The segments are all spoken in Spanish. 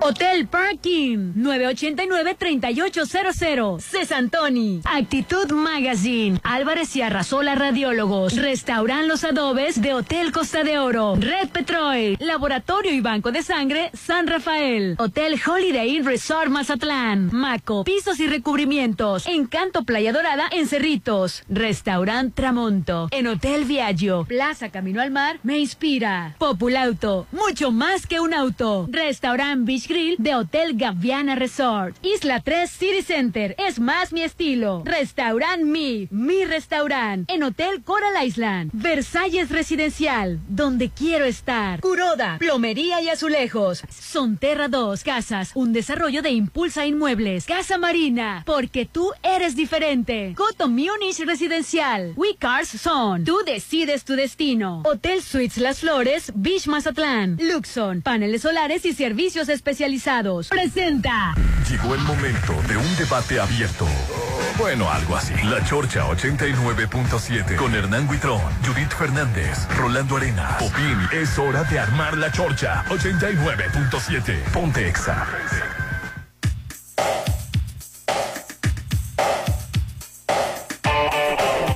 Hotel Parking 989-3800 Cesantoni Actitud Magazine. Álvarez y Arrasola Radiólogos. Restauran Los Adobes de Hotel Costa de Oro. Red Petrol. Laboratorio y Banco de Sangre San Rafael. Hotel Holiday Inn Resort Mazatlán. Maco. Pisos y recubrimientos. Encanto Playa Dorada en Cerritos. Restaurant Tramonto. En Hotel Viaggio. Plaza Camino al Mar. Me Inspira. Populauto. Mucho más que un auto. Restaurant Beach Grill de Hotel Gaviana Resort. Isla 3 City Center. Es más mi estilo. Restaurant Mi. Mi restaurant. En Hotel Coral Island. Versalles Residencial. Donde quiero estar. Curoda. Plomería y azulejos. Sonterra 2. Casas. Un desarrollo de Impulsa Inmuebles. Casa Marina. Porque tú eres diferente. Coto Munich Residencial. We Cars Son. Tú decides tu destino. Hotel Suites Las Flores. Beach Mazatlán. Luxon. Paneles solares y servicios especiales especializados. Presenta. Llegó el momento de un debate abierto. Bueno, algo así. La Chorcha 89.7 con Hernán Guitrón, Judith Fernández, Rolando Arena. Opin, es hora de armar la Chorcha 89.7. Ponte Exa.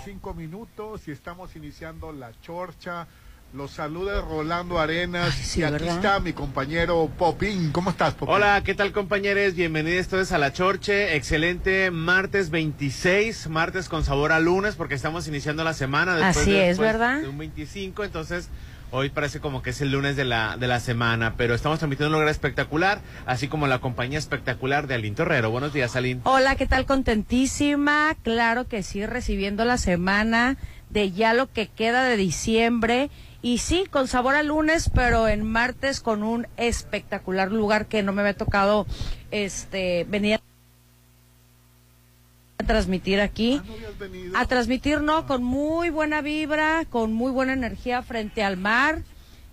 Cinco minutos y estamos iniciando la Chorcha los saluda Rolando Arenas y aquí está mi compañero Popín. ¿Cómo estás, Popín? Hola, ¿qué tal, compañeros? Bienvenidos todos a La Chorche. Excelente martes 26, martes con sabor a lunes, porque estamos iniciando la semana. Después Así es, ¿verdad? De un 25, entonces Hoy parece como que es el lunes de la, de la semana, pero estamos transmitiendo un lugar espectacular, así como la compañía espectacular de Alín Torrero. Buenos días, Alín. Hola, ¿qué tal? Contentísima. Claro que sí, recibiendo la semana de ya lo que queda de diciembre y sí, con sabor a lunes, pero en martes con un espectacular lugar que no me había tocado este venir a transmitir aquí. Ah, a transmitir, no, con muy buena vibra, con muy buena energía frente al mar.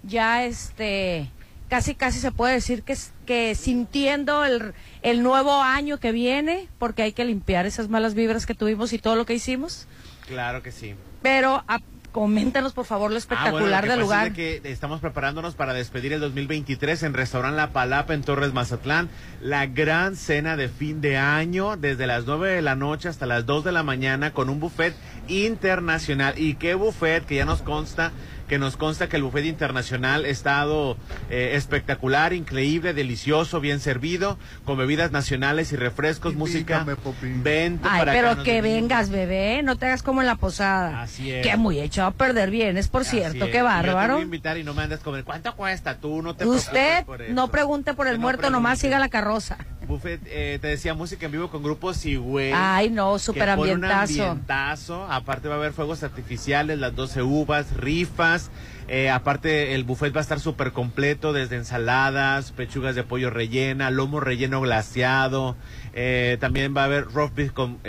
Ya este casi casi se puede decir que que sintiendo el, el nuevo año que viene, porque hay que limpiar esas malas vibras que tuvimos y todo lo que hicimos. Claro que sí. Pero a, Coméntanos, por favor, lo ah, espectacular del lugar. que estamos preparándonos para despedir el 2023 en Restaurant La Palapa en Torres Mazatlán. La gran cena de fin de año, desde las 9 de la noche hasta las 2 de la mañana, con un buffet internacional. ¿Y qué buffet? Que ya nos consta que nos consta que el buffet internacional ha estado eh, espectacular, increíble, delicioso, bien servido, con bebidas nacionales y refrescos, música. Vente Ay, pero que vengas, bebé, no te hagas como en la posada. Así es. Que muy echado a perder bien, es por cierto, qué bárbaro. Yo te voy a invitar y no me andes con ¿cuánto cuesta? Tú no te Usted no pregunte por el muerto, nomás siga la carroza. Buffet, eh, te decía música en vivo con grupos güey. Ay, no, súper ambientazo. ambientazo. Aparte va a haber fuegos artificiales, las 12 uvas, rifas. Eh, aparte, el buffet va a estar súper completo, desde ensaladas, pechugas de pollo rellena, lomo relleno glaciado. Eh, también va a haber roast beef con,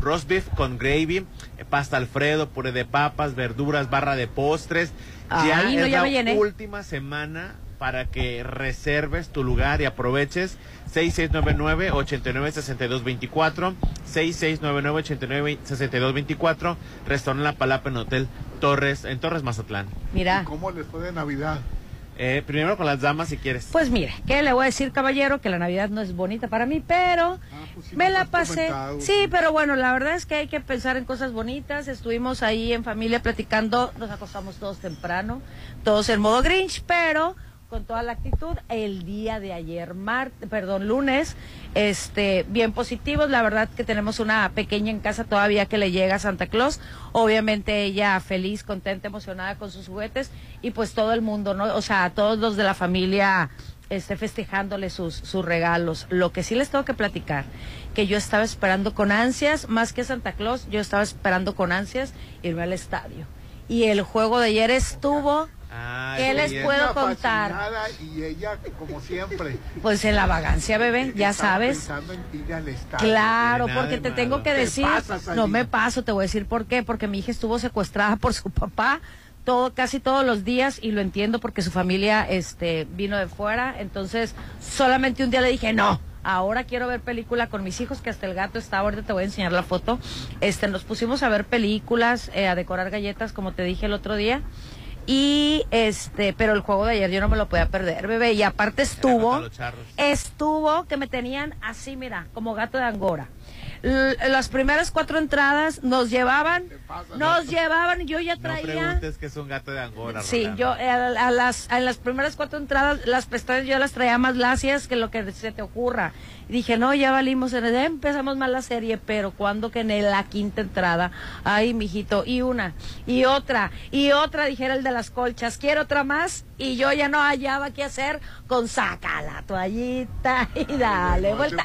roast beef con gravy, pasta alfredo, puré de papas, verduras, barra de postres. ya es la última semana para que reserves tu lugar y aproveches 6699-896224, 6699-896224, Restaurante La Palapa en Hotel Torres, en Torres Mazatlán. Mira. ¿Cómo les fue de Navidad? Eh, primero con las damas, si quieres. Pues mire, ¿qué le voy a decir, caballero? Que la Navidad no es bonita para mí, pero ah, pues me la pasé. Sí, pero bueno, la verdad es que hay que pensar en cosas bonitas. Estuvimos ahí en familia platicando, nos acostamos todos temprano, todos en modo Grinch, pero con toda la actitud el día de ayer, martes, perdón, lunes, este, bien positivos. La verdad que tenemos una pequeña en casa todavía que le llega a Santa Claus. Obviamente ella feliz, contenta, emocionada con sus juguetes y pues todo el mundo, ¿no? O sea, todos los de la familia este, festejándole sus, sus regalos. Lo que sí les tengo que platicar, que yo estaba esperando con ansias, más que Santa Claus, yo estaba esperando con ansias irme al estadio. Y el juego de ayer estuvo ¿Qué les puedo contar? Y ella, como siempre. Pues en la vagancia, bebé, ya sabes. Claro, porque te tengo que decir, no me paso, te voy a decir por qué, porque mi hija estuvo secuestrada por su papá todo casi todos los días y lo entiendo porque su familia este vino de fuera, entonces solamente un día le dije, "No, Ahora quiero ver película con mis hijos, que hasta el gato está, ahorita te voy a enseñar la foto. Este, nos pusimos a ver películas, eh, a decorar galletas, como te dije el otro día. Y este, pero el juego de ayer yo no me lo podía perder, bebé. Y aparte estuvo, estuvo que me tenían así, mira, como gato de angora las primeras cuatro entradas nos llevaban, nos llevaban, yo ya traía. No preguntes que es un gato de Angora. Sí, yo eh, a, las, a las primeras cuatro entradas, las pestañas yo las traía más lacias que lo que se te ocurra. Dije, no, ya valimos, ya empezamos mal la serie, pero cuando que en la quinta entrada, ay, mijito, y una, y otra, y otra, dijera el de las colchas, quiero otra más, y yo ya no hallaba qué hacer con saca la toallita y dale vuelta.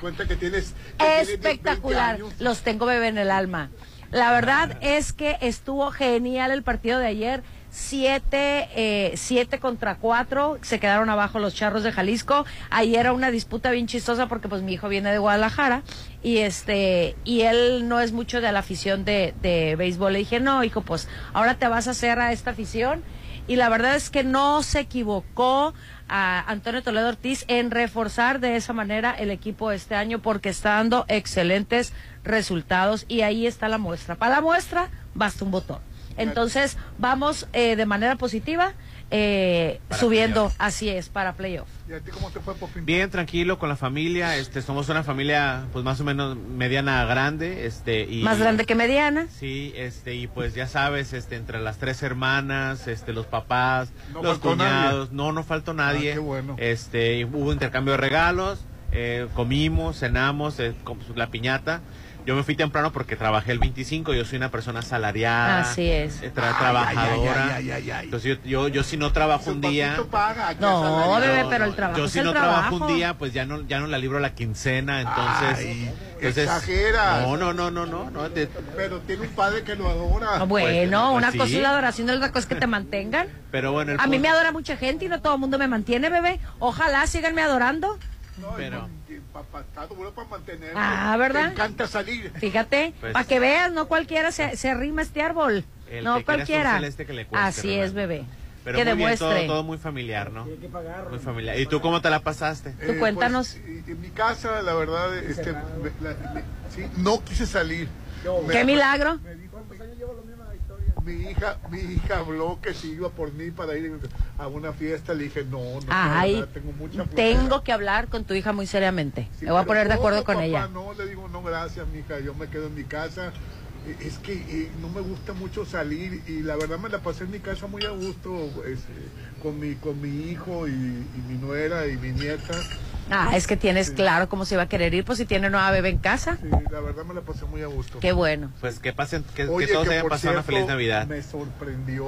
Espectacular. Los tengo bebé en el alma. La verdad es que estuvo genial el partido de ayer. Siete, eh, siete contra cuatro, se quedaron abajo los charros de Jalisco. Ayer era una disputa bien chistosa porque pues mi hijo viene de Guadalajara y este, y él no es mucho de la afición de, de béisbol. Le dije, no, hijo, pues ahora te vas a hacer a esta afición y la verdad es que no se equivocó a Antonio Toledo Ortiz en reforzar de esa manera el equipo este año porque está dando excelentes resultados y ahí está la muestra. Para la muestra basta un botón. Entonces vamos eh, de manera positiva eh, subiendo, así es, para playoff. ¿Y a ti cómo te fue, Bien, tranquilo, con la familia, este, somos una familia, pues más o menos mediana grande, este, y... Más grande que mediana. Sí, este, y pues ya sabes, este, entre las tres hermanas, este, los papás, los cuñados, no, no faltó nadie. Ah, bueno. Este, hubo intercambio de regalos, eh, comimos, cenamos, eh, la piñata, yo me fui temprano porque trabajé el 25, yo soy una persona salariada. Así es. Eh, trabajadora. Entonces yo, yo, si no trabajo un día... no, bebé, pero el trabajo Yo si no trabajo un día, pues ya no, ya no la libro la quincena, entonces... exagera. No, no, no, no, no. Pero tiene un padre que lo adora. bueno, pues, una cosa es la adoración y otra cosa es que te mantengan. Pero bueno, A mí me adora mucha gente y no todo el mundo me mantiene, bebé. Ojalá síganme adorando. No, pero está duro para mantener. Ah, ¿verdad? Me encanta salir. Fíjate, pues para que veas, no cualquiera se, se arrima este árbol. no cualquiera. Así es, bebé. Pero que muy demuestre. todo, muy familiar, ¿no? muy familiar. ¿Y tú cómo te la pasaste? Tú eh, cuéntanos. Pues, en mi casa, la verdad, este, sí, no quise salir. ¿Qué milagro? mi hija, mi hija habló que si iba por mí para ir a una fiesta, le dije, no, no, tengo mucha Tengo que hablar con tu hija muy seriamente. me voy a poner de acuerdo con ella. No, le digo, no, gracias, mi hija, yo me quedo en mi casa. E, es que eh, no me gusta mucho salir y la verdad me la pasé en mi casa muy a gusto este, con, mi, con mi hijo y, y mi nuera y mi nieta. Ah, es que tienes claro cómo se iba a querer ir, pues si tiene nueva bebé en casa. Sí, la verdad me la pasé muy a gusto. Qué bueno. Pues que pasen, que, todos hayan pasado una feliz Navidad. Me sorprendió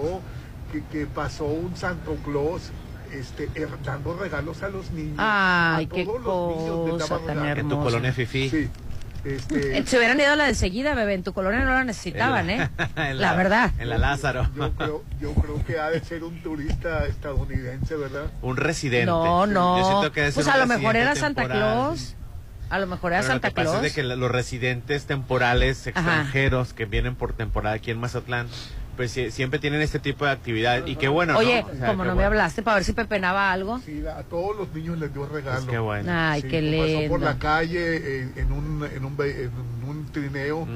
que, que pasó un Santo Claus este, er, dando regalos a los niños. Ay, qué cosa tan hermosa. En tu colonia Fifi. Sí. Este... Se hubieran ido a la de seguida, bebé. En tu colonia no la necesitaban, ¿eh? la, verdad. En la Lázaro. Yo creo, yo creo, que ha de ser un turista estadounidense, ¿verdad? Un residente. No, no. Yo siento que pues a lo mejor era Santa Claus. A lo mejor era Santa Claus. Pasa es de que los residentes temporales extranjeros que vienen por temporada aquí en Mazatlán pues siempre tienen este tipo de actividad y qué bueno. Oye, como no me hablaste para ver si pepenaba algo. Sí, a todos los niños les dio regalo. Pues qué bueno. Ay, qué lindo. Pasó por la calle en, un, en, un, en un trineo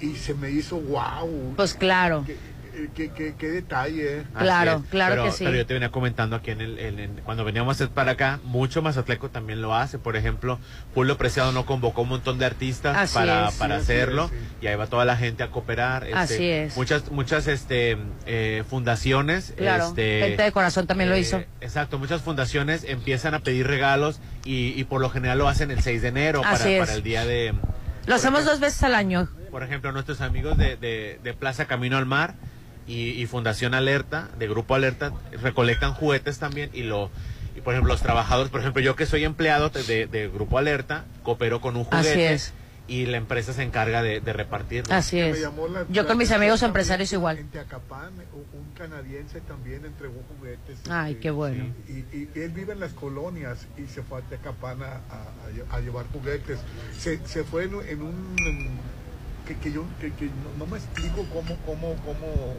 y se me hizo wow. Pues claro. Eh, qué, qué, detalle. ¿eh? Claro, claro que sí. Pero yo te venía comentando aquí en el, cuando veníamos para acá, mucho Mazatleco también lo hace. Por ejemplo, Julio Preciado no convocó un montón de artistas para, para hacerlo y ahí va toda la gente a cooperar. Este, así es. Muchas, muchas este, eh, fundaciones. Claro, este, gente de corazón también lo hizo. Exacto, muchas fundaciones empiezan a pedir regalos y, por lo general lo hacen el 6 de enero para, para el día de... Lo hacemos dos veces al año. Por ejemplo, nuestros amigos de, de, de Plaza Camino al Mar y, Fundación Alerta, de Grupo Alerta, recolectan juguetes también y lo... Y por ejemplo, los trabajadores, por ejemplo, yo que soy empleado de, de Grupo Alerta, coopero con un juguete. y la empresa se encarga de, de repartirlo. Así es. Yo con mis amigos empresarios igual. En Teacapán, un canadiense también entregó juguetes. Ay, qué bueno. Y, él vive en las colonias y se fue a Teacapán a, a, llevar juguetes. Se, se fue en, un que, que yo que, que no, me explico cómo, cómo, cómo...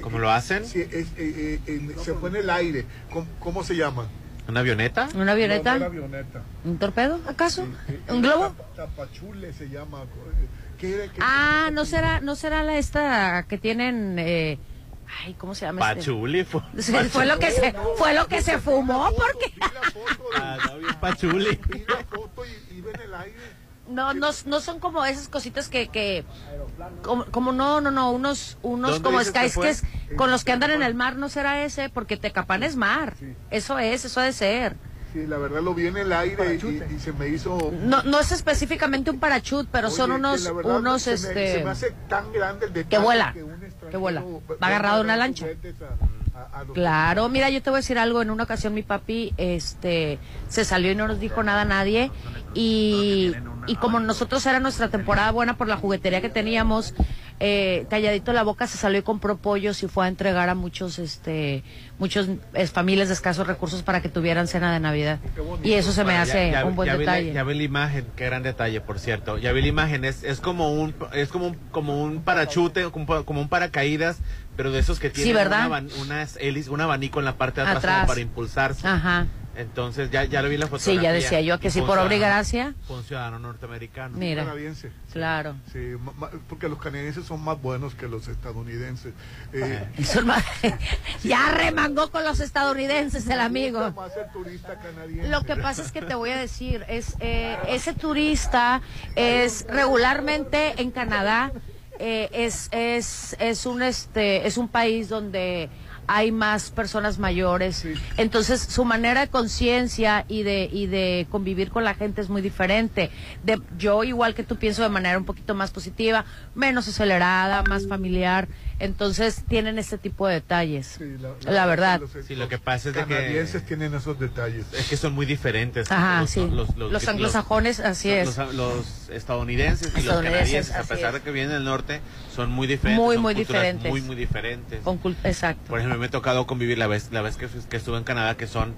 ¿Cómo lo hacen? Sí, es, eh, eh, se fue en el aire. ¿Cómo, se llama? ¿Una avioneta? ¿Una avioneta? No, avioneta. ¿Un torpedo, acaso? ¿Un globo? Tapachule se llama. ah, ¿no será, ¿no será la esta que tienen... Eh, Ay, ¿cómo se llama? Este? Pachuli fue, lo que se fue lo que se fumó porque ah, no, Pachuli. No, no, no son como esas cositas que, que como, como no, no, no, unos, unos como skies con los que andan en el mar, no será ese, porque Tecapan es mar. Eso es, eso ha de ser. Sí, la verdad lo vi en el aire y, se me hizo... No, no es específicamente un parachut, pero son unos, unos, este... se me hace tan grande el detalle que vuela, que, vuela. Va agarrado una lancha. Claro, mira, yo te voy a decir algo. En una ocasión mi papi este, se salió y no nos dijo nada a nadie. Y, y como nosotros era nuestra temporada buena por la juguetería que teníamos, eh, calladito la boca se salió y compró pollos y fue a entregar a muchos, este, muchos familias de escasos recursos para que tuvieran cena de Navidad. Y eso se me hace un buen detalle. ya vi la imagen, qué gran detalle, por cierto. Ya vi la imagen, es, es como un, es como un, como un parachute, como, como un paracaídas, pero de esos que tienen una, una, un abanico en la parte de atrás, para impulsarse. Ajá. Entonces ya, ya lo vi la fotografía. Sí, ya decía yo que sí, por obra y gracia. un ciudadano norteamericano. Mira. Canadiense. Claro. Sí, porque los canadienses son más buenos que los estadounidenses. Eh, ya remangó con los estadounidenses el amigo. turista canadiense. Lo que pasa es que te voy a decir, es eh, ese turista es regularmente en Canadá eh, es, es, es un este es un país donde hay más personas mayores. Entonces, su manera de conciencia y de, y de convivir con la gente es muy diferente. De, yo, igual que tú, pienso de manera un poquito más positiva, menos acelerada, más familiar. Entonces, tienen este tipo de detalles. la, verdad. sí, lo que pasa es que. canadienses tienen esos detalles. Es que son muy diferentes. Ajá, los, sí. Los, anglosajones, así es. Los, estadounidenses y los canadienses, a pesar de que vienen del norte, son muy diferentes. Muy, muy diferentes. Muy, muy diferentes. Exacto. Por ejemplo, me he tocado convivir la vez, la vez que, que estuve en Canadá, que son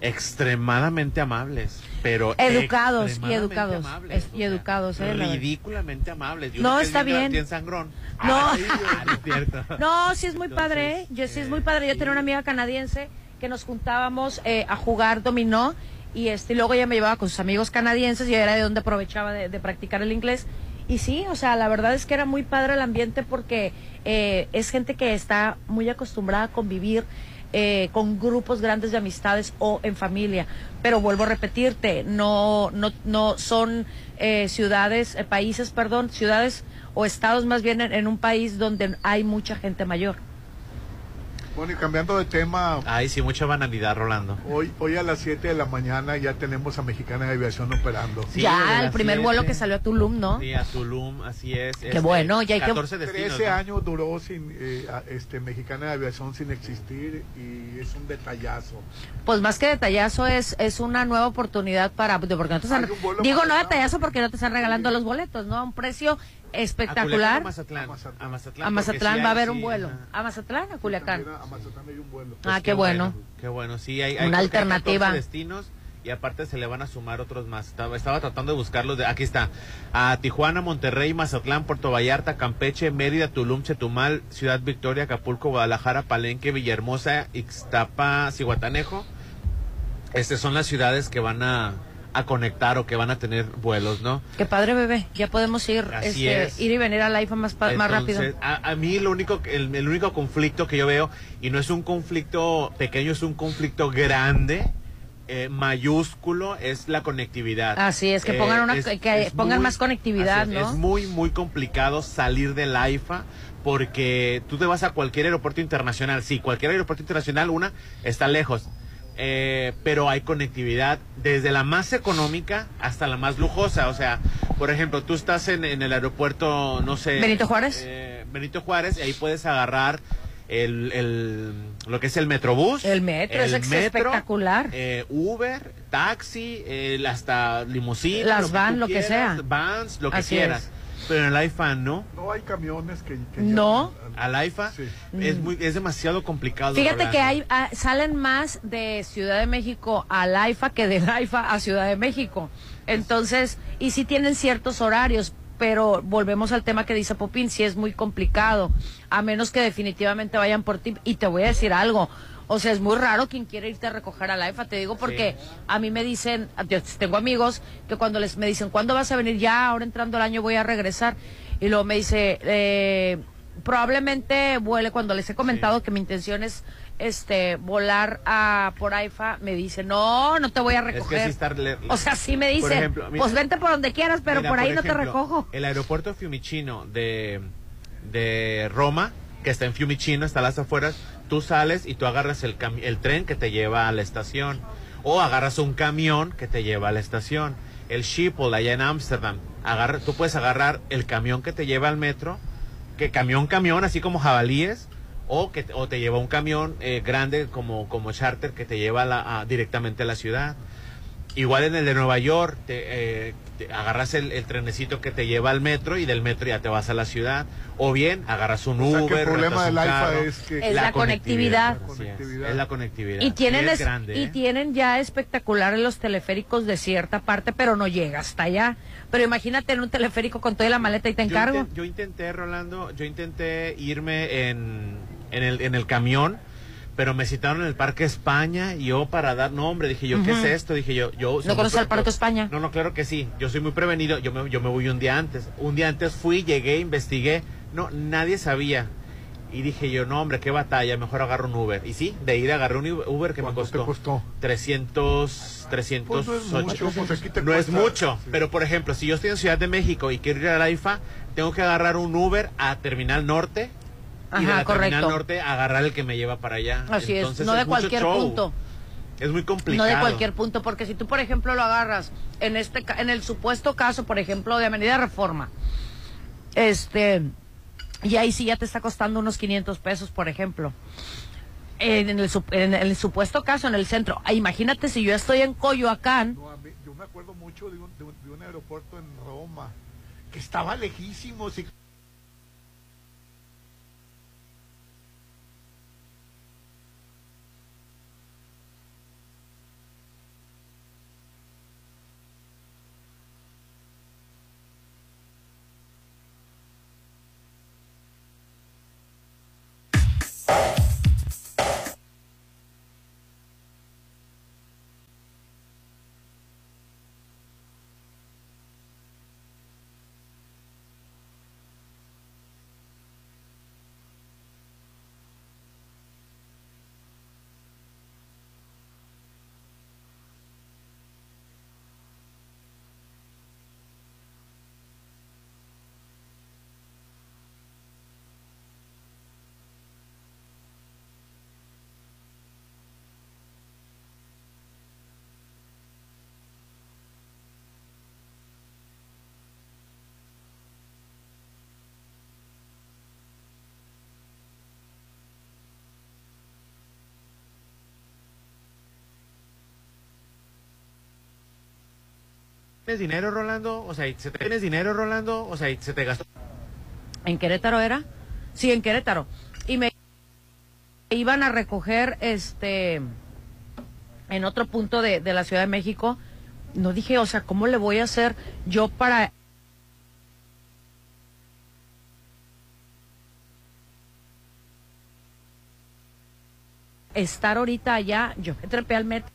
extremadamente amables, pero educados y educados y educados, eh, ridículamente amables. no está bien. sangrón. No, no, sí es muy padre. ¿eh? Yo sí es muy padre. Yo tenía una amiga canadiense que nos juntábamos eh, a jugar dominó y este luego ella me llevaba con sus amigos canadienses y era de donde aprovechaba de, de practicar el inglés y sí, o sea, la verdad es que era muy padre el ambiente porque eh, es gente que está muy acostumbrada a convivir eh, con grupos grandes de amistades o en familia. Pero vuelvo a repetirte, no, no, no son eh, ciudades, países, perdón, ciudades o estados más bien en un país donde hay mucha gente mayor. Bueno, y cambiando de tema. Ay, sí, mucha banalidad, Rolando. Hoy, hoy a las 7 de la mañana ya tenemos a Mexicana de Aviación operando. ya, el primer vuelo que salió a Tulum, ¿no? Sí, a Tulum, así es. Qué este, bueno, ya hay 14 que... 13 años duró sin, eh, este, Mexicana de Aviación sin existir y es un detallazo. Pues más que detallazo es, es una nueva oportunidad para... Porque no te digo no detallazo porque no te están regalando los boletos, ¿no? A un precio espectacular. A Mazatlán. A Mazatlán, va a haber un vuelo. A Mazatlán, a Culiacán. A Mazatlán hay un vuelo. ah, qué, bueno. Qué bueno, sí, hay, una alternativa. destinos y aparte se le van a sumar otros más. Estaba, estaba tratando de buscarlos. De, aquí está. A Tijuana, Monterrey, Mazatlán, Puerto Vallarta, Campeche, Mérida, Tulum, Chetumal, Ciudad Victoria, Acapulco, Guadalajara, Palenque, Villahermosa, Ixtapa, Cihuatanejo. Estas son las ciudades que van a a conectar o que van a tener vuelos, ¿no? Qué padre, bebé. Ya podemos ir, este, ir y venir a la IFA más, más rápido. A, mí lo único, el, el, único conflicto que yo veo, y no es un conflicto pequeño, es un conflicto grande, eh, mayúsculo, es la conectividad. Así es, que pongan, una, eh, que pongan más conectividad, ¿no? Es muy, muy complicado salir de la IFA porque tú te vas a cualquier aeropuerto internacional. Sí, cualquier aeropuerto internacional, una, está lejos eh, pero hay conectividad desde la más económica hasta la más lujosa. O sea, por ejemplo, tú estás en, el aeropuerto, no sé. Benito Juárez. Eh, Benito Juárez, y ahí puedes agarrar el, el, lo que es el Metrobús. El metro, es espectacular. Eh, Uber, taxi, hasta limusina. Las van, lo que sea. Vans, lo que quieras. Pero en el IFA no. No hay camiones que... no. Al IFA es, muy, es demasiado complicado. Fíjate que hay, ah, salen más de Ciudad de México al IFA que del IFA a Ciudad de México. Entonces, y sí tienen ciertos horarios, pero volvemos al tema que dice Popín, sí es muy complicado, a menos que definitivamente vayan por ti. Y te voy a decir algo, O sea, es muy raro quien quiere irte a recoger a la EFA, te digo porque a mí me dicen, yo tengo amigos que cuando les me dicen, ¿cuándo vas a venir? Ya, ahora entrando el año voy a regresar. Y luego me dice, eh, probablemente vuele cuando les he comentado que mi intención es este volar a por AIFA me dice no no te voy a recoger o sea sí me dice pues vente por donde quieras pero por ahí no te recojo el aeropuerto Fiumicino de de Roma que está en Fiumicino está a las afueras tú sales y tú agarras el el tren que te lleva a la estación o agarras un camión que te lleva a la estación el Schiphol allá en Ámsterdam tú puedes agarrar el camión que te lleva al metro que camión camión así como jabalíes o que o te lleva un camión eh, grande como, como charter que te lleva la, directamente a la ciudad. Igual en el de Nueva York, te, eh, agarras el, trenecito que te lleva al metro y del metro ya te vas a la ciudad. O bien agarras un Uber. el problema del IFA es que la, conectividad. Es, la conectividad. Y tienen, y ¿eh? tienen ya espectaculares los teleféricos de cierta parte, pero no llega hasta allá. Pero imagínate en un teleférico con toda la maleta y te encargo. yo intenté, Rolando, yo intenté irme en en el, en el camión, pero me citaron en el Parque España y yo para dar nombre, dije yo, ¿qué es esto? Dije yo, yo... ¿No conoces el Parque España? No, no, claro que sí, yo soy muy prevenido, yo me, yo me voy un día antes. Un día antes fui, llegué, investigué, no, nadie sabía. Y dije yo, no, hombre, qué batalla, mejor agarro un Uber. Y sí, de ir agarré un Uber que me costó, costó? 300, 308. Pues no es mucho, pero por ejemplo, si yo estoy en Ciudad de México y quiero ir a la IFA, tengo que agarrar un Uber a Terminal Norte y de la correcto. norte agarrar el que me lleva para allá. Así es, no de cualquier punto. Es muy complicado. No de cualquier punto, porque si tú, por ejemplo, lo agarras en este en el supuesto caso, por ejemplo, de Avenida Reforma, este, y ahí sí ya te está costando unos 500 pesos, por ejemplo. En el, en el supuesto caso, en el centro. Ah, imagínate si yo estoy en Coyoacán. yo me acuerdo mucho de un, de un aeropuerto en Roma, que estaba lejísimo. Si Bye. ¿Tienes dinero, Rolando? O sea, ¿se te tienes dinero, Rolando? O sea, ¿se te gastó? ¿En Querétaro era? Sí, en Querétaro. Y me iban a recoger este en otro punto de, de la Ciudad de México. No dije, o sea, ¿cómo le voy a hacer yo para estar ahorita allá? Yo me trepé al metro.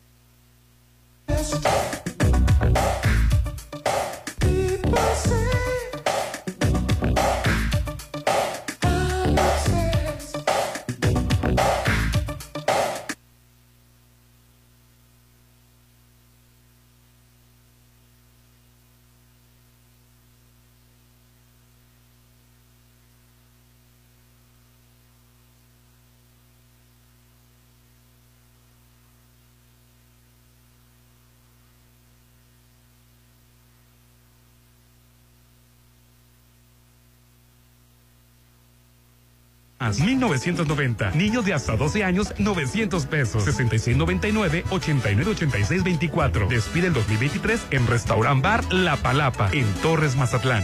Más 1990. Niños de hasta 12 años, 900 pesos. 6699 898624. Despide el 2023 en Restaurant Bar La Palapa, en Torres, Mazatlán.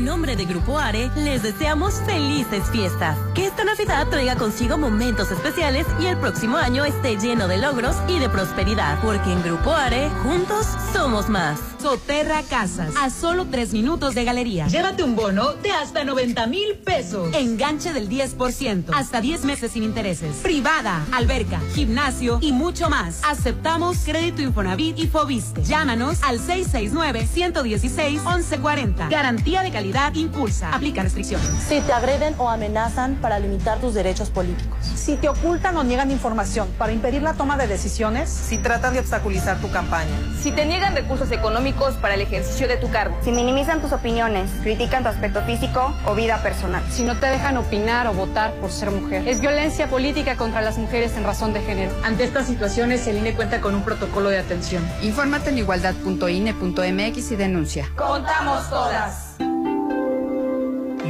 En nombre de Grupo Are, les deseamos felices fiestas. Que esta Navidad traiga consigo momentos especiales y el próximo año esté lleno de logros y de prosperidad. Porque en Grupo Are, juntos somos más. Soterra Casas, a solo tres minutos de galería. Llévate un bono de hasta 90 mil pesos. Enganche del 10%, hasta 10 meses sin intereses. Privada, alberca, gimnasio y mucho más. Aceptamos crédito Infonavit y Fobiste. Llámanos al 669-116-1140. Garantía de calidad impulsa. Aplica restricciones. Si te agreden o amenazan para limitar tus derechos políticos. Si te ocultan o niegan información para impedir la toma de decisiones. Si tratan de obstaculizar tu campaña. Si te niegan recursos económicos para el ejercicio de tu cargo. Si minimizan tus opiniones, critican tu aspecto físico o vida personal. Si no te dejan opinar o votar por ser mujer. Es violencia política contra las mujeres en razón de género. Ante estas situaciones, el INE cuenta con un protocolo de atención. Infórmate en igualdad.ine.mx y denuncia. ¡Contamos todas!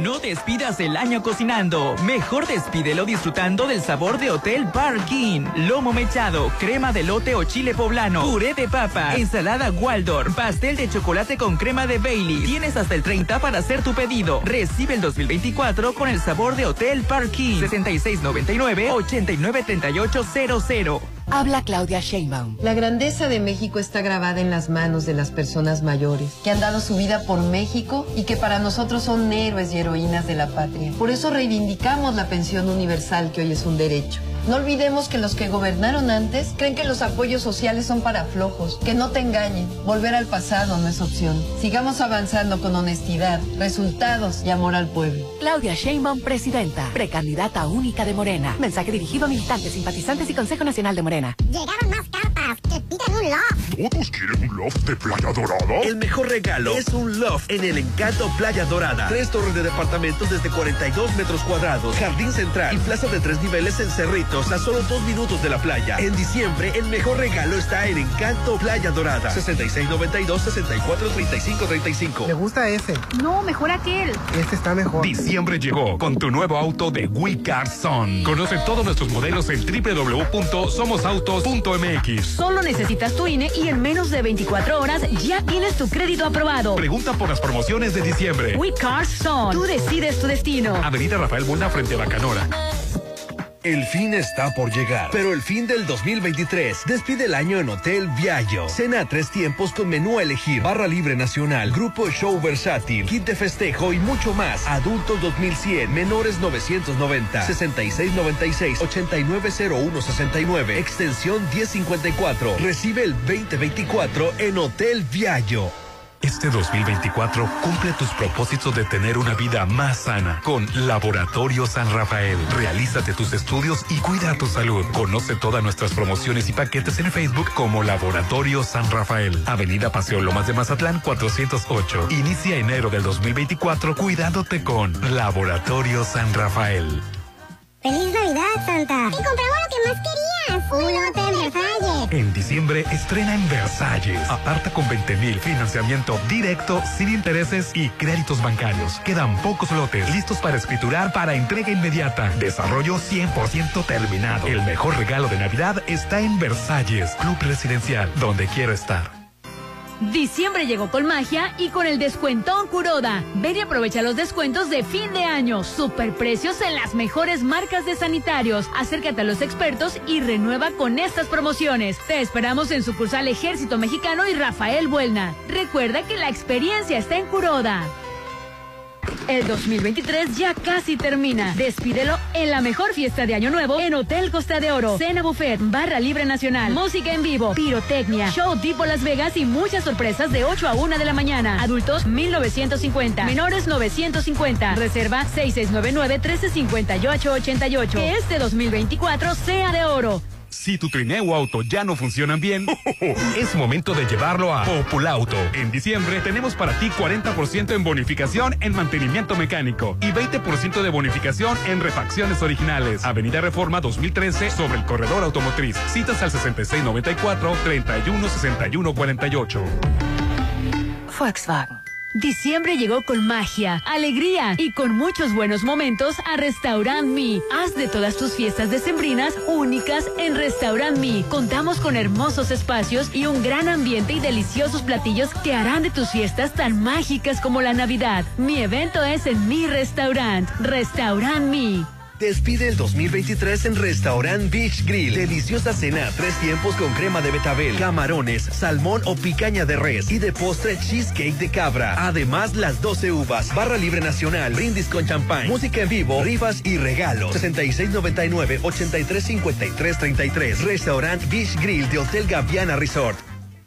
No despidas el año cocinando. Mejor despídelo disfrutando del sabor de Hotel Barkin. Lomo mechado, crema de lote o chile poblano, puré de papa, ensalada Waldorf, pastel de chocolate con crema de Bailey. Tienes hasta el 30 para hacer tu pedido. Recibe el 2024 con el sabor de Hotel Barkin. 6699-893800. Habla Claudia Sheinbaum. La grandeza de México está grabada en las manos de las personas mayores, que han dado su vida por México y que para nosotros son héroes y heroínas de la patria. Por eso reivindicamos la pensión universal que hoy es un derecho. No olvidemos que los que gobernaron antes creen que los apoyos sociales son para flojos, que no te engañen. Volver al pasado no es opción. Sigamos avanzando con honestidad, resultados y amor al pueblo. Claudia Sheinbaum, presidenta, precandidata única de Morena. Mensaje dirigido a militantes, simpatizantes y Consejo Nacional de Morena. Llegaron más cartas, que piden un loft. ¿Todos quieren un loft de Playa Dorada? El mejor regalo es un loft en el Encanto Playa Dorada. Tres torres de departamentos desde 42 metros cuadrados, jardín central y plaza de tres niveles en Cerrito a solo dos minutos de la playa. En diciembre, el mejor regalo está en Encanto Playa Dorada. 6692-643535. ¿Le gusta ese? No, mejor aquel. Este está mejor. Diciembre llegó con tu nuevo auto de We Car Son. Conoce todos nuestros modelos en www.somosautos.mx. Solo necesitas tu INE y en menos de 24 horas ya tienes tu crédito aprobado. Pregunta por las promociones de diciembre. We Car Son. Tú decides tu destino. Avenida Rafael Buena frente a la Canora. El fin está por llegar, pero el fin del 2023 despide el año en Hotel Viallo. Cena tres tiempos con menú a elegir, barra libre nacional, grupo show versátil, kit de festejo y mucho más. Adultos 2100, menores 990, 6696, 890169, extensión 1054. Recibe el 2024 en Hotel Viallo. Este 2024 cumple tus propósitos de tener una vida más sana con Laboratorio San Rafael. Realízate tus estudios y cuida tu salud. Conoce todas nuestras promociones y paquetes en Facebook como Laboratorio San Rafael. Avenida Paseo Lomas de Mazatlán 408. Inicia enero del 2024 cuidándote con Laboratorio San Rafael. ¡Feliz Navidad, Santa! ¡Y compramos lo que más querías! En diciembre estrena en Versalles. Aparta con 20 mil financiamiento directo, sin intereses y créditos bancarios. Quedan pocos lotes listos para escriturar para entrega inmediata. Desarrollo 100% terminado. El mejor regalo de Navidad está en Versalles, Club Residencial, donde quiero estar. Diciembre llegó con magia y con el descuentón Curoda. Ven y aprovecha los descuentos de fin de año. Superprecios en las mejores marcas de sanitarios. Acércate a los expertos y renueva con estas promociones. Te esperamos en sucursal Ejército Mexicano y Rafael Buelna. Recuerda que la experiencia está en Curoda. El 2023 ya casi termina. Despídelo en la mejor fiesta de Año Nuevo en Hotel Costa de Oro, Cena Buffet, Barra Libre Nacional, música en vivo, pirotecnia, show tipo Las Vegas y muchas sorpresas de 8 a 1 de la mañana. Adultos 1950, menores 950. Reserva 6699 135888. Que este 2024 sea de oro. Si tu trineo auto ya no funcionan bien, es momento de llevarlo a Populauto. En diciembre tenemos para ti 40% en bonificación en mantenimiento mecánico y 20% de bonificación en refacciones originales. Avenida Reforma 2013 sobre el corredor automotriz. Citas al 6694 316148. Volkswagen. Diciembre llegó con magia, alegría y con muchos buenos momentos a Restaurant Me. Haz de todas tus fiestas decembrinas únicas en Restaurant Me. Contamos con hermosos espacios y un gran ambiente y deliciosos platillos que harán de tus fiestas tan mágicas como la Navidad. Mi evento es en mi restaurant, Restaurant Me. Despide el 2023 en Restaurant Beach Grill. Deliciosa cena, tres tiempos con crema de betabel, camarones, salmón o picaña de res y de postre cheesecake de cabra. Además, las 12 uvas, barra libre nacional, brindis con champán, música en vivo, rifas y regalos. 6699-835333. Restaurant Beach Grill de Hotel Gaviana Resort.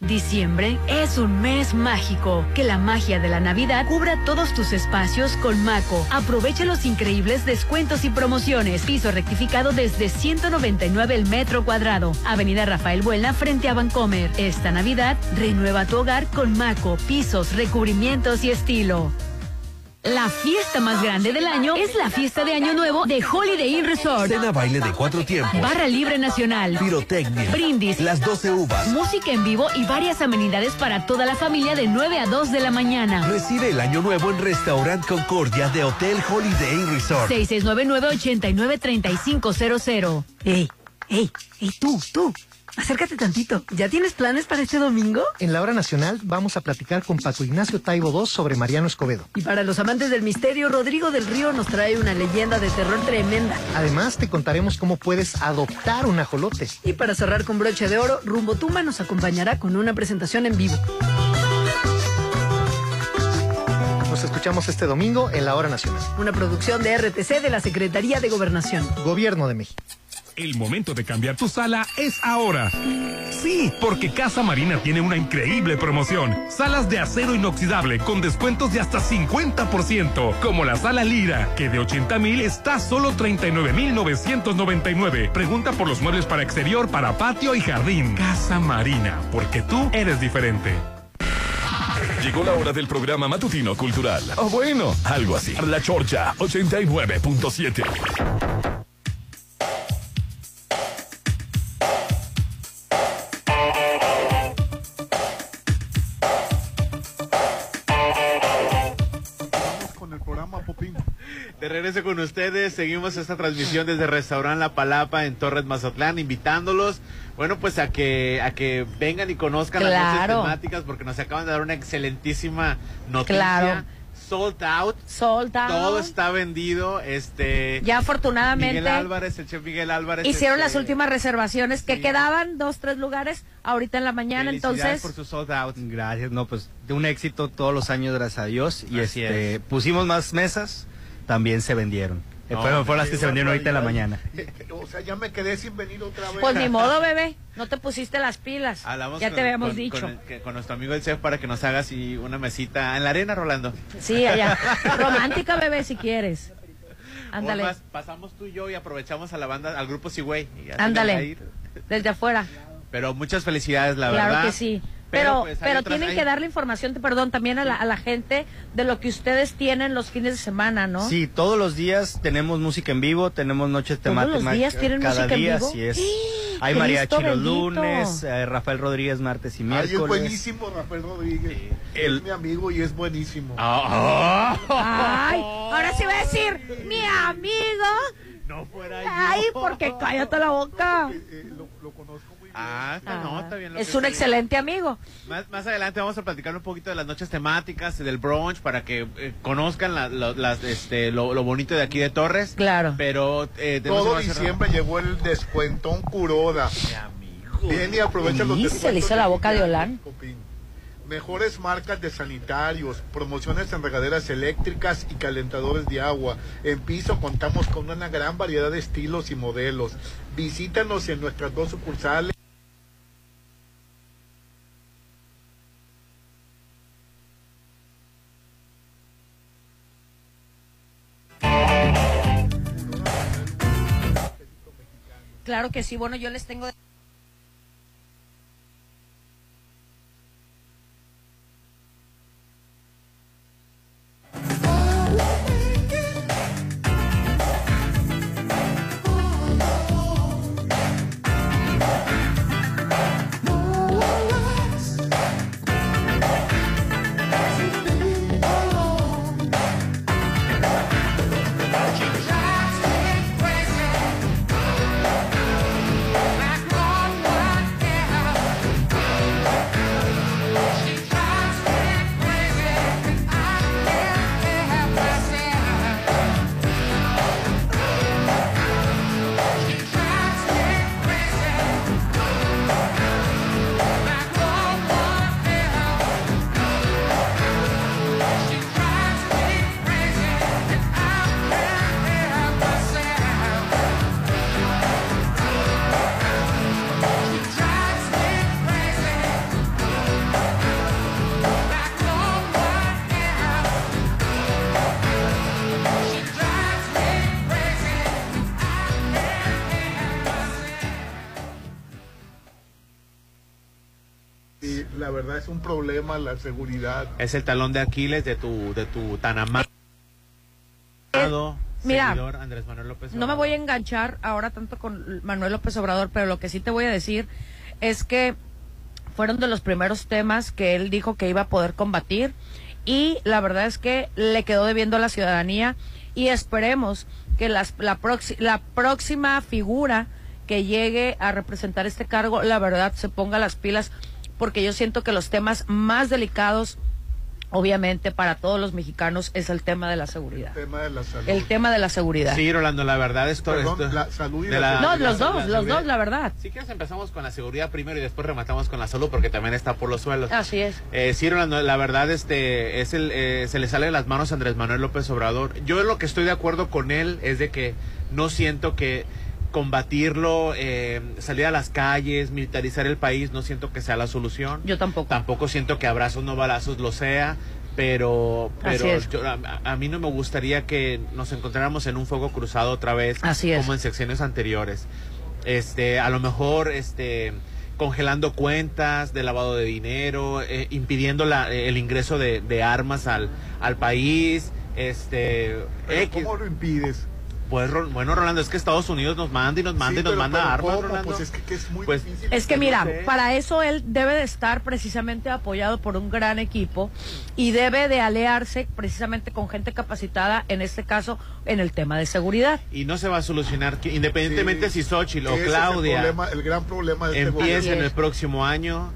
Diciembre es un mes mágico. Que la magia de la Navidad cubra todos tus espacios con Maco. Aprovecha los increíbles descuentos y promociones. Piso rectificado desde 199 el metro cuadrado. Avenida Rafael Buena frente a Vancomer. Esta Navidad renueva tu hogar con Maco, pisos, recubrimientos y estilo. La fiesta más grande del año es la fiesta de Año Nuevo de Holiday Inn Resort. Cena baile de cuatro tiempos. Barra libre nacional. Pirotecnia. Brindis. Las 12 uvas. Música en vivo y varias amenidades para toda la familia de 9 a 2 de la mañana. Recibe el Año Nuevo en Restaurant Concordia de Hotel Holiday Inn Resort. 6699-893500. Ey, ey, ey, tú, tú. Acércate tantito. ¿Ya tienes planes para este domingo? En la hora nacional vamos a platicar con Paco Ignacio Taibo II sobre Mariano Escobedo. Y para los amantes del misterio, Rodrigo del Río nos trae una leyenda de terror tremenda. Además, te contaremos cómo puedes adoptar un ajolote. Y para cerrar con broche de oro, Rumbo Tuma nos acompañará con una presentación en vivo. Nos escuchamos este domingo en la hora nacional. Una producción de RTC de la Secretaría de Gobernación. Gobierno de México. El momento de cambiar tu sala es ahora. Sí, porque Casa Marina tiene una increíble promoción. Salas de acero inoxidable con descuentos de hasta 50%, como la sala Lira, que de 80 mil está solo 39 mil 999. Pregunta por los muebles para exterior, para patio y jardín. Casa Marina, porque tú eres diferente. Llegó la hora del programa matutino cultural. O bueno, algo así. La Chorcha 89.7. De regreso con ustedes, seguimos esta transmisión desde Restaurant La Palapa en Torres Mazatlán, invitándolos, bueno, pues a que a que vengan y conozcan las noches temáticas porque nos acaban de dar una excelentísima noticia. Claro. Sold out. Sold out. Todo está vendido. Este. Ya afortunadamente. Miguel Álvarez, el chef Miguel Álvarez. Hicieron este, las últimas reservaciones que quedaban, dos, tres lugares, ahorita en la mañana, entonces. por su sold out. Gracias, no, pues de un éxito todos los años, gracias a Dios. Y Así este, es. pusimos más mesas, también se vendieron. Eh, No, fueron, fueron las que se vendieron ahorita en la mañana. O sea, ya me quedé sin venir otra vez. Pues ni modo, bebé. No te pusiste las pilas. Hablamos ya con- te habíamos con- dicho. Con, nuestro amigo el chef para que nos haga así una mesita en la arena, Rolando. Sí, allá. Romántica, bebé, si quieres. Ándale. Más, pasamos tú y yo y aprovechamos a la banda, al grupo Sigüey. y Ándale. Desde afuera. Pero muchas felicidades, la claro verdad. que sí. Pero, Pero, pues, hay pero otras- tienen hay- que darle información, perdón, también a la, a la gente de lo que ustedes tienen los fines de semana, ¿no? Sí, todos los días tenemos música en vivo, tenemos noches ¿Todos temáticas. los días tienen cada música en día, vivo? así es. ¡Ah! Hay Cristo mariachi los bendito. lunes, eh, Rafael Rodríguez martes y Ay, miércoles. es buenísimo, Rafael Rodríguez. Es mi amigo y es buenísimo. Ay, ahora sí voy a decir, mi amigo. No fuera Ay, porque cállate la boca. Ah, está- no, está bien. lo Es que un te excelente amigo. Más, más adelante vamos a platicar un poquito de las noches temáticas, del brunch, para que eh, conozcan la- lo, las, este, lo, lo bonito de aquí de Torres. Claro. Pero eh, Todo diciembre llegó el descuentón Curoda. Viene y aprovecha los Y se le hizo la boca de Olán. mejores marcas de sanitarios, promociones en regaderas eléctricas y calentadores de agua. En piso contamos con una gran variedad de estilos y modelos. Visítanos en nuestras dos sucursales. Claro que sí, bueno, yo les tengo... problema la seguridad. Es el talón de Aquiles de tu, de tu tan amado Mira, seguidor Andrés Manuel López no me voy a enganchar ahora tanto con Manuel López Obrador, pero lo que sí te voy a decir es que fueron de los primeros temas que él dijo que iba a poder combatir y la verdad es que le quedó debiendo a la ciudadanía y esperemos que las, la, proxi- la próxima figura que llegue a representar este cargo, la verdad, se ponga las pilas porque yo siento que los temas más delicados, obviamente, para todos los mexicanos es el tema de la seguridad. El tema de la salud. El tema de la seguridad. Sí, Rolando, la verdad esto... Perdón, esto- la salud y de la No, de los la- dos, la los seguridad. dos, la verdad. Si quieres empezamos con la seguridad primero y después rematamos con la salud porque también está por los suelos. Así es. Eh, sí, Rolando, la verdad este es el eh, se le sale de las manos a Andrés Manuel López Obrador. Yo lo que estoy de acuerdo con él es de que no siento que combatirlo, eh, salir a las calles, militarizar el país, no siento que sea la solución. Yo tampoco. Tampoco siento que abrazos no balazos lo sea, pero, pero yo- a, a mí no me gustaría que nos encontráramos en un fuego cruzado otra vez, Así es. como en secciones anteriores. Este, a lo mejor, este congelando cuentas de lavado de dinero, eh, impidiendo la, el ingreso de, de armas al, al país, este, X. ¿Cómo lo impides? Pues, bueno, Rolando, es que Estados Unidos nos manda y nos manda Sí, y nos pero- manda pero armas. Pues es que, que es muy Pues, difícil. Es que No mira, sé. para eso él debe de estar precisamente apoyado por un gran equipo y debe de aliarse precisamente con gente capacitada, en este caso, en el tema de seguridad. y no se va a solucionar, que independientemente si Xochitl o Claudia el, problema, el gran problema de este empiecen gobierno. el próximo año,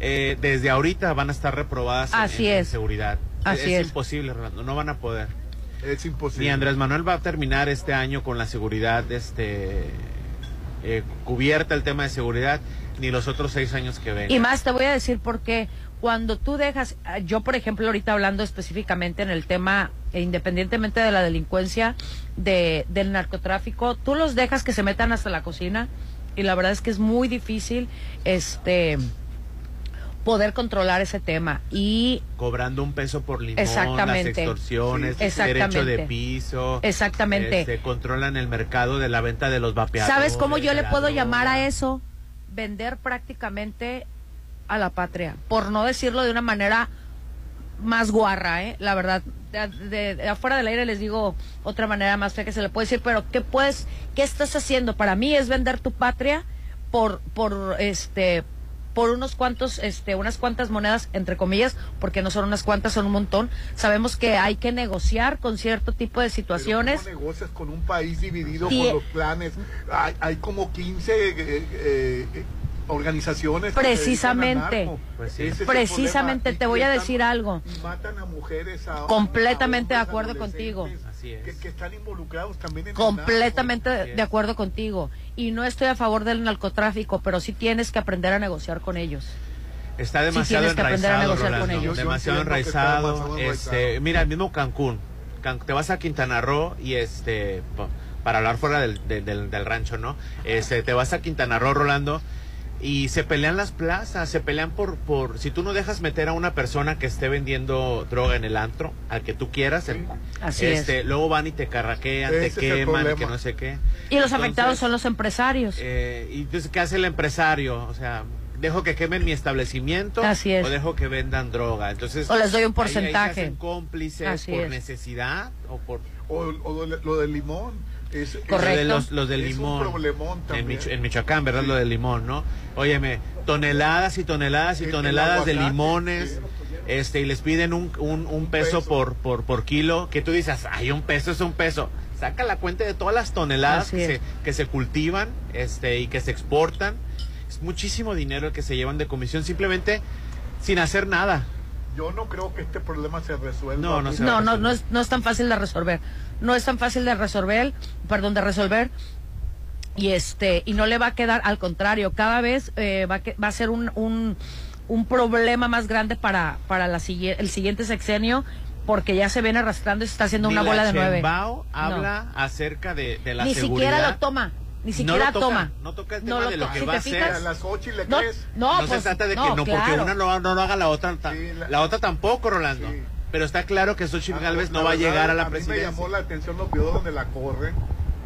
eh, desde ahorita van a estar reprobadas en- Así en, en es. seguridad. Así es, es. imposible, Rolando, no van a poder. Es imposible. Ni Andrés Manuel va a terminar este año con la seguridad este eh, cubierta el tema de seguridad, ni los otros seis años que ven. Y más te voy a decir por qué. Cuando tú dejas, ah, yo por ejemplo ahorita hablando específicamente en el tema, eh, independientemente de la delincuencia, de, del narcotráfico, tú los dejas que se metan hasta la cocina y la verdad es que es muy difícil este poder controlar ese tema y cobrando un peso por limón, Exactamente. las extorsiones, Sí, derecho de piso. Exactamente. este, controlan el mercado de la venta de los vapeadores. ¿Sabes cómo yo le puedo llamar a eso? Vender prácticamente a la patria, por no decirlo de una manera más guarra, ¿eh? La verdad, de, de- de afuera del aire les digo otra manera más fea que se le puede decir, pero ¿qué puedes, qué estás haciendo? Para mí es vender tu patria por, por, este, por unos cuantos, este, unas cuantas monedas, entre comillas, porque no son unas cuantas, son un montón. Sabemos que hay que negociar con cierto tipo de situaciones. ¿Cómo negocias con un país dividido por los planes? Hay, hay como 15 eh, eh, eh, organizaciones. Precisamente. Pues sí. Precisamente, te voy a están- decir algo. matan a mujeres, a- Completamente a de acuerdo contigo. Así es. Que, que están involucrados también en el Completamente de acuerdo contigo. Y no estoy a favor del narcotráfico, pero sí tienes que aprender a negociar con ellos. Está demasiado enraizado, Rolando, demasiado enraizado. Este, mira, el mismo Cancún. te vas a Quintana Roo y este para hablar fuera del, del, del, rancho, ¿no? Este, te vas a Quintana Roo, Rolando, y se pelean las plazas, se pelean por, por, si tú no dejas meter a una persona que esté vendiendo droga en el antro, al que tú quieras, Así este, es. luego van y te carraquean, te queman, que no sé qué. Y los afectados son los empresarios. Eh, y entonces, ¿qué hace el empresario? O sea, dejo que quemen mi establecimiento o dejo que vendan droga. Entonces, o les doy un porcentaje. Ahí, cómplices por necesidad o por... O, lo del limón Correcto. Los, los del limón. En, Michoacán, ¿verdad? Lo del limón, ¿no? Óyeme, toneladas y toneladas y toneladas de limones. Este, y les piden un, un, peso, Por, por, por kilo, que tú dices, ay, un peso es un peso. Saca la cuenta de todas las toneladas que se, que se cultivan este, y que se exportan. Es muchísimo dinero que se llevan de comisión simplemente sin hacer nada. Yo no creo que este problema se resuelva. No, no, no, no, no, es, no es tan fácil de resolver no es tan fácil de resolver, perdón, de resolver y este y no le va a quedar al contrario cada vez eh, va, va a ser un, un, un, problema más grande para para la el siguiente sexenio porque ya se viene arrastrando y se está haciendo una bola de nueve. habla acerca de, de la Ni siquiera lo toma. Ni siquiera toma. No toca el tema de lo que va a hacer. A las ocho le no, crees. No, no se pues, trata de que no, porque una no, no, lo haga la otra. la, otra tampoco, Rolando pero está claro que Xochitl ah, Galvez no va a llegar a la presidencia. A mí me llamó la atención los videos donde la corren,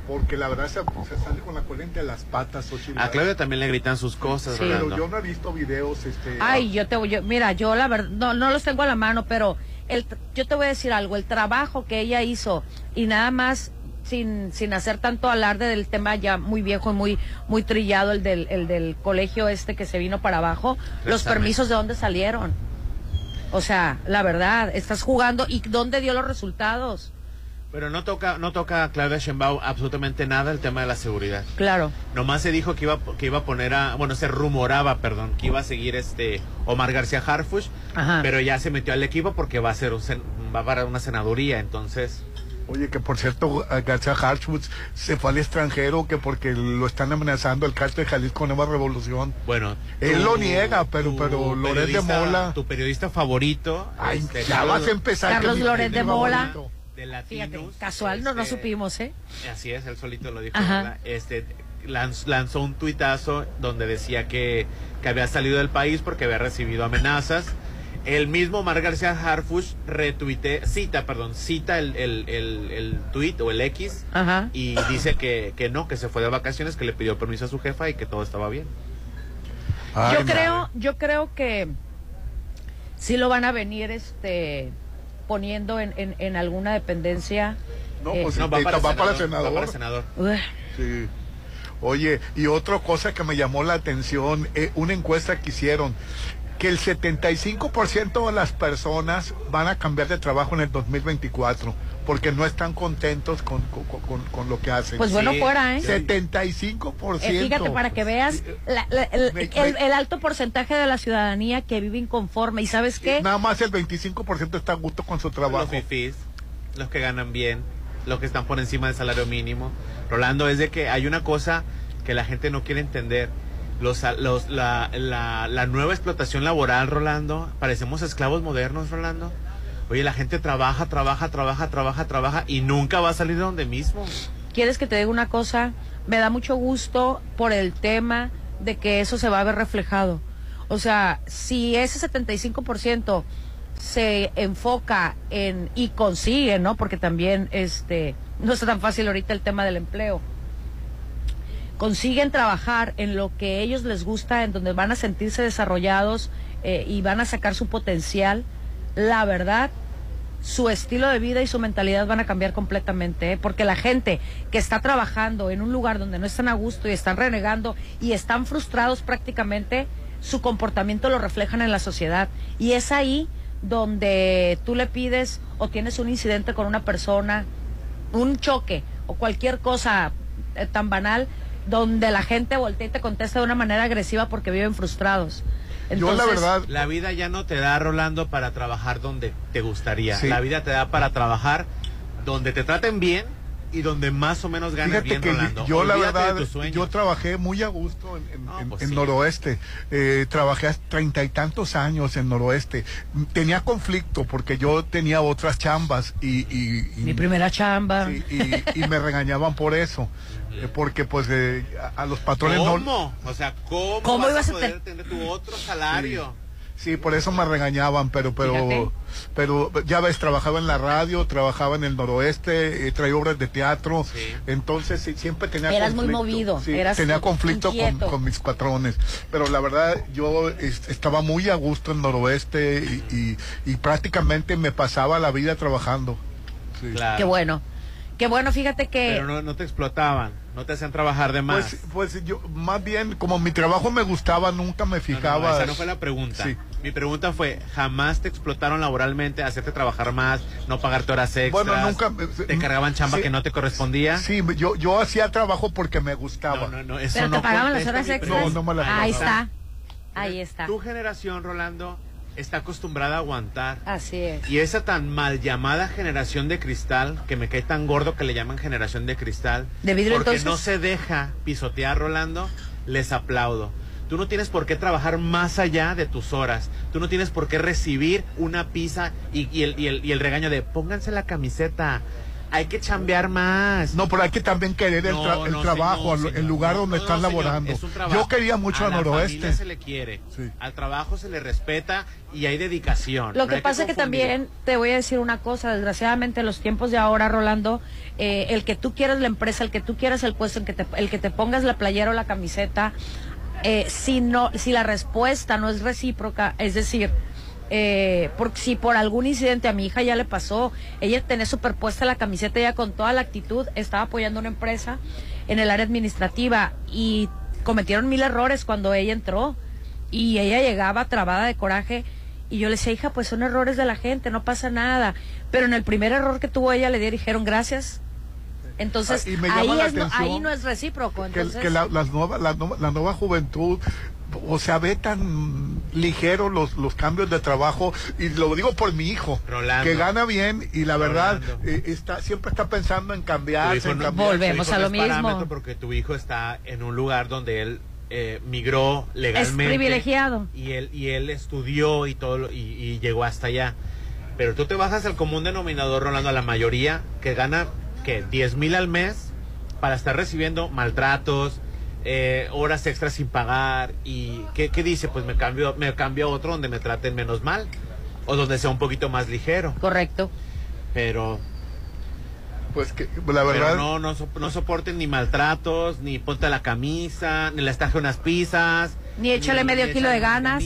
porque la verdad se, sale con la corriente a las patas Xochitl A Claudia también le gritan sus cosas, Pero yo no he visto videos, este... Ay, yo te voy, mira, yo la verdad, no, no los tengo a la mano, pero el, yo te voy a decir algo, el trabajo que ella hizo, y nada más sin, sin hacer tanto alarde del tema ya muy viejo y muy, muy trillado, el del, el del colegio este que se vino para abajo, los permisos de dónde salieron. O sea, la verdad, estás jugando y ¿dónde dio los resultados? Pero no toca, no toca a Claudia Sheinbaum absolutamente nada el tema de la seguridad. Claro. Nomás se dijo que iba, que iba a poner a, bueno, se rumoraba, perdón, que iba a seguir este Omar García Harfush, pero ya se metió al equipo porque va a ser un, va para una senaduría, entonces. Oye, que por cierto, García Harfush se fue al extranjero que porque lo están amenazando el cártel de Jalisco Nueva Revolución. Bueno, él lo niega, pero pero Loret de Mola, tu periodista favorito, Ay, este, ya vas a empezar Carlos Loret de Mola. Fíjate, casual no, no este, supimos, ¿eh? Así es, él solito lo dijo. Este lanzó un tuitazo donde decía que, que había salido del país porque había recibido amenazas el mismo Mar García Harfush retuite, cita, perdón, cita el, el, el, tweet o el X y dice que, que no, que se fue de vacaciones, que le pidió permiso a su jefa y que todo estaba bien. yo creo, yo creo que sí lo van a venir este poniendo en, en, alguna dependencia. No, pues va, para, senador, senador. Sí. Oye, y otra cosa que me llamó la atención, eh, una encuesta que hicieron, que el 75% de las personas van a cambiar de trabajo en el 2024 porque no están contentos con, con, lo que hacen. Pues bueno, fuera, ¿eh? 75%. Eh, fíjate, para que veas el, alto porcentaje de la ciudadanía que vive inconforme. ¿Y sabes qué? Nada más el 25% está a gusto con su trabajo. Los fifís, los que ganan bien, los que están por encima del salario mínimo. Rolando, es de que hay una cosa que la gente no quiere entender los, los, la, la, nueva explotación laboral, Rolando. Parecemos esclavos modernos, Rolando. Oye, la gente trabaja, trabaja, trabaja, trabaja, trabaja y nunca va a salir de donde mismo. ¿Quieres que te diga una cosa? Me da mucho gusto por el tema de que eso se va a ver reflejado. O sea, si ese 75% se enfoca en y consigue, ¿no? Porque también este no está tan fácil ahorita el tema del empleo consiguen trabajar en lo que ellos les gusta, en donde van a sentirse desarrollados eh, y van a sacar su potencial, la verdad, su estilo de vida y su mentalidad van a cambiar completamente, ¿eh? porque la gente que está trabajando en un lugar donde no están a gusto y están renegando y están frustrados prácticamente, su comportamiento lo reflejan en la sociedad. Y es ahí donde tú le pides o tienes un incidente con una persona, un choque o cualquier cosa eh, tan banal, donde la gente voltea y te contesta de una manera agresiva porque viven frustrados. Yo la verdad... La vida ya no te da, Rolando, para trabajar donde te gustaría. La vida te da para trabajar donde te traten bien y donde más o menos ganas Fíjate que yo la verdad, yo trabajé muy a gusto en, pues Noroeste. Eh, trabajé treinta y tantos años en Noroeste. Tenía conflicto porque yo tenía otras chambas y... Mi primera chamba. y, me regañaban por eso. Eh, porque pues eh, a, los patrones ¿Cómo? O sea, ¿cómo, ¿Cómo vas ibas a poder tener tu otro salario? Sí, por eso me regañaban, pero pero pero ya ves, trabajaba en la radio, trabajaba en el noroeste, eh, traía obras de teatro, entonces siempre tenía Eras muy movido, tenía conflicto con, mis patrones, pero la verdad yo estaba muy a gusto en noroeste y, y, prácticamente me pasaba la vida trabajando. Qué bueno. Qué bueno, fíjate que... Pero no, te explotaban, no te hacían trabajar de más. Pues, pues yo, más bien, como mi trabajo me gustaba, nunca me fijaba. No, esa no fue la pregunta. Mi pregunta fue, ¿jamás te explotaron laboralmente, hacerte trabajar más, no pagarte horas extras? Bueno, nunca... ¿Te cargaban chamba que no te correspondía? Sí, yo, yo hacía trabajo porque me gustaba. No, no, no, eso ¿Pero te pagaban las horas extras? No, no me las Ahí está, ahí está. Tu generación, Rolando, está acostumbrada a aguantar. Así es. Y esa tan mal llamada generación de cristal, que me cae tan gordo que le llaman generación de cristal, ¿De vidrio, porque no se deja pisotear, Rolando, les aplaudo. Tú no tienes por qué trabajar más allá de tus horas. Tú no tienes por qué recibir una pizza y, el, y, el, y el regaño de pónganse la camiseta hay que chambear más. No, pero hay que también querer el, trabajo, el lugar donde están laborando. Yo quería mucho a, Noroeste. se le quiere, al trabajo se le respeta y hay dedicación. Lo que pasa es que también te voy a decir una cosa, desgraciadamente en los tiempos de ahora, Rolando, eh, el que tú quieras la empresa, el que tú quieras el puesto, el que te, el que te pongas la playera o la camiseta, eh, si no, si la respuesta no es recíproca, es decir, eh, porque si por algún incidente a mi hija ya le pasó, ella tenía superpuesta la camiseta ya con toda la actitud, estaba apoyando una empresa en el área administrativa y cometieron mil errores cuando ella entró y ella llegaba trabada de coraje y yo le decía, hija, pues son errores de la gente, no pasa nada. Pero en el primer error que tuvo ella le dijeron gracias. Entonces, ah, ahí, ahí no es recíproco. Entonces... Que, la, las nueva, la, la nueva juventud o sea, ve tan ligero los, los cambios de trabajo y lo digo por mi hijo, que gana bien y la verdad eh, está siempre está pensando en cambiar. Volvemos a lo mismo. Porque tu hijo está en un lugar donde él eh, migró legalmente. Es privilegiado. Y él, y él estudió y todo y, y llegó hasta allá. Pero tú te bajas al común denominador, Rolando, a la mayoría que gana, que 10 mil al mes para estar recibiendo maltratos, eh, horas extras sin pagar y ¿qué, dice? Pues me cambio, me cambio a otro donde me traten menos mal o donde sea un poquito más ligero. Correcto. Pero pues que la verdad no, no, no soporten ni maltratos, ni ponte la camisa, ni le estaje unas pizzas, ni échale medio kilo de ganas.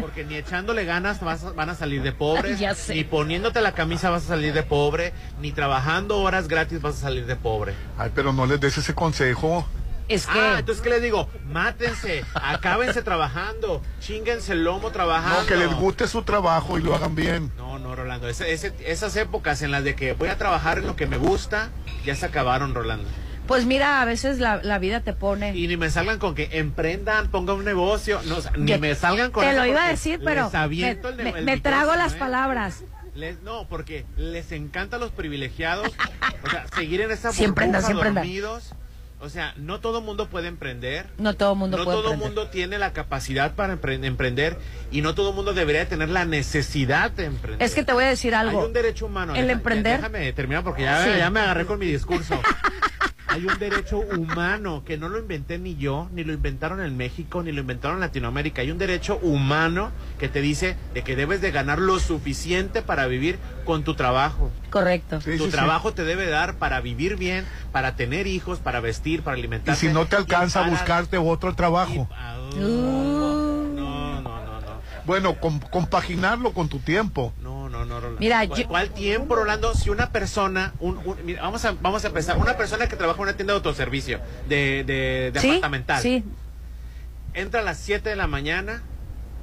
porque ni echándole ganas vas, van a salir de pobre, ni poniéndote la camisa vas a salir de pobre, ni trabajando horas gratis vas a salir de pobre. Ay, pero no les des ese consejo. Es que. Ah, entonces, ¿qué les digo? Mátense, acábense trabajando, chinguense el lomo trabajando. No, que les guste su trabajo y lo hagan bien. No, no, Rolando. esas épocas en las de que voy a trabajar en lo que me gusta, ya se acabaron, Rolando. Pues mira, a veces la, vida te pone. Y ni me salgan con que emprendan, pongan un negocio. No, ni me salgan con Te lo iba a decir, pero me, trago las ¿eh? palabras. no, porque les encantan los privilegiados. o sea, seguir en esa siempre burbuja siempre dormidos. O sea, no todo mundo puede emprender. No todo mundo no todo mundo tiene la capacidad para emprender y no todo mundo debería tener la necesidad de emprender. Es que te voy a decir algo. Hay un derecho humano. El emprender. Déjame terminar porque ya, ya me agarré con mi discurso. hay un derecho humano que no lo inventé ni yo, ni lo inventaron en México, ni lo inventaron en Latinoamérica. Hay un derecho humano que te dice de que debes de ganar lo suficiente para vivir con tu trabajo. Correcto. tu trabajo te debe dar para vivir bien, para tener hijos, para vestir, para alimentarte. Y si no te alcanza, a buscarte otro trabajo. No, no. Bueno, compaginarlo con tu tiempo. No, no, no, Rolando. Mira, ¿Cuál, tiempo, Rolando? Si una persona, un, vamos, a, vamos a empezar, una persona que trabaja en una tienda de autoservicio, de, de, de apartamental. Sí. Entra a las 7 de la mañana,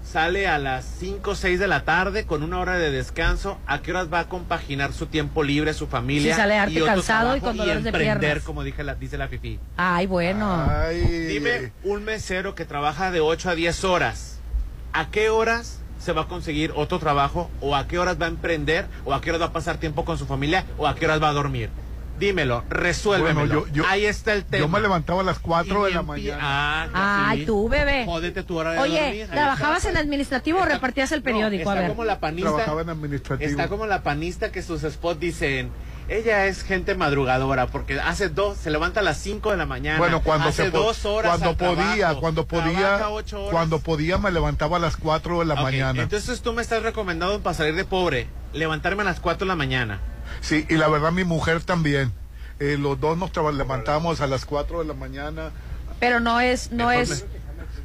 sale a las 5 o 6 de la tarde con una hora de descanso, ¿a qué horas va a compaginar su tiempo libre, su familia? Si sale arte cansado y con dolores de piernas. como dije la, dice la Fifi. Ay, bueno. Dime un mesero que trabaja de 8 a 10 horas, ¿a qué horas se va a conseguir otro trabajo? ¿O a qué horas va a emprender? ¿O a qué horas va a pasar tiempo con su familia? ¿O a qué horas va a dormir? dímelo, resuélvemelo. Ahí está el tema. Yo me levantaba a las 4 de la mañana. Ah, Ay, tú, bebé. Jódete tu hora de Oye, dormir. ¿trabajabas en administrativo o repartías el periódico? está a ver. como la panista. Trabajaba en administrativo. Está como la panista que sus spots dicen. Ella es gente madrugadora porque hace dos, se levanta a las 5 de la mañana. Bueno, cuando hace se po- dos horas cuando al podía, trabajo, cuando podía, trabaja ocho horas. cuando podía me levantaba a las 4 de la mañana. Entonces tú me estás recomendando para salir de pobre, levantarme a las 4 de la mañana. Sí, y la verdad mi mujer también. Eh, los dos nos levantamos a las 4 de la mañana. Pero no es, no Mejor es,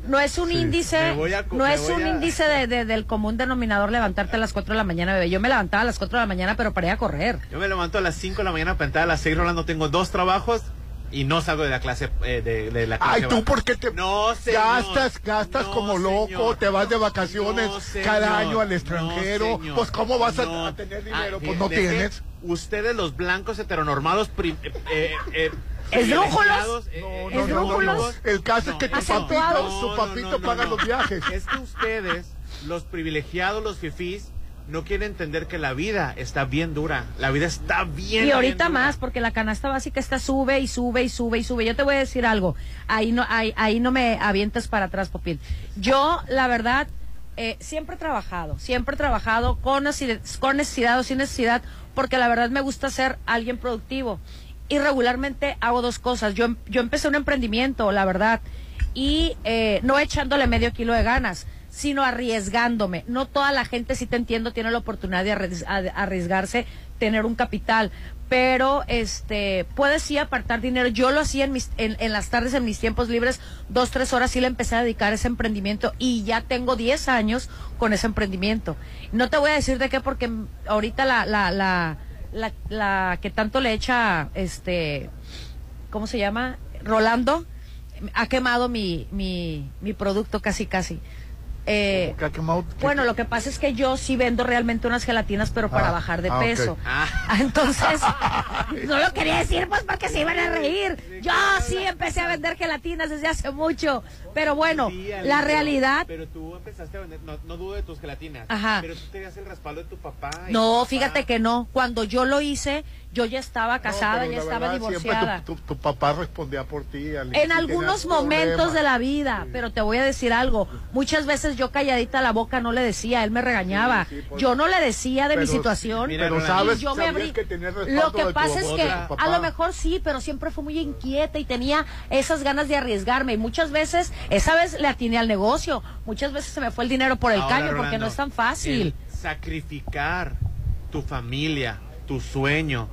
no es un índice, Me voy a co- no es un a- índice de, de- del común denominador levantarte a las 4 de la mañana, bebé. Yo me levantaba a las 4 de la mañana, pero para ir a correr. Yo me levanto a las 5 de la mañana para entrar a las 6 Rolando, tengo dos trabajos y no salgo de la clase eh, de, de la clase Ay, tú baja. por qué te No, señor. gastas, gastas No, como loco, señor. te vas de vacaciones No, señor. cada año al No, extranjero. pues cómo vas a- No. a, tener dinero, Ay, pues no deje- tienes. Ustedes los blancos heteronormados prim- eh, eh, ¿Esdrújulos? privilegiados, eh, eh, No, no, no, no. El caso es que tu papito, papito paga los viajes. Es que ustedes, los privilegiados, los fifís, no quieren entender que la vida está bien dura. La vida está bien Y ahorita bien dura. más, porque la canasta básica está sube y sube y sube y sube. Yo te voy a decir algo, ahí no, ahí, ahí no me avientes para atrás, Popín. Yo, la verdad, eh, siempre he trabajado, siempre he trabajado con necesidad, con necesidad o sin necesidad, porque la verdad me gusta ser alguien productivo. Y regularmente hago dos cosas. Yo, em- yo empecé un emprendimiento, la verdad, y eh, no echándole medio kilo de ganas, sino arriesgándome. No toda la gente, si te entiendo, tiene la oportunidad de arriesgarse, tener un capital. Pero este puedes sí apartar dinero. Yo lo hacía en, mis, en, en las tardes, en mis tiempos libres, dos, tres horas, sí le empecé a dedicar a ese emprendimiento y ya tengo 10 años con ese emprendimiento. No te voy a decir de qué, porque ahorita la, la, la, la, la que tanto le echa, este, ¿cómo se llama? Rolando, ha quemado mi, mi, mi producto casi, casi. Eh, ¿Qué ha quemado? ¿Qué- bueno, lo que pasa es que yo sí vendo realmente unas gelatinas, pero para Ah, bajar de ah, peso. Ah, Entonces, no lo quería decir pues porque se iban a reír. Yo sí empecé a vender gelatinas desde hace mucho. Pero bueno, la realidad... Pero tú empezaste a vender, no, no dudo de tus gelatinas. Ajá. Pero tú tenías el respaldo de tu papá. No, tu papá. fíjate que no. Cuando yo lo hice, yo ya estaba casada, pero ya estaba verdad, divorciada. Tu, tu- tu papá respondía por ti. Alicia, En si algunos momentos problemas. de la vida, pero te voy a decir algo. Muchas veces yo calladita la boca no le decía, él me regañaba. Sí, sí, pues, yo no le decía de mi pero- situación. pero y sabes- yo me abrí. que Lo que pasa es que a lo mejor sí, pero siempre fui muy inquieta y tenía esas ganas de arriesgarme. Y muchas veces, esa vez le atiné al negocio. Muchas veces se me fue el dinero por el Ahora, caño porque Rolando, no es tan fácil. el sacrificar tu familia, tu sueño,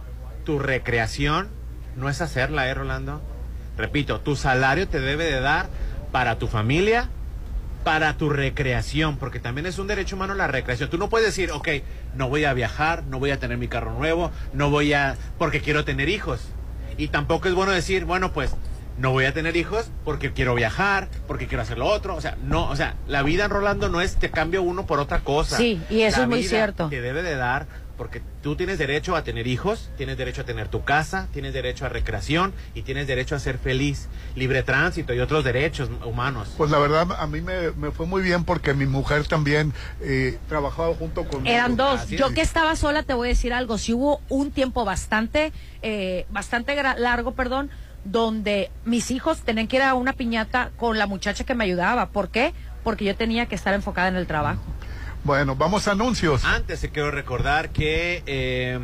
tu recreación, no es hacerla, ¿eh, Rolando? Repito, tu salario te debe de dar para tu familia, para tu recreación, porque también es un derecho humano la recreación. Tú no puedes decir, ok, no voy a viajar, no voy a tener mi carro nuevo, no voy a, porque quiero tener hijos. Y tampoco es bueno decir, bueno, pues no voy a tener hijos porque quiero viajar, porque quiero hacer lo otro. O sea, no, o sea, la vida en Rolando no es te cambio uno por otra cosa. Sí, y eso La es muy cierto. Te debe de dar porque tú tienes derecho a tener hijos, tienes derecho a tener tu casa, tienes derecho a recreación y tienes derecho a ser feliz, libre tránsito y otros derechos humanos. Pues la verdad, a mí me, me fue muy bien porque mi mujer también eh, trabajaba junto conmigo. Eran dos. Yo que estaba sola, te voy a decir algo. Si hubo un tiempo bastante, eh, bastante largo, perdón, donde mis hijos tenían que ir a una piñata con la muchacha que me ayudaba. ¿Por qué? Porque yo tenía que estar enfocada en el trabajo. Bueno, vamos a anuncios. Antes te quiero recordar que, eh,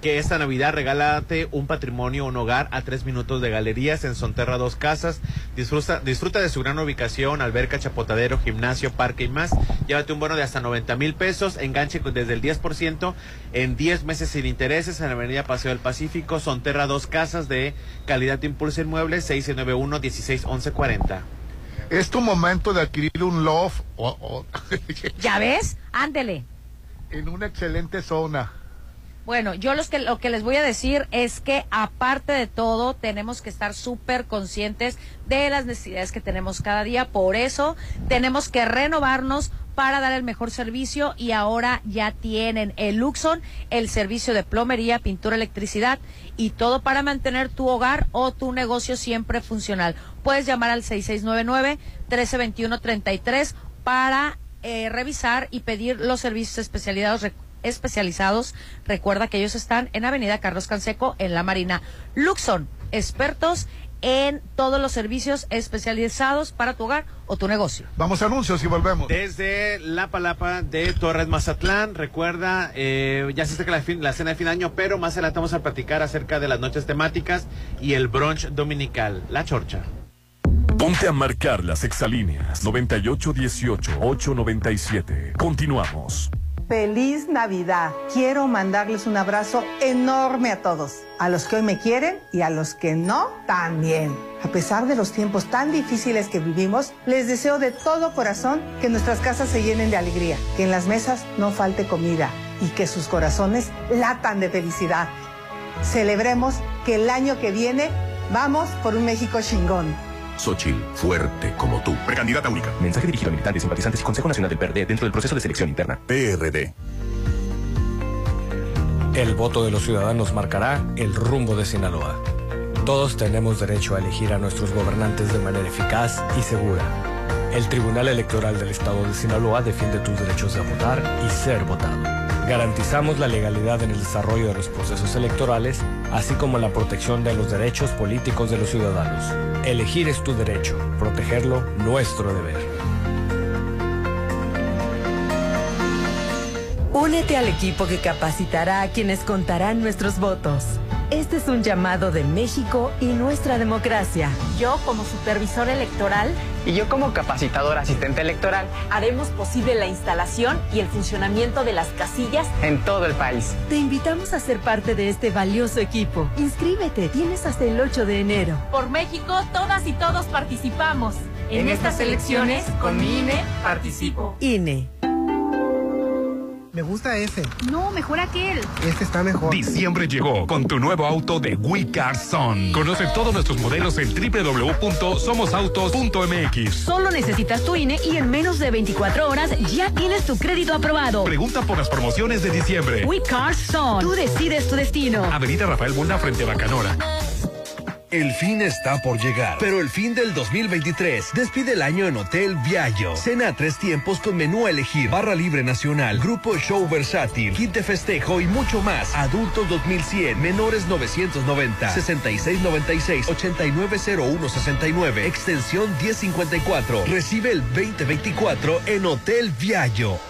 que esta Navidad regálate un patrimonio, un hogar a tres minutos de galerías en Sonterra Dos Casas. Disfruta, disfruta de su gran ubicación, alberca, chapotadero, gimnasio, parque y más. Llévate un bono de hasta 90 mil pesos, enganche desde el 10% en 10 meses sin intereses en la avenida Paseo del Pacífico, Sonterra Dos Casas de calidad de impulso inmueble 691-161140. Es tu momento de adquirir un loft o- o- ¿Ya ves? Ándele. en una excelente zona. Bueno, yo los que, lo que les voy a decir es que aparte de todo tenemos que estar súper conscientes de las necesidades que tenemos cada día. Por eso tenemos que renovarnos para dar el mejor servicio y ahora ya tienen el Luxon, el servicio de plomería, pintura, electricidad y todo para mantener tu hogar o tu negocio siempre funcional. Puedes llamar al 6699-1321-33 para eh, revisar y pedir los servicios especializados. Especializados. Recuerda que ellos están en Avenida Carlos Canseco, en La Marina. Luxon, expertos en todos los servicios especializados para tu hogar o tu negocio. Vamos a anuncios y volvemos. Desde la palapa de Torres Mazatlán, recuerda, eh, ya se acerca la, fin, la cena de fin de año, pero más adelante vamos a platicar acerca de las noches temáticas y el brunch dominical, La Chorcha. Ponte a marcar las exalíneas 9818-897. Continuamos. Feliz Navidad. Quiero mandarles un abrazo enorme a todos, a los que hoy me quieren y a los que no, también. A pesar de los tiempos tan difíciles que vivimos, les deseo de todo corazón que nuestras casas se llenen de alegría, que en las mesas no falte comida y que sus corazones latan de felicidad. Celebremos que el año que viene vamos por un México chingón. Xochitl, fuerte como tú. Precandidata única. Mensaje dirigido a militantes, simpatizantes y Consejo Nacional del PRD dentro del proceso de selección interna. PRD. El voto de los ciudadanos marcará el rumbo de Sinaloa. Todos tenemos derecho a elegir a nuestros gobernantes de manera eficaz y segura. El Tribunal Electoral del Estado de Sinaloa defiende tus derechos de votar y ser votado. Garantizamos la legalidad en el desarrollo de los procesos electorales, así como la protección de los derechos políticos de los ciudadanos. Elegir es tu derecho, protegerlo nuestro deber. Únete al equipo que capacitará a quienes contarán nuestros votos. Este es un llamado de México y nuestra democracia. Yo, como supervisor electoral, y yo como capacitador asistente electoral, haremos posible la instalación y el funcionamiento de las casillas en todo el país. Te invitamos a ser parte de este valioso equipo. Inscríbete, tienes hasta el 8 de enero. Por México, todas y todos participamos. En, en estas elecciones, con mi INE, participo. INE. Me gusta ese. No, mejor aquel. Este está mejor. Diciembre llegó con tu nuevo auto de We Car Son. Conoce todos nuestros modelos en www.somosautos.mx. Solo necesitas tu INE y en menos de 24 horas ya tienes tu crédito aprobado. Pregunta por las promociones de diciembre. We Car Son. Tú decides tu destino. Avenida Rafael Buna frente a Bacanora. El fin está por llegar, pero el fin del 2023 despide el año en Hotel Viallo. Cena tres tiempos con menú a elegir, barra libre nacional, grupo show versátil, kit de festejo y mucho más. Adultos 2100, menores 990, 6696, 890169, extensión 1054. Recibe el 2024 en Hotel Viallo.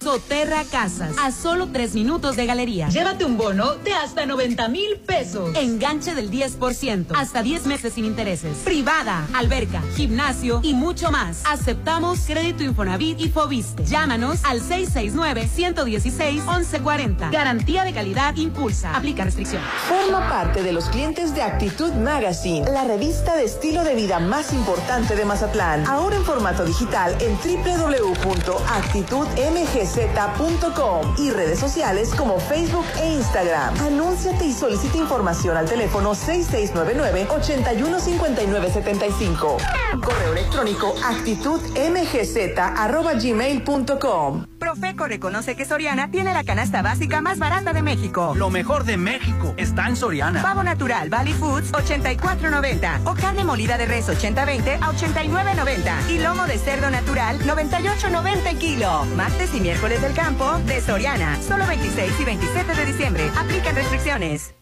Soterra Casas, a solo tres minutos de galería. Llévate un bono de hasta 90 mil pesos. Enganche del 10%, hasta 10 meses sin intereses. Privada, alberca, gimnasio y mucho más. Aceptamos crédito Infonavit y Fobiste. Llámanos al 669-116-1140. Garantía de calidad impulsa. Aplica restricción. Forma parte de los clientes de Actitud Magazine, la revista de estilo de vida más importante de Mazatlán. Ahora en formato digital en www.actitudmg y redes sociales como Facebook e Instagram. Anúnciate y solicita información al teléfono 6699-815975. Correo electrónico actitudmgz.gmail.com. Profeco reconoce que Soriana tiene la canasta básica más barata de México. Lo mejor de México está en Soriana. Pavo natural Valley Foods 84.90 o carne molida de res 80-20 a 89.90 y lomo de cerdo natural 98.90 el kilo. Martes y miércoles del campo de Soriana. Solo 26 y 27 de diciembre. Aplican restricciones.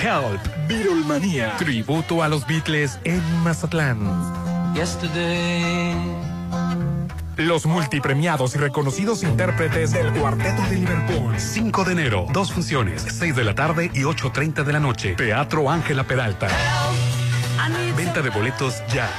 Help, Beatlemania. Tributo a los Beatles en Mazatlán. Los multipremiados y reconocidos intérpretes del Cuarteto de Liverpool. 5 de enero, dos funciones, 6 de la tarde y 8.30 de la noche. Teatro Ángela Peralta. Venta de boletos ya.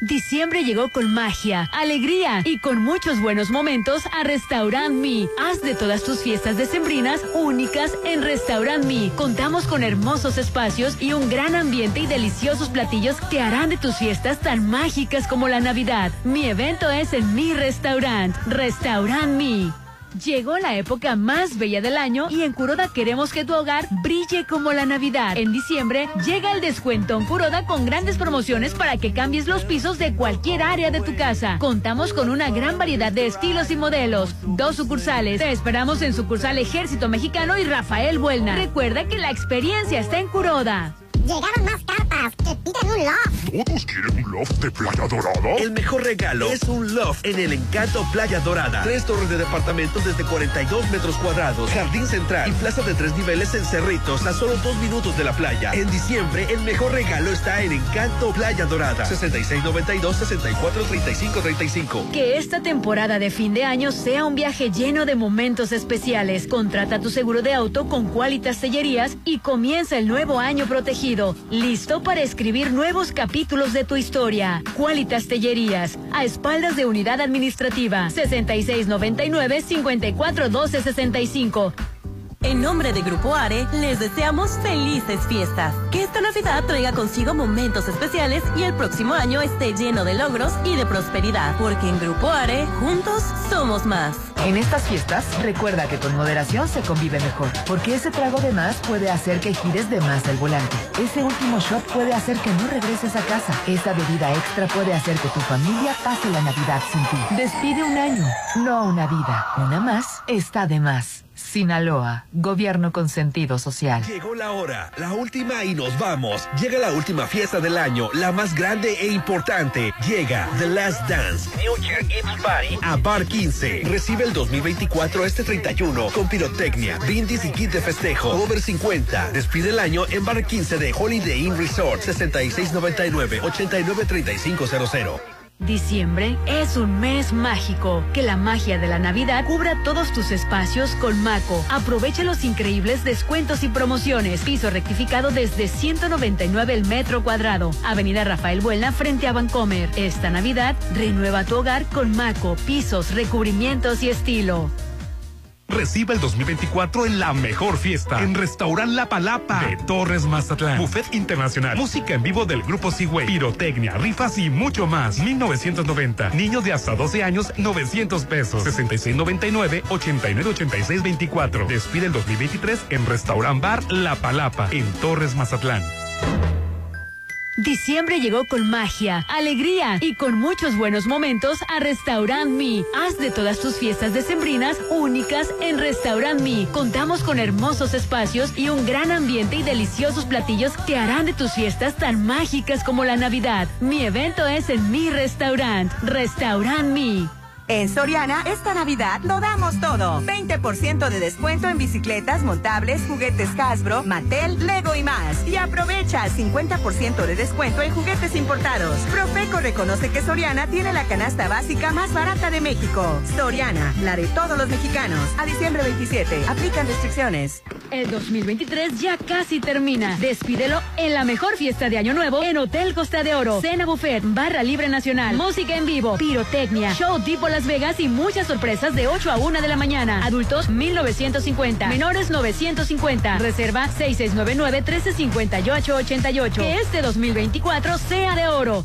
Diciembre llegó con magia, alegría y con muchos buenos momentos a Restaurant Me. Haz de todas tus fiestas decembrinas únicas en Restaurant Me. Contamos con hermosos espacios y un gran ambiente y deliciosos platillos que harán de tus fiestas tan mágicas como la Navidad. Mi evento es en mi restaurant, Restaurant Me. Llegó la época más bella del año y en Curoda queremos que tu hogar brille como la Navidad. En diciembre llega el descuento en Curoda con grandes promociones para que cambies los pisos de cualquier área de tu casa. Contamos con una gran variedad de estilos y modelos. Dos sucursales. Te esperamos en sucursal Ejército Mexicano y Rafael Buelna. Recuerda que la experiencia está en Curoda. Llegaron más cartas que piden un loft. ¿Todos quieren un loft de Playa Dorada? El mejor regalo es un loft en el Encanto Playa Dorada. Tres torres de departamentos desde 42 metros cuadrados, jardín central y plaza de tres niveles en Cerritos a solo dos minutos de la playa. En diciembre, el mejor regalo está en Encanto Playa Dorada. 6692-643535. Que esta temporada de fin de año sea un viaje lleno de momentos especiales. Contrata tu seguro de auto con Qualitas Tellerías y comienza el nuevo año protegido listo para escribir nuevos capítulos de tu historia. Cualitas Tellerías, a espaldas de Unidad Administrativa, 6699-541265. En nombre de Grupo Are, les deseamos felices fiestas. Que esta Navidad traiga consigo momentos especiales y el próximo año esté lleno de logros y de prosperidad. Porque en Grupo Are, juntos somos más. En estas fiestas, recuerda que con moderación se convive mejor. Porque ese trago de más puede hacer que gires de más el volante. Ese último shot puede hacer que no regreses a casa. Esa bebida extra puede hacer que tu familia pase la Navidad sin ti. Despide un año, no una vida. Una más está de más. Sinaloa, gobierno con sentido social. Llegó la hora, la última y nos vamos. Llega la última fiesta del año, la más grande e importante. Llega The Last Dance, New Year Eve Party a Bar 15. Recibe el 2024 este 31 con pirotecnia, brindis y kit de festejo. Over 50. Despide el año en Bar 15 de Holiday Inn Resort 6699 893500. Diciembre es un mes mágico. Que la magia de la Navidad cubra todos tus espacios con Maco. Aprovecha los increíbles descuentos y promociones. Piso rectificado desde 199 el metro cuadrado. Avenida Rafael Buelna frente a Vancomer. Esta Navidad renueva tu hogar con Maco, pisos, recubrimientos y estilo. Reciba el 2024 en la mejor fiesta en Restaurant La Palapa de Torres Mazatlán. Buffet internacional, música en vivo del grupo Seaway, pirotecnia, rifas y mucho más. 1990. Niños de hasta 12 años, 900 pesos. 6699 898624. Despide el 2023 en Restaurant Bar La Palapa en Torres Mazatlán. Diciembre llegó con magia, alegría y con muchos buenos momentos a Restaurant Me. Haz de todas tus fiestas decembrinas únicas en Restaurant Me. Contamos con hermosos espacios y un gran ambiente y deliciosos platillos que harán de tus fiestas tan mágicas como la Navidad. Mi evento es en mi restaurant, Restaurant Me. En Soriana, esta Navidad lo damos todo. 20% de descuento en bicicletas, montables, juguetes Hasbro, Mattel, Lego y más. Y aprovecha 50% de descuento en juguetes importados. Profeco reconoce que Soriana tiene la canasta básica más barata de México. Soriana, la de todos los mexicanos. A diciembre 27, aplican restricciones. El 2023 ya casi termina. Despídelo en la mejor fiesta de Año Nuevo en Hotel Costa de Oro. Cena buffet, barra libre nacional, música en vivo, pirotecnia, show tipo Las Vegas y muchas sorpresas de 8 a 1 de la mañana. Adultos 1950, menores 950. Reserva 6699-1358-88. Que este 2024 sea de oro.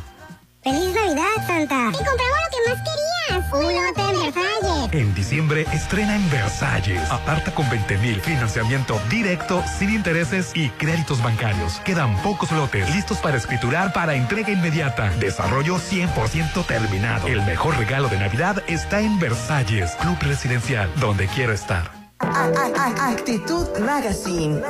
¡Feliz Navidad, Santa! ¡Y compramos lo que más querías! ¡Un lote en Versalles! En diciembre estrena en Versalles. Aparta con 20 mil financiamiento directo, sin intereses y créditos bancarios. Quedan pocos lotes listos para escriturar para entrega inmediata. Desarrollo 100% terminado. El mejor regalo de Navidad está en Versalles, Club Residencial, donde quiero estar. Actitud Magazine,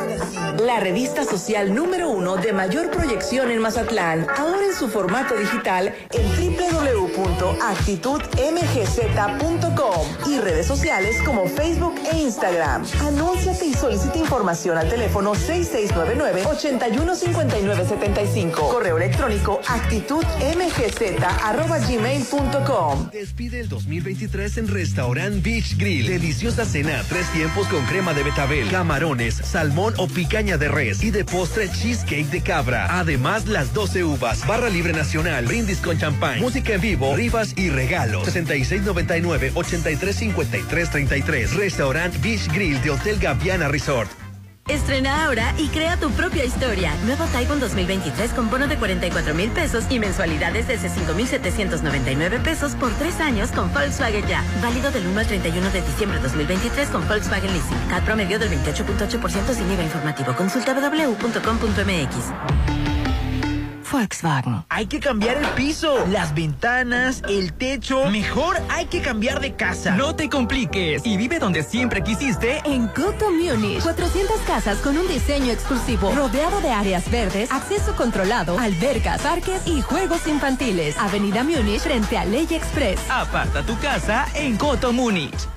la revista social número uno de mayor proyección en Mazatlán, ahora en su formato digital en www www.actitudmgz.com y redes sociales como Facebook e Instagram. Anúnciate y solicita información al teléfono 6699-815975. Correo electrónico actitudmgz.gmail.com. Despide el 2023 en Restaurant Beach Grill. Deliciosa cena, tres tiempos con crema de betabel, camarones, salmón o picaña de res y de postre cheesecake de cabra. Además, las 12 uvas, barra libre nacional, brindis con champán, música en vivo, rifas y regalos. 6699-835333. Restaurant Beach Grill de Hotel Gaviana Resort. Estrena ahora y crea tu propia historia. Nuevo Taiwan 2023 con bono de 44 mil pesos y mensualidades desde 5,799 pesos por tres años con Volkswagen Ya. Válido del 1 al 31 de diciembre 2023 con Volkswagen Leasing. CAT promedio del 28.8% sin IVA informativo. Consulta www.com.mx. Volkswagen. Hay que cambiar el piso, las ventanas, el techo. Mejor hay que cambiar de casa. No te compliques y vive donde siempre quisiste en Coto Munich. 400 casas con un diseño exclusivo, rodeado de áreas verdes, acceso controlado, albercas, parques y juegos infantiles. Avenida Munich frente a Ley Express. Aparta tu casa en Coto Múnich.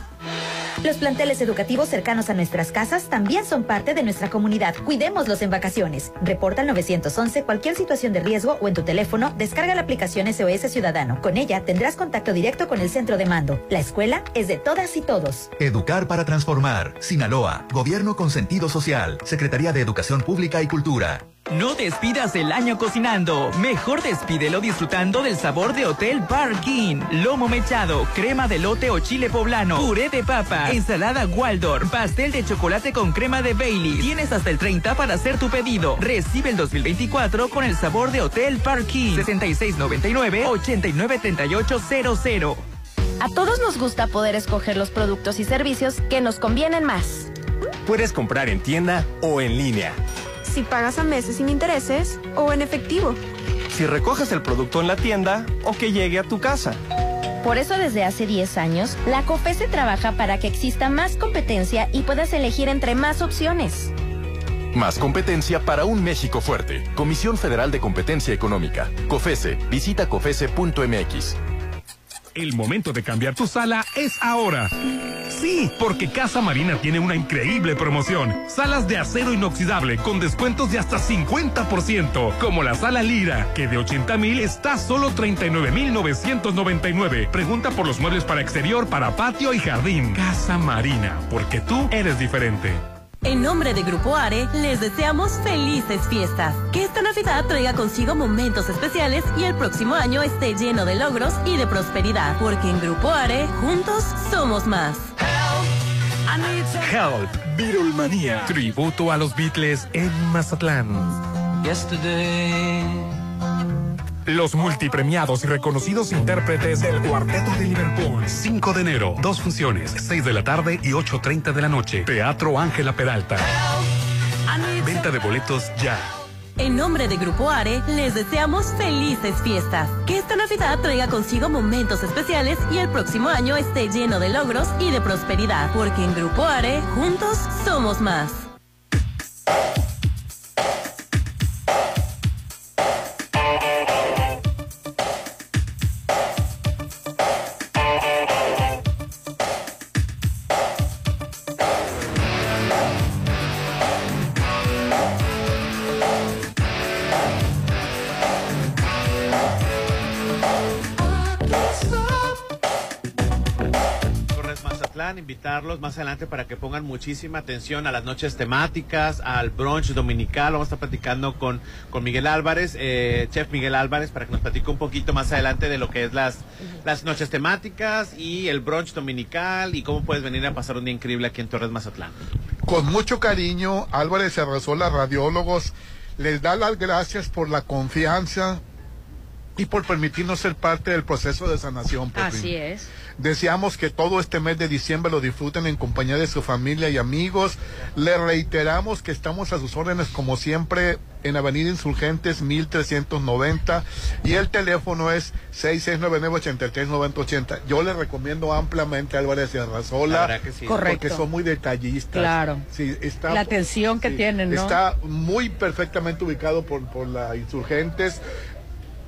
Los planteles educativos cercanos a nuestras casas también son parte de nuestra comunidad. Cuidémoslos en vacaciones. Reporta al 911 cualquier situación de riesgo o en tu teléfono descarga la aplicación SOS Ciudadano. Con ella tendrás contacto directo con el centro de mando. La escuela es de todas y todos. Educar para transformar. Sinaloa. Gobierno con sentido social. Secretaría de Educación Pública y Cultura. No despidas el año cocinando. Mejor despídelo disfrutando del sabor de Hotel Parkin. Lomo mechado, crema de lote o chile poblano, puré de papa, ensalada Waldorf, pastel de chocolate con crema de Bailey. Tienes hasta el 30 para hacer tu pedido. Recibe el 2024 con el sabor de Hotel Parkin. 6699-893800. A todos nos gusta poder escoger los productos y servicios que nos convienen más. Puedes comprar en tienda o en línea si pagas a meses sin intereses o en efectivo. Si recoges el producto en la tienda o que llegue a tu casa. Por eso desde hace 10 años, la COFESE trabaja para que exista más competencia y puedas elegir entre más opciones. Más competencia para un México fuerte. Comisión Federal de Competencia Económica. COFESE. Visita COFESE.mx. El momento de cambiar tu sala es ahora. Sí, porque Casa Marina tiene una increíble promoción. Salas de acero inoxidable con descuentos de hasta 50%, como la sala Lira, que de 80 mil está solo 39 mil 999. Pregunta por los muebles para exterior, para patio y jardín. Casa Marina, porque tú eres diferente. En nombre de Grupo Are, les deseamos felices fiestas. Que esta Navidad traiga consigo momentos especiales y el próximo año esté lleno de logros y de prosperidad. Porque en Grupo Are, juntos somos más. Help, Beatlemania. Tributo a los Beatles en Mazatlán. Yesterday. Los multipremiados y reconocidos intérpretes del Cuarteto de Liverpool. 5 de enero, dos funciones, 6 de la tarde y 8.30 de la noche. Teatro Ángela Peralta. Venta de boletos ya. En nombre de Grupo Are, les deseamos felices fiestas. Que esta Navidad traiga consigo momentos especiales y el próximo año esté lleno de logros y de prosperidad. Porque en Grupo Are, juntos somos más. Invitarlos más adelante para que pongan muchísima atención a las noches temáticas, al brunch dominical. Vamos a estar platicando con, con Miguel Álvarez, eh, chef Miguel Álvarez, para que nos platique un poquito más adelante de lo que es las, las noches temáticas y el brunch dominical y cómo puedes venir a pasar un día increíble aquí en Torres Mazatlán. Con mucho cariño, Álvarez Arrasola, radiólogos, les da las gracias por la confianza y por permitirnos ser parte del proceso de sanación. Así es. Deseamos que todo este mes de diciembre lo disfruten en compañía de su familia y amigos. Le reiteramos que estamos a sus órdenes como siempre en Avenida Insurgentes 1390 y el teléfono es 6699-839080. Yo le recomiendo ampliamente a Álvarez y Arrazola porque son muy detallistas. Claro. Sí, está, la atención que tienen, ¿no? Está muy perfectamente ubicado por, por la Insurgentes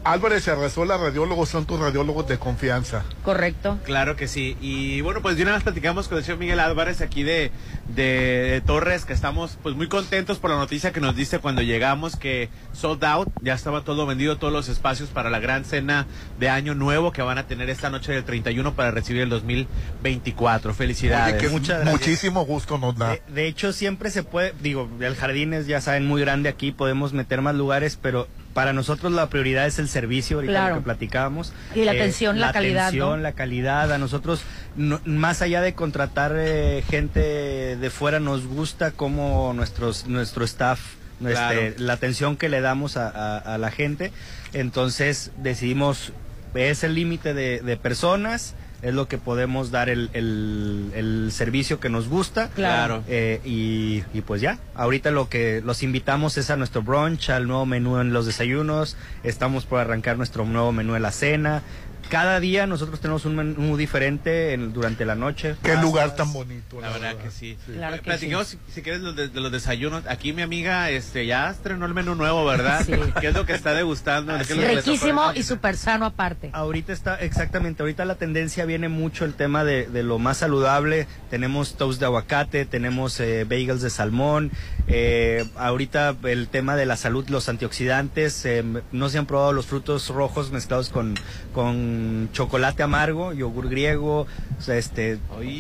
Álvarez Arrasola, radiólogos, son tus radiólogos de confianza. Correcto. Claro que sí. Y bueno, pues de una vez platicamos con el señor Miguel Álvarez aquí de, de, Torres, que estamos pues muy contentos por la noticia que nos dice cuando llegamos que sold out, ya estaba todo vendido, todos los espacios para la gran cena de Año Nuevo que van a tener esta noche del 31 para recibir el 2024. Felicidades. Oye, que muchísimo gusto nos da. De, de hecho, siempre se puede, digo, el jardín es, ya saben, muy grande aquí, podemos meter más lugares, pero para nosotros la prioridad es el servicio, ahorita lo que platicábamos. Y la eh, atención, la, calidad. La atención, la calidad. A nosotros, más allá de contratar eh, gente de fuera, nos gusta cómo nuestros, nuestro staff, este, la atención que le damos a, la gente. Entonces decidimos, es el límite de, de personas es lo que podemos dar el, el, servicio que nos gusta. Claro. Eh, y, y, pues ya, ahorita lo que los invitamos es a nuestro brunch, al nuevo menú en los desayunos, estamos por arrancar nuestro nuevo menú en la cena, cada día nosotros tenemos un menú diferente durante la noche. Qué lugar tan bonito. La, verdad, que sí. Platicamos, si, quieres, de, los desayunos. Aquí mi amiga este ya estrenó el menú nuevo, ¿verdad? Sí. ¿Qué es lo que está degustando? Riquísimo y súper sano aparte. Ahorita está, exactamente, ahorita la tendencia viene mucho el tema de, lo más saludable. Tenemos toast de aguacate, tenemos eh, bagels de salmón. Eh, ahorita el tema de la salud, los antioxidantes. Eh, no se han probado los frutos rojos mezclados con, con chocolate amargo, yogur griego, este,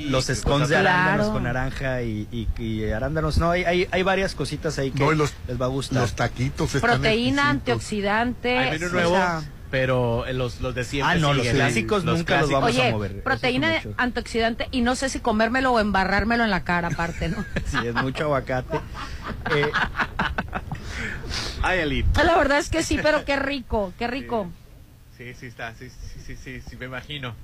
los scones de arándanos con naranja y, arándanos. No, hay, hay, varias cositas ahí que les va a gustar. Los taquitos. Proteína, antioxidante. Hay menú nuevo. pero los, los de siempre. Ah, no, los clásicos nunca los vamos a mover. Proteína antioxidante y no sé si comérmelo o embarrármelo en la cara aparte, ¿no? sí, es mucho aguacate. Eh, Ay, La verdad es que sí, pero qué rico, qué rico. Sí, sí está, sí, sí, sí, sí, me imagino.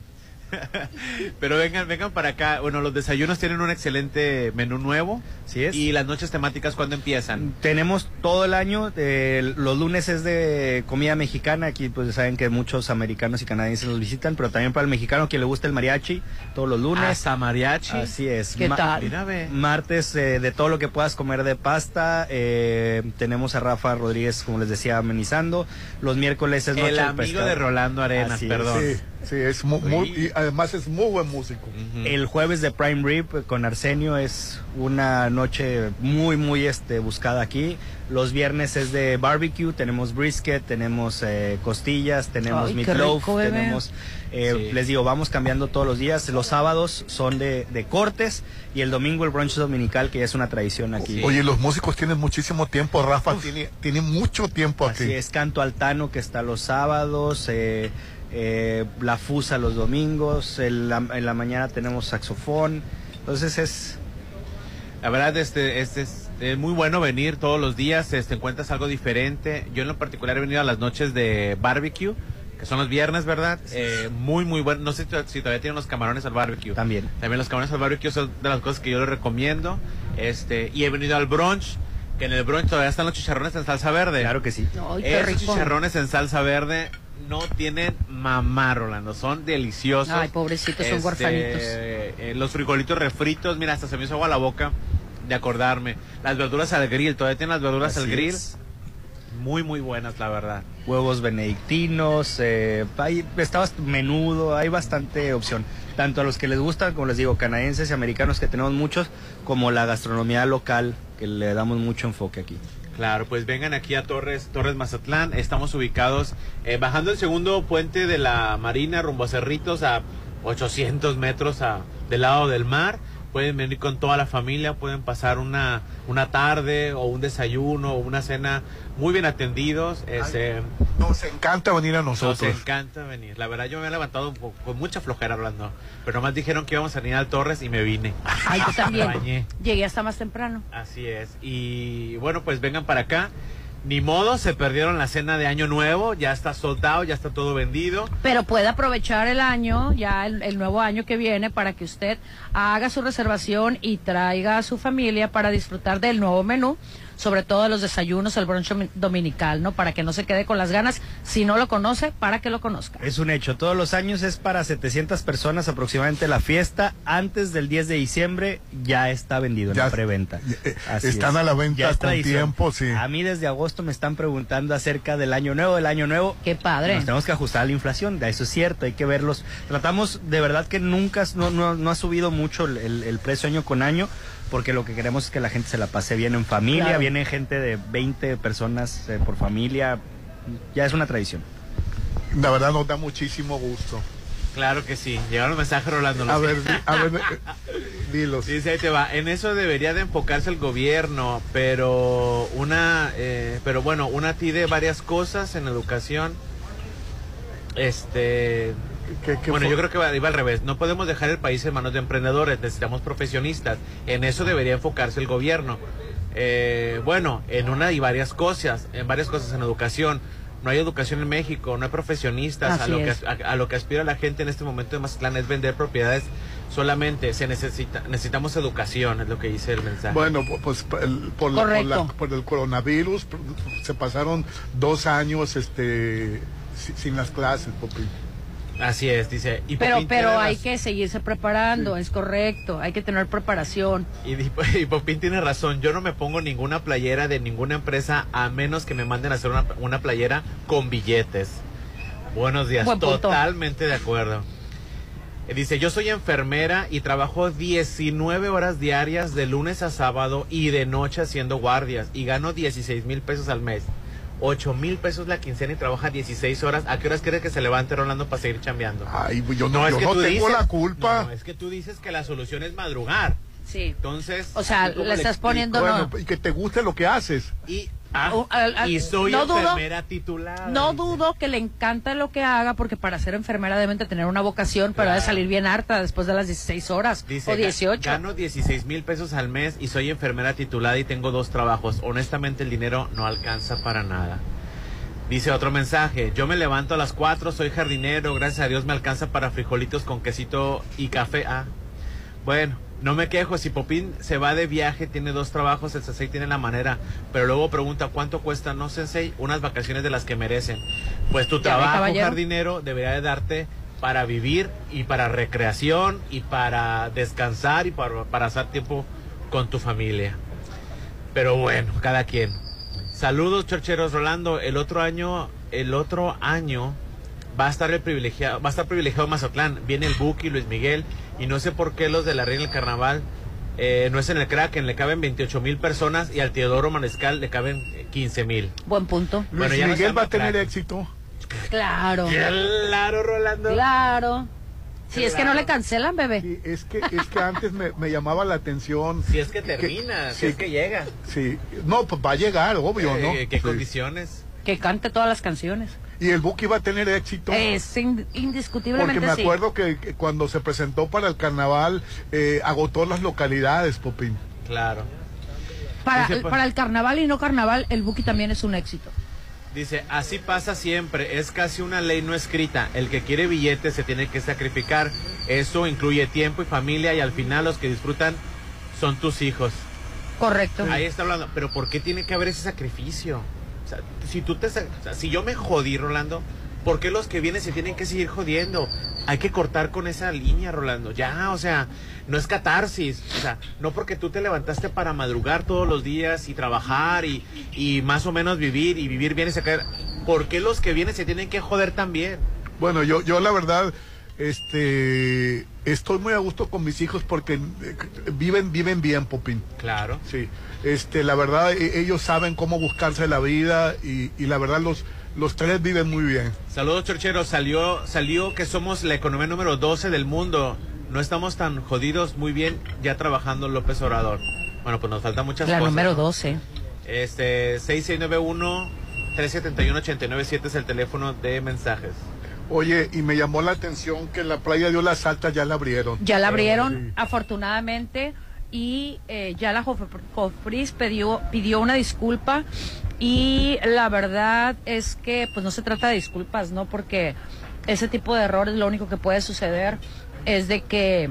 Pero vengan, vengan para acá. Bueno, los desayunos tienen un excelente menú nuevo. Sí es. Y las noches temáticas, ¿cuándo empiezan? Tenemos todo el año. los lunes es de comida mexicana. Aquí, pues saben que muchos americanos y canadienses nos visitan. Pero también para el mexicano que le gusta el mariachi, todos los lunes. Hasta mariachi. Así es. ¿Qué tal? Martes eh, de todo lo que puedas comer de pasta. Eh, tenemos a Rafa Rodríguez, como les decía, amenizando. Los miércoles es noche El amigo de Rolando Arenas, perdón. Sí, es muy, y además es muy buen músico. El jueves de Prime Rib con Arsenio es una noche muy, muy este, buscada aquí. Los viernes es de barbecue, tenemos brisket, tenemos eh, costillas, tenemos meatloaf, tenemos... Eh, les digo, vamos cambiando todos los días. Los sábados son de, cortes y el domingo el brunch dominical, que ya es una tradición aquí. Oye, los músicos tienen muchísimo tiempo. Rafa tiene, tiene mucho tiempo aquí. Así es, Canto Altano, que está los sábados. Eh, eh, la fusa los domingos, en la, en la, mañana tenemos saxofón, entonces es... La verdad, este, este es, muy bueno venir todos los días, este, encuentras algo diferente. Yo en lo particular he venido a las noches de barbecue, que son los viernes, ¿verdad? Eh, muy, muy bueno. No sé si todavía tienen los camarones al barbecue. También. También los camarones al barbecue son de las cosas que yo les recomiendo. Este, y he venido al brunch, que en el brunch todavía están los chicharrones en salsa verde. Claro que sí. Esos chicharrones en salsa verde no tienen mamá, Rolando. Son deliciosos. Ay, pobrecitos, son huerfanitos. Este, eh, los frijolitos refritos, mira, hasta se me hizo agua la boca de acordarme. Las verduras al grill, todavía tienen las verduras al grill. Muy, muy buenas, la verdad. Huevos benedictinos, eh, hay, estabas menudo, hay bastante opción. Tanto a los que les gustan, como les digo, canadienses y americanos, que tenemos muchos, como la gastronomía local, que le damos mucho enfoque aquí. Claro, pues vengan aquí a Torres, Torres Mazatlán. Estamos ubicados eh, bajando el segundo puente de la Marina rumbo a Cerritos a 800 metros a, del lado del mar pueden venir con toda la familia, pueden pasar una, una tarde o un desayuno o una cena muy bien atendidos. Este, nos encanta venir a nosotros. Nos encanta venir. La verdad yo me he levantado con mucha flojera hablando, pero nomás dijeron que íbamos a venir al Torres y me vine. Ay, yo también. Llegué hasta más temprano. Así es. Y bueno, pues vengan para acá. Ni modo, se perdieron la cena de Año Nuevo, ya está soldado, ya está todo vendido. Pero puede aprovechar el año, ya el, nuevo año que viene, para que usted haga su reservación y traiga a su familia para disfrutar del nuevo menú sobre todo los desayunos, el brunch dominical, ¿no? Para que no se quede con las ganas. Si no lo conoce, para que lo conozca. Es un hecho. Todos los años es para 700 personas aproximadamente la fiesta. Antes del 10 de diciembre ya está vendido en la preventa. Eh, están a la venta con tiempo, sí. A mí desde agosto me están preguntando acerca del año nuevo, del año nuevo. Qué padre. Nos tenemos que ajustar a la inflación, eso es cierto, hay que verlos. Tratamos de verdad que nunca, no, no, ha subido mucho el, precio año con año porque lo que queremos es que la gente se la pase bien en familia, viene gente de 20 personas eh, por familia, ya es una tradición. La verdad nos da muchísimo gusto. Claro que sí. Llegaron mensajes Rolando. A ver, a ver, eh, dilos. Dice, ahí te va. En eso debería de enfocarse el gobierno, pero una, eh, pero bueno, una de varias cosas en educación. Este, bueno, yo creo que va, iba al revés. No podemos dejar el país en manos de emprendedores, necesitamos profesionistas. En eso debería enfocarse el gobierno. Eh, bueno, en una y varias cosas, en varias cosas en educación. No hay educación en México, no hay profesionistas. a lo, que, a, lo que aspira la gente en este momento de Mazatlán es vender propiedades solamente. Se necesita, necesitamos educación, es lo que dice el mensaje. Bueno, pues por, por, el coronavirus se pasaron dos años este, sin las clases, Popín. Así es, dice. Y pero pero hay que seguirse preparando, es correcto, hay que tener preparación. Y, y, Popín tiene razón, yo no me pongo ninguna playera de ninguna empresa a menos que me manden a hacer una, una playera con billetes. Buenos días, totalmente de acuerdo. Eh, dice, yo soy enfermera y trabajo 19 horas diarias de lunes a sábado y de noche haciendo guardias y gano 16 mil pesos al mes. 8 mil pesos la quincena y trabaja 16 horas. ¿A qué horas crees que se levante Rolando para seguir chambeando? Ay, yo no, yo no tengo la culpa. No, es que tú dices que la solución es madrugar. Sí. Entonces. O sea, le estás poniendo. Bueno, y que te guste lo que haces. Y Ah, y soy enfermera titular. No dudo que le encanta lo que haga, porque para ser enfermera deben de tener una vocación, pero de salir bien harta después de las 16 horas o 18. Gano 16 mil pesos al mes y soy enfermera titulada y tengo dos trabajos. Honestamente, el dinero no alcanza para nada. Dice otro mensaje, yo me levanto a las 4, soy jardinero, gracias a Dios me alcanza para frijolitos con quesito y café. Ah, bueno, no me quejo, si Popín se va de viaje, tiene dos trabajos, el sensei tiene la manera, pero luego pregunta cuánto cuesta, no sensei, unas vacaciones de las que merecen. Pues tu trabajo, jardinero, debería de darte para vivir y para recreación y para descansar y para, para pasar tiempo con tu familia. Pero bueno, cada quien. Saludos, chorcheros Rolando. El otro año, el otro año va a estar el privilegiado, va a estar privilegiado Mazatlán. Viene el Buki, Luis Miguel, y no sé por qué los de la Reina del Carnaval eh, no es en el Kraken, le caben 28 mil personas y al Teodoro Manescal le caben 15 mil. Buen punto. Luis Miguel va a tener éxito. Claro. Claro, Rolando. Claro. Si es que no le cancelan, bebé. es que es que antes me, llamaba la atención. Si es que termina, si es que llega. Sí, no, pues va a llegar, obvio, ¿no? ¿Qué condiciones? Que cante todas las canciones. Y el Buki iba a tener éxito. Es indiscutiblemente Porque me acuerdo que, cuando se presentó para el carnaval, eh, agotó las localidades, Popín. Claro. Para, el, para el carnaval y no carnaval, el Buki también es un éxito. Dice, así pasa siempre, es casi una ley no escrita. El que quiere billetes se tiene que sacrificar. Eso incluye tiempo y familia y al final los que disfrutan son tus hijos. Correcto. Ahí está hablando, pero ¿por qué tiene que haber ese sacrificio? Si tú te, si yo me jodí, Rolando, ¿por qué los que vienen se tienen que seguir jodiendo? Hay que cortar con esa línea, Rolando. Ya, o sea, no es catarsis. O sea, no porque tú te levantaste para madrugar todos los días y trabajar y, y más o menos vivir y vivir bien y sacar. ¿Por qué los que vienen se tienen que joder también? Bueno, yo, yo la verdad, este, estoy muy a gusto con mis hijos porque eh, viven, viven bien, Popín. Claro. Sí. Este, la verdad, e, ellos saben cómo buscarse la vida y, la verdad los, los tres viven muy bien. Saludos, Chorchero. Salió, salió que somos la economía número 12 del mundo. No estamos tan jodidos, muy bien, ya trabajando López Obrador. Bueno, pues nos falta muchas la cosas. La número 12. Este, 6691 371 897 es el teléfono de mensajes. Oye, y me llamó la atención que la playa de Olas Altas ya la abrieron. Ya la abrieron, afortunadamente y eh, ya la Jofris pidió, pidió una disculpa y la verdad es que pues no se trata de disculpas, ¿no? Porque ese tipo de errores lo único que puede suceder es de que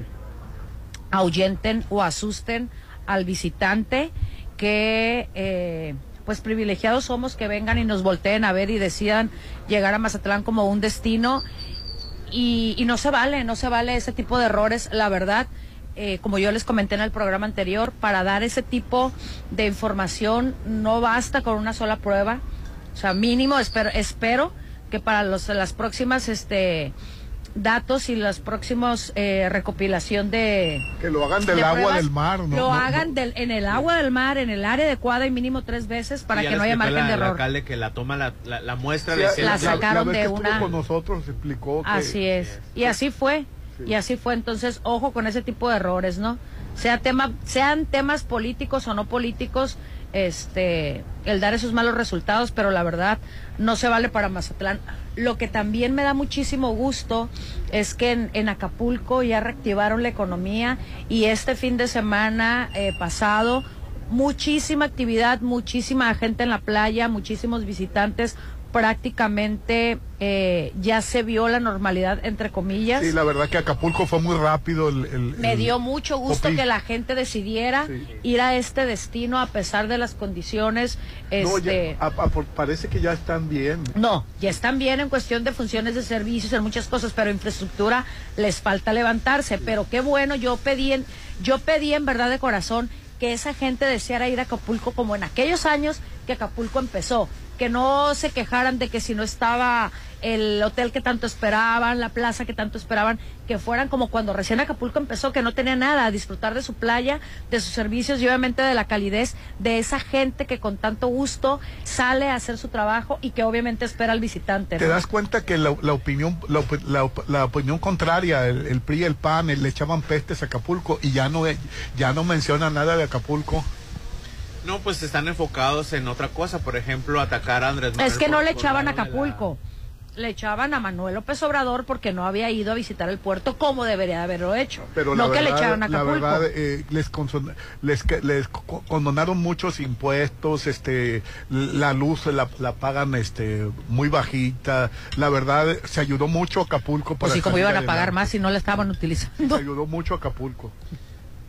ahuyenten o asusten al visitante qué eh, pues privilegiados somos que vengan y nos volteen a ver y decidan llegar a Mazatlán como un destino y, y no se vale, no se vale ese tipo de errores, la verdad. Eh, como yo les comenté en el programa anterior, para dar ese tipo de información no basta con una sola prueba. O sea, mínimo espero, espero que para los, las próximas este, datos y los próximos eh, recopilación de que lo hagan del agua del mar no, lo hagan Del, en el agua del mar en el área adecuada y mínimo tres veces para que no haya margen de error. alcalde que la toma la, la, muestra la, sacaron de una con nosotros explicó que, así es. Y así fue y así fue. Entonces ojo con ese tipo de errores no sea tema sean temas políticos o no políticos este el dar esos malos resultados, pero la verdad no se vale para Mazatlán. Lo que también me da muchísimo gusto es que en, Acapulco ya reactivaron la economía y este fin de semana eh, pasado muchísima actividad, muchísima gente en la playa, muchísimos visitantes, prácticamente eh, ya se vio la normalidad, entre comillas. Sí, la verdad que Acapulco fue muy rápido. El, Me dio mucho gusto que la gente decidiera ir a este destino a pesar de las condiciones. Este... parece que ya están bien. No, ya están bien en cuestión de funciones de servicios, en muchas cosas, pero infraestructura les falta levantarse. Pero qué bueno, yo pedí, en, yo pedí en verdad de corazón que esa gente deseara ir a Acapulco como en aquellos años que Acapulco empezó que no se quejaran de que si no estaba el hotel que tanto esperaban, la plaza que tanto esperaban, que fueran como cuando recién Acapulco empezó, que no tenía nada, a disfrutar de su playa, de sus servicios y obviamente de la calidez de esa gente que con tanto gusto sale a hacer su trabajo y que obviamente espera al visitante. ¿Te das cuenta que la, opinión la, opinión contraria, el, PRI el PAN, le echaban pestes a Acapulco y ya no, ya no menciona nada de Acapulco? No, pues están enfocados en otra cosa, por ejemplo, atacar a Andrés Manuel. Es que no le echaban a Acapulco. Le echaban a Manuel López Obrador porque no había ido a visitar el puerto como debería haberlo hecho. Pero no que le echaban a Acapulco. La verdad, eh, les, les, condonaron muchos impuestos, este, la luz la, pagan este, muy bajita. La verdad, se ayudó mucho a Acapulco. Para pues sí, como iban a pagar más si no la estaban utilizando. Se ayudó mucho a Acapulco.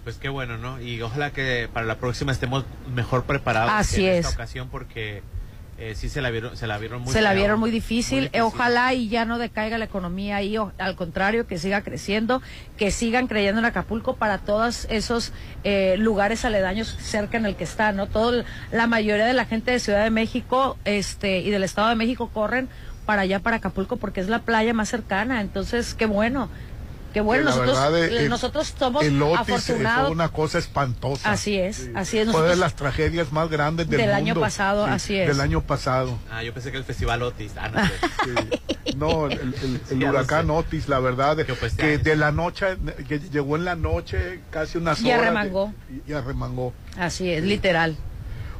Pues qué bueno, ¿no? Y ojalá que para la próxima estemos mejor preparados Así en es. esta ocasión porque eh, sí se la vieron se la vieron muy se la vieron muy difícil. ojalá y ya no decaiga la economía ahí al contrario que siga creciendo que sigan creyendo en Acapulco para todos esos eh, lugares aledaños cerca en el que está no todo la mayoría de la gente de Ciudad de México este y del Estado de México corren para allá para Acapulco porque es la playa más cercana entonces qué bueno Qué bueno, nosotros, nosotros somos el afortunados. Fue una cosa espantosa. Así es, así es. Fue de las tragedias más grandes del, del año pasado, así es. Del año pasado. Ah, yo pensé que el festival Otis. Ah, no, no el, huracán Otis, la verdad, pues, que de la noche, que llegó en la noche casi unas horas. Y arremangó. y arremangó. Así es, literal.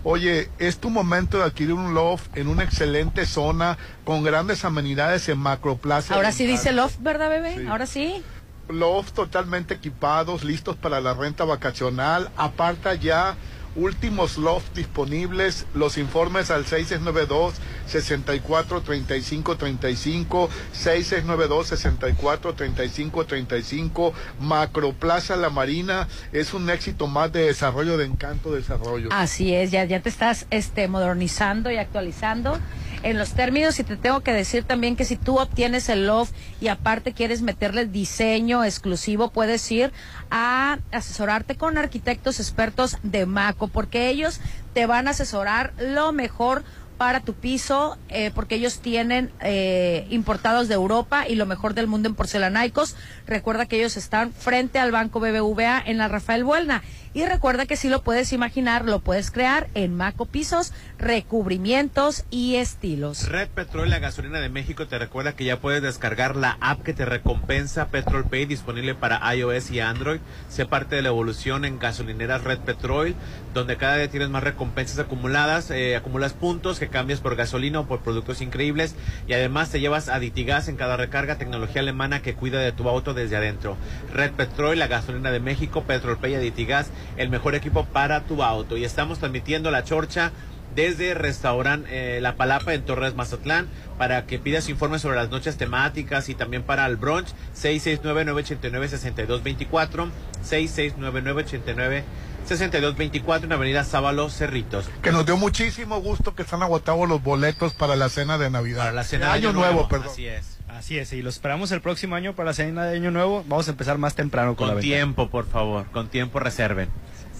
Oye, es tu momento de adquirir un loft en una excelente zona con grandes amenidades en Macroplaza. Ahora sí dice loft, ¿verdad, bebé? Ahora sí loft totalmente equipados, listos para la renta vacacional. Aparta ya últimos loft disponibles, los informes al 6692 64 35 35 6692 64 35 35 Macroplaza La Marina es un éxito más de desarrollo de Encanto Desarrollo. Así es, ya ya te estás este modernizando y actualizando en los términos y te tengo que decir también que si tú obtienes el loft y aparte quieres meterle diseño exclusivo, puedes ir a asesorarte con arquitectos expertos de Maco, porque ellos te van a asesorar lo mejor para tu piso, eh, porque ellos tienen eh, importados de Europa y lo mejor del mundo en porcelanaicos. Recuerda que ellos están frente al Banco BBVA en la Rafael Buelna. Y recuerda que si lo puedes imaginar, lo puedes crear en Maco Pisos, recubrimientos y estilos. Red Petrol, la gasolina de México, te recuerda que ya puedes descargar la app que te recompensa Petrol Pay, disponible para iOS y Android. Sé parte de la evolución en gasolineras Red Petrol, donde cada día tienes más recompensas acumuladas, eh, acumulas puntos que cambias por gasolina o por productos increíbles y además te llevas Aditigas en cada recarga, tecnología alemana que cuida de tu auto desde adentro. Red Petrol, la gasolina de México, Petrol Pay, Aditigas el mejor equipo para tu auto. Y estamos transmitiendo la chorcha desde Restaurante eh, La Palapa en Torres Mazatlán para que pidas informes sobre las noches temáticas y también para el brunch 669-989-6224 669-989 6224 en Avenida Sábalo, Cerritos. Que nos dio muchísimo gusto que están agotados los boletos para la cena de Navidad. Para la cena de Año, Nuevo, perdón. Así es. Así es, y los esperamos el próximo año para la cena de Año Nuevo. Vamos a empezar más temprano con, Con la venta. tiempo, por favor. Con tiempo reserven.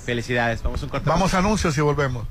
Felicidades. Vamos a un corte. Vamos a anuncios y volvemos.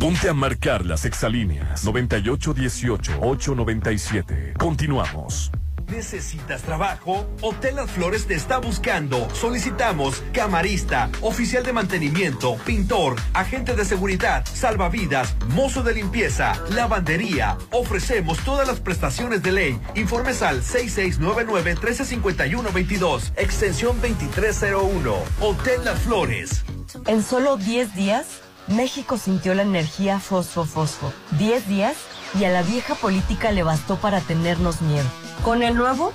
Ponte a marcar las exalíneas 9818-897. Continuamos. ¿Necesitas trabajo? Hotel Las Flores te está buscando. Solicitamos camarista, oficial de mantenimiento, pintor, agente de seguridad, salvavidas, mozo de limpieza, lavandería. Ofrecemos todas las prestaciones de ley. Informes al 6699-1351-22, extensión 2301. Hotel Las Flores. En solo 10 días, México sintió la energía fosfo-fosfo. 10 días y a la vieja política le bastó para tenernos miedo. Con el nuevo,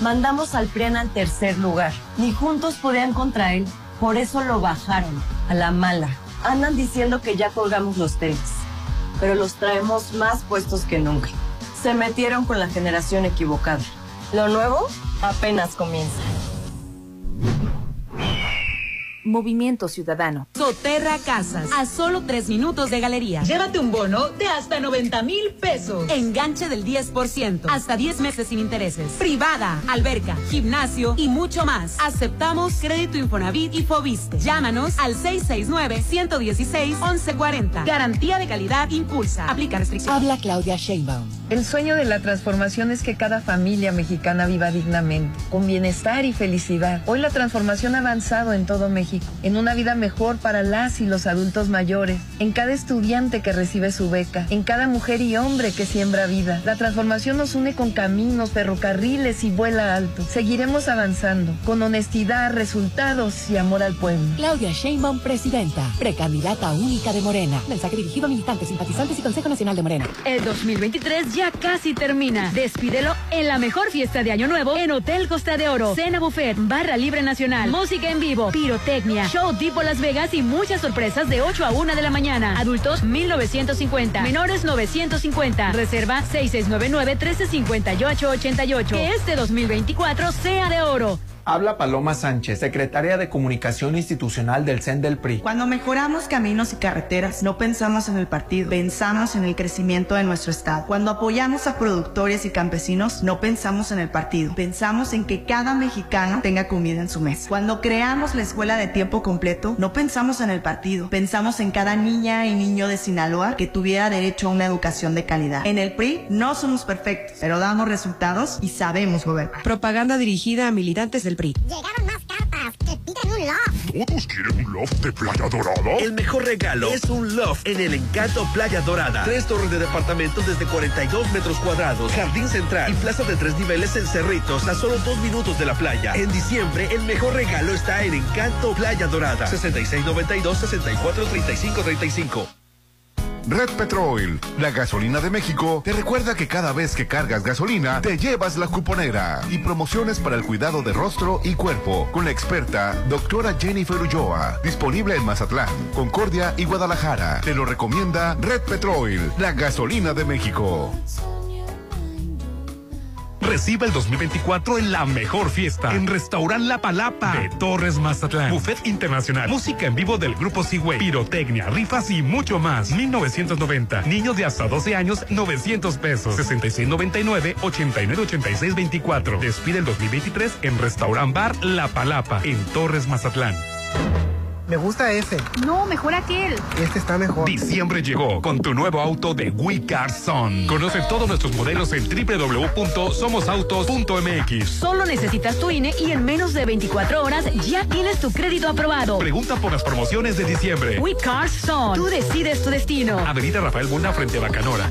mandamos al PRIAN al tercer lugar. Ni juntos podían contra él, por eso lo bajaron, a la mala. Andan diciendo que ya colgamos los tenis, pero los traemos más puestos que nunca. Se metieron con la generación equivocada. Lo nuevo apenas comienza. Movimiento Ciudadano. Soterra Casas, a solo tres minutos de galería. Llévate un bono de hasta 90 mil pesos. Enganche del 10%, hasta 10 meses sin intereses. Privada, alberca, gimnasio y mucho más. Aceptamos crédito Infonavit y Fobiste. Llámanos al 669-116-1140. Garantía de calidad impulsa. Aplica restricciones. Habla Claudia Sheinbaum. El sueño de la transformación es que cada familia mexicana viva dignamente, con bienestar y felicidad. Hoy la transformación ha avanzado en todo México, en una vida mejor para las y los adultos mayores, en cada estudiante que recibe su beca, en cada mujer y hombre que siembra vida. La transformación nos une con caminos, ferrocarriles y vuela alto. Seguiremos avanzando, con honestidad, resultados y amor al pueblo. Claudia Sheinbaum, presidenta, precandidata única de Morena. Mensaje dirigido a militantes, simpatizantes y Consejo Nacional de Morena. El 2023 ya casi termina. Despídelo en la mejor fiesta de Año Nuevo en Hotel Costa de Oro. Cena buffet, barra libre nacional, música en vivo, pirotecnia, show tipo Las Vegas y muchas sorpresas de 8 a 1 de la mañana. Adultos 1950, menores 950. Reserva 6699-1358-88. Que este 2024 sea de oro. Habla Paloma Sánchez, secretaria de Comunicación Institucional del CEN del PRI. Cuando mejoramos caminos y carreteras, no pensamos en el partido, pensamos en el crecimiento de nuestro estado. Cuando apoyamos a productores y campesinos, no pensamos en el partido, pensamos en que cada mexicano tenga comida en su mesa. Cuando creamos la escuela de tiempo completo, no pensamos en el partido, pensamos en cada niña y niño de Sinaloa que tuviera derecho a una educación de calidad. En el PRI no somos perfectos, pero damos resultados y sabemos gobernar. Propaganda dirigida a militantes del PRI. Llegaron más cartas. Que piden un loft. ¿Todos quieren un loft de Playa Dorada? El mejor regalo es un loft en el Encanto Playa Dorada. Tres torres de departamentos desde 42 metros cuadrados, jardín central y plaza de tres niveles en Cerritos a solo dos minutos de la playa. En diciembre, el mejor regalo está en Encanto Playa Dorada. 6692-643535. Red Petrol, la gasolina de México, te recuerda que cada vez que cargas gasolina, te llevas la cuponera y promociones para el cuidado de rostro y cuerpo con la experta doctora Jennifer Ulloa, disponible en Mazatlán, Concordia y Guadalajara. Te lo recomienda Red Petrol, la gasolina de México. Recibe el 2024 en la mejor fiesta en Restaurant La Palapa de Torres Mazatlán. Buffet internacional, música en vivo del grupo Seaway, pirotecnia, rifas y mucho más. 1990. Niños de hasta 12 años, 900 pesos. 6699-898624. Despide el 2023 en Restaurant Bar La Palapa en Torres Mazatlán. Me gusta ese. No, mejor aquel. Este está mejor. Diciembre llegó con tu nuevo auto de We Car Son. Conoce todos nuestros modelos en www.somosautos.mx. Solo necesitas tu INE y en menos de 24 horas ya tienes tu crédito aprobado. Pregunta por las promociones de diciembre. We Son. Tú decides tu destino. Avenida Rafael Buna frente a Bacanora.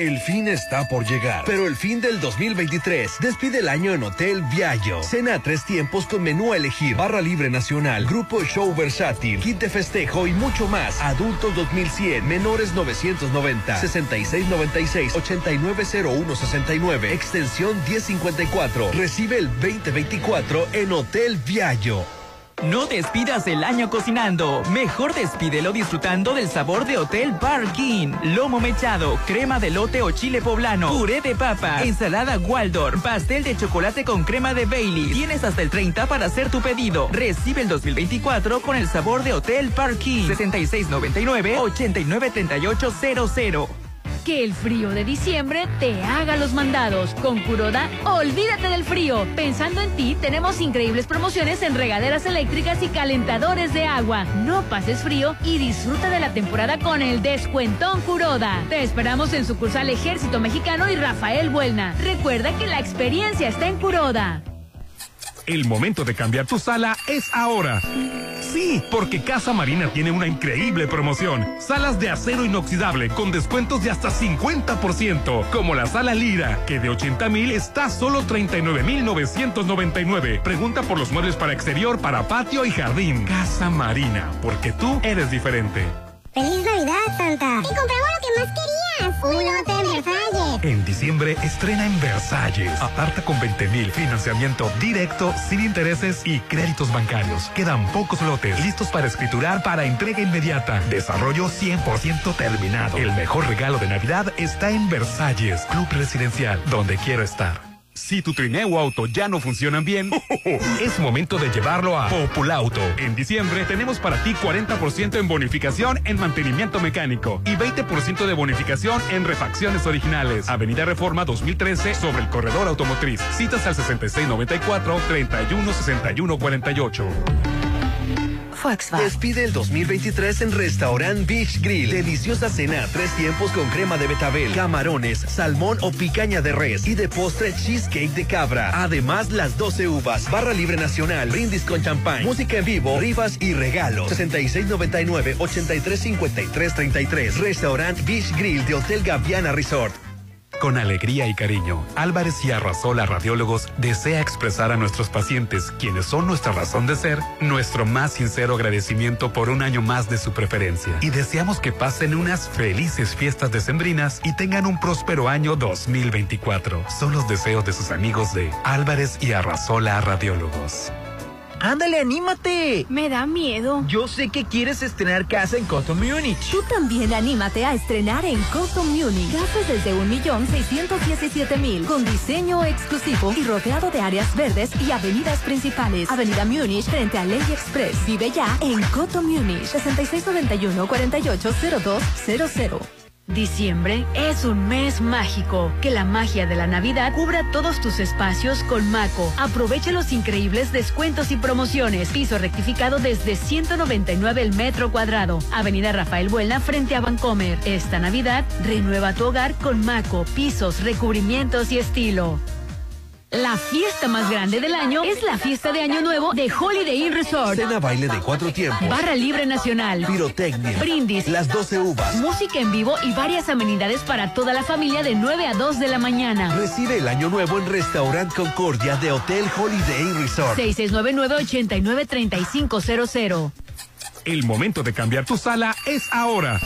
El fin está por llegar, pero el fin del 2023 despide el año en Hotel Viallo. Cena tres tiempos con menú a elegir, barra libre nacional, grupo show versátil, kit de festejo y mucho más. Adultos 2100, menores 990, 6696, 890169, extensión 1054. Recibe el 2024 en Hotel Viallo. No despidas el año cocinando. Mejor despídelo disfrutando del sabor de Hotel Bargain. Lomo mechado, crema de lote o chile poblano, puré de papa, ensalada Waldorf, pastel de chocolate con crema de Bailey. Tienes hasta el 30 para hacer tu pedido. Recibe el 2024 con el sabor de Hotel Parking. 6699-893800 que el frío de diciembre te haga los mandados. Con Curoda, olvídate del frío. Pensando en ti, tenemos increíbles promociones en regaderas eléctricas y calentadores de agua. No pases frío y disfruta de la temporada con el descuentón Curoda. Te esperamos en sucursal Ejército Mexicano y Rafael Buelna. Recuerda que la experiencia está en Curoda. El momento de cambiar tu sala es ahora. Sí, porque Casa Marina tiene una increíble promoción. Salas de acero inoxidable con descuentos de hasta 50%, como la sala Lira, que de 80 mil está solo 39 mil 999. Pregunta por los muebles para exterior, para patio y jardín. Casa Marina, porque tú eres diferente. ¡Feliz Navidad, Santa! ¡Y compramos lo que más querías! ¡Un hotel Versalles! En diciembre estrena en Versalles. Aparta con 20 mil. Financiamiento directo, sin intereses y créditos bancarios. Quedan pocos lotes listos para escriturar para entrega inmediata. Desarrollo 100% terminado. El mejor regalo de Navidad está en Versalles, Club Residencial, donde quiero estar. Si tu trineo auto ya no funcionan bien, es momento de llevarlo a Populauto. En diciembre tenemos para ti 40% en bonificación en mantenimiento mecánico y 20% de bonificación en refacciones originales. Avenida Reforma 2013 sobre el corredor automotriz. Citas al 6694-316148. Despide el 2023 en Restaurant Beach Grill. Deliciosa cena, tres tiempos con crema de betabel, camarones, salmón o picaña de res y de postre cheesecake de cabra. Además, las 12 uvas, barra libre nacional, brindis con champán, música en vivo, rifas y regalos. 6699-835333. Restaurant Beach Grill de Hotel Gaviana Resort. Con alegría y cariño, Álvarez y Arrasola Radiólogos desea expresar a nuestros pacientes, quienes son nuestra razón de ser, nuestro más sincero agradecimiento por un año más de su preferencia. Y deseamos que pasen unas felices fiestas decembrinas y tengan un próspero año 2024. Son los deseos de sus amigos de Álvarez y Arrasola Radiólogos. Ándale, anímate. Me da miedo. Yo sé que quieres estrenar casa en Coto Múnich. Tú también anímate a estrenar en Coto Múnich. Casas desde 1.617.000 con diseño exclusivo y rodeado de áreas verdes y avenidas principales. Avenida Múnich frente a Ley Express. Vive ya en Coto Múnich. 6691-480200. Diciembre es un mes mágico. Que la magia de la Navidad cubra todos tus espacios con Maco. Aprovecha los increíbles descuentos y promociones. Piso rectificado desde 199 el metro cuadrado. Avenida Rafael Buelna frente a Vancomer. Esta Navidad renueva tu hogar con Maco, pisos, recubrimientos y estilo. La fiesta más grande del año es la fiesta de Año Nuevo de Holiday Inn Resort. Cena baile de cuatro tiempos. Barra Libre Nacional. Pirotecnia. Brindis. Las 12 uvas. Música en vivo y varias amenidades para toda la familia de 9 a 2 de la mañana. Recibe el Año Nuevo en Restaurant Concordia de Hotel Holiday Inn Resort. 6699-893500. El momento de cambiar tu sala es ahora.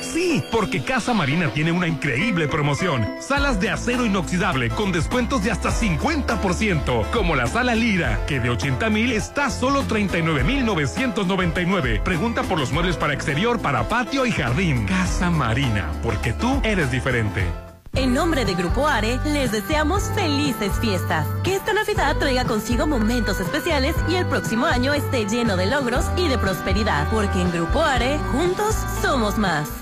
Sí, porque Casa Marina tiene una increíble promoción. Salas de acero inoxidable con descuentos de hasta 50%, como la sala Lira, que de 80 mil está solo 39 mil 999. Pregunta por los muebles para exterior, para patio y jardín. Casa Marina, porque tú eres diferente. En nombre de Grupo Are, les deseamos felices fiestas. Que esta Navidad traiga consigo momentos especiales y el próximo año esté lleno de logros y de prosperidad. Porque en Grupo Are, juntos somos más.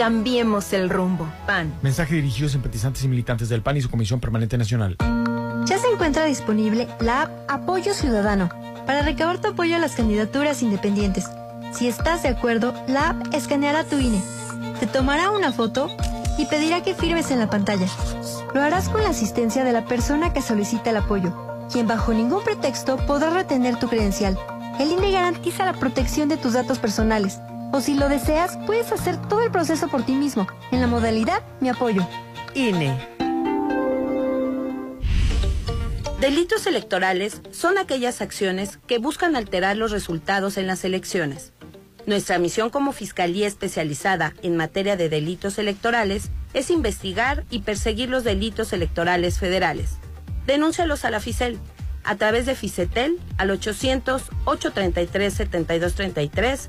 Cambiemos el rumbo. PAN. Mensaje dirigido a simpatizantes y militantes del PAN y su Comisión Permanente Nacional. Ya se encuentra disponible la app Apoyo Ciudadano para recabar tu apoyo a las candidaturas independientes. Si estás de acuerdo, la app escaneará tu INE, te tomará una foto y pedirá que firmes en la pantalla. Lo harás con la asistencia de la persona que solicita el apoyo, quien bajo ningún pretexto podrá retener tu credencial. El INE garantiza la protección de tus datos personales. O si lo deseas, puedes hacer todo el proceso por ti mismo, en la modalidad Mi Apoyo. INE. Delitos electorales son aquellas acciones que buscan alterar los resultados en las elecciones. Nuestra misión como Fiscalía Especializada en materia de delitos electorales es investigar y perseguir los delitos electorales federales. Denúncialos a la FICEL a través de FICETEL al 800-833-7233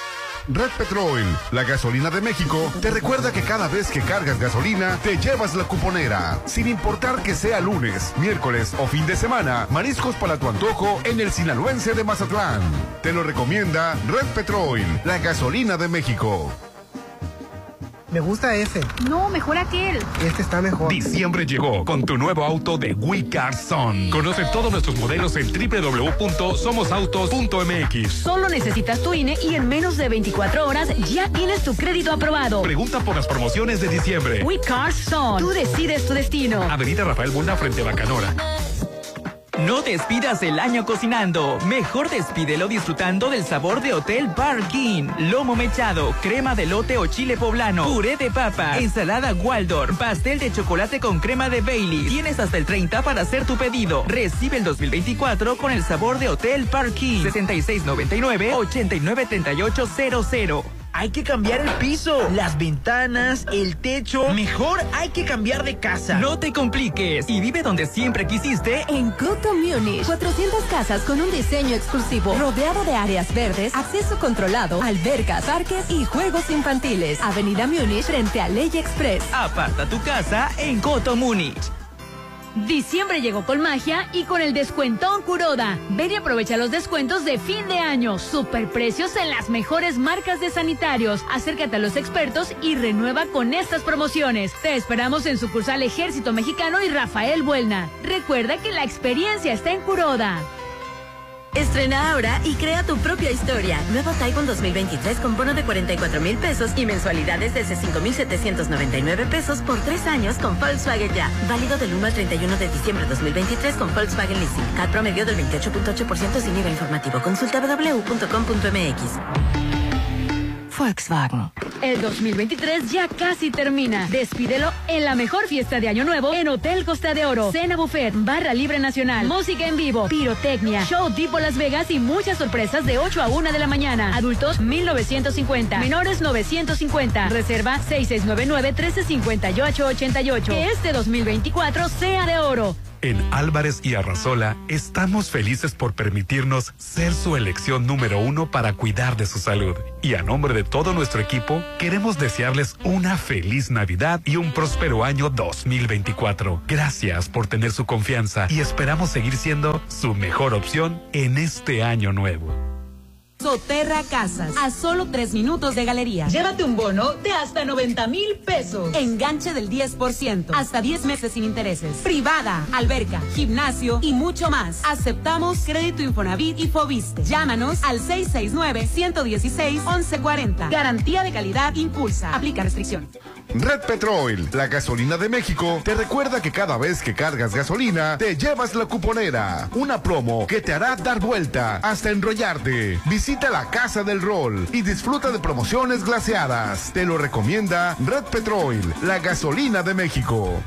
Red Petrol, la gasolina de México, te recuerda que cada vez que cargas gasolina, te llevas la cuponera. Sin importar que sea lunes, miércoles o fin de semana, mariscos para tu antojo en el sinaloense de Mazatlán. Te lo recomienda Red Petrol, la gasolina de México. Me gusta ese. No, mejor aquel. Este está mejor. Diciembre llegó con tu nuevo auto de We Car Son. Conoce todos nuestros modelos en www.somosautos.mx. Solo necesitas tu INE y en menos de 24 horas ya tienes tu crédito aprobado. Pregunta por las promociones de diciembre. We Car Son. Tú decides tu destino. Avenida Rafael Buna frente a Bacanora. No despidas el año cocinando. Mejor despídelo disfrutando del sabor de Hotel Parkin. Lomo mechado, crema de lote o chile poblano, puré de papa, ensalada Waldorf, pastel de chocolate con crema de Bailey. Tienes hasta el 30 para hacer tu pedido. Recibe el 2024 con el sabor de Hotel Parkin. 6699-893800. Hay que cambiar el piso, las ventanas, el techo. Mejor hay que cambiar de casa. No te compliques y vive donde siempre quisiste. En Coto Munich, 400 casas con un diseño exclusivo, rodeado de áreas verdes, acceso controlado, albercas, parques y juegos infantiles. Avenida Munich frente a Ley Express. Aparta tu casa en Coto Múnich. Diciembre llegó con magia y con el descuentón Curoda. Ven y aprovecha los descuentos de fin de año. Superprecios en las mejores marcas de sanitarios. Acércate a los expertos y renueva con estas promociones. Te esperamos en sucursal Ejército Mexicano y Rafael Buelna. Recuerda que la experiencia está en Curoda. Estrena ahora y crea tu propia historia. Nuevo Taiwan 2023 con bono de 44 mil pesos y mensualidades desde 5,799 pesos por tres años con Volkswagen Ya. Válido del 1 al 31 de diciembre 2023 con Volkswagen Leasing. CAT promedio del 28.8% sin IVA informativo. Consulta www.com.mx. Volkswagen. El 2023 ya casi termina. Despídelo en la mejor fiesta de Año Nuevo en Hotel Costa de Oro. Cena buffet, barra libre nacional, música en vivo, pirotecnia, show tipo Las Vegas y muchas sorpresas de 8 a 1 de la mañana. Adultos 1950, menores 950. Reserva 6699-1358-88. Que este 2024 sea de oro. En Álvarez y Arrasola estamos felices por permitirnos ser su elección número uno para cuidar de su salud. Y a nombre de todo nuestro equipo, queremos desearles una feliz Navidad y un próspero año 2024. Gracias por tener su confianza y esperamos seguir siendo su mejor opción en este año nuevo. Soterra Casas, a solo tres minutos de galería. Llévate un bono de hasta 90 mil pesos. Enganche del 10%, hasta 10 meses sin intereses. Privada, alberca, gimnasio y mucho más. Aceptamos crédito Infonavit y Fobiste. Llámanos al 669-116-1140. Garantía de calidad impulsa. Aplica restricción. Red Petrol, la gasolina de México, te recuerda que cada vez que cargas gasolina, te llevas la cuponera. Una promo que te hará dar vuelta hasta enrollarte. Visita la Casa del Rol y disfruta de promociones glaseadas. Te lo recomienda Red Petrol, la gasolina de México.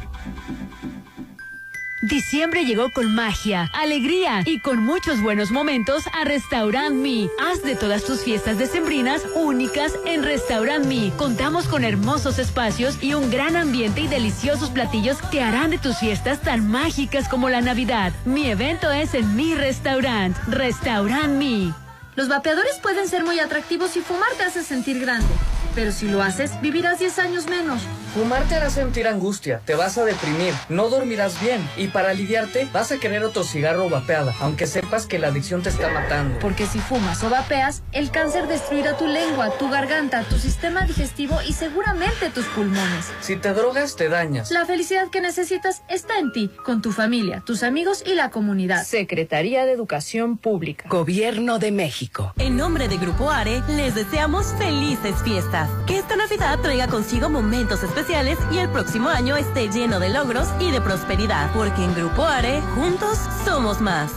Diciembre llegó con magia, alegría y con muchos buenos momentos a Restaurant Me. Haz de todas tus fiestas decembrinas únicas en Restaurant Me. Contamos con hermosos espacios y un gran ambiente y deliciosos platillos que harán de tus fiestas tan mágicas como la Navidad. Mi evento es en mi restaurant, Restaurant Me. Los vapeadores pueden ser muy atractivos y fumar te hace sentir grande. Pero si lo haces, vivirás 10 años menos. Fumar te hará sentir angustia, te vas a deprimir, no dormirás bien y para aliviarte vas a querer otro cigarro vapeada, aunque sepas que la adicción te está matando. Porque si fumas o vapeas, el cáncer destruirá tu lengua, tu garganta, tu sistema digestivo y seguramente tus pulmones. Si te drogas, te dañas. La felicidad que necesitas está en ti, con tu familia, tus amigos y la comunidad. Secretaría de Educación Pública. Gobierno de México. En nombre de Grupo Are, les deseamos felices fiestas. Que esta Navidad traiga consigo momentos especiales y el próximo año esté lleno de logros y de prosperidad, porque en Grupo Are, juntos somos más.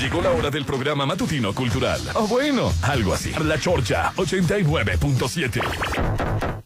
Llegó la hora del programa matutino cultural. O bueno, algo así. La Chorcha 89.7.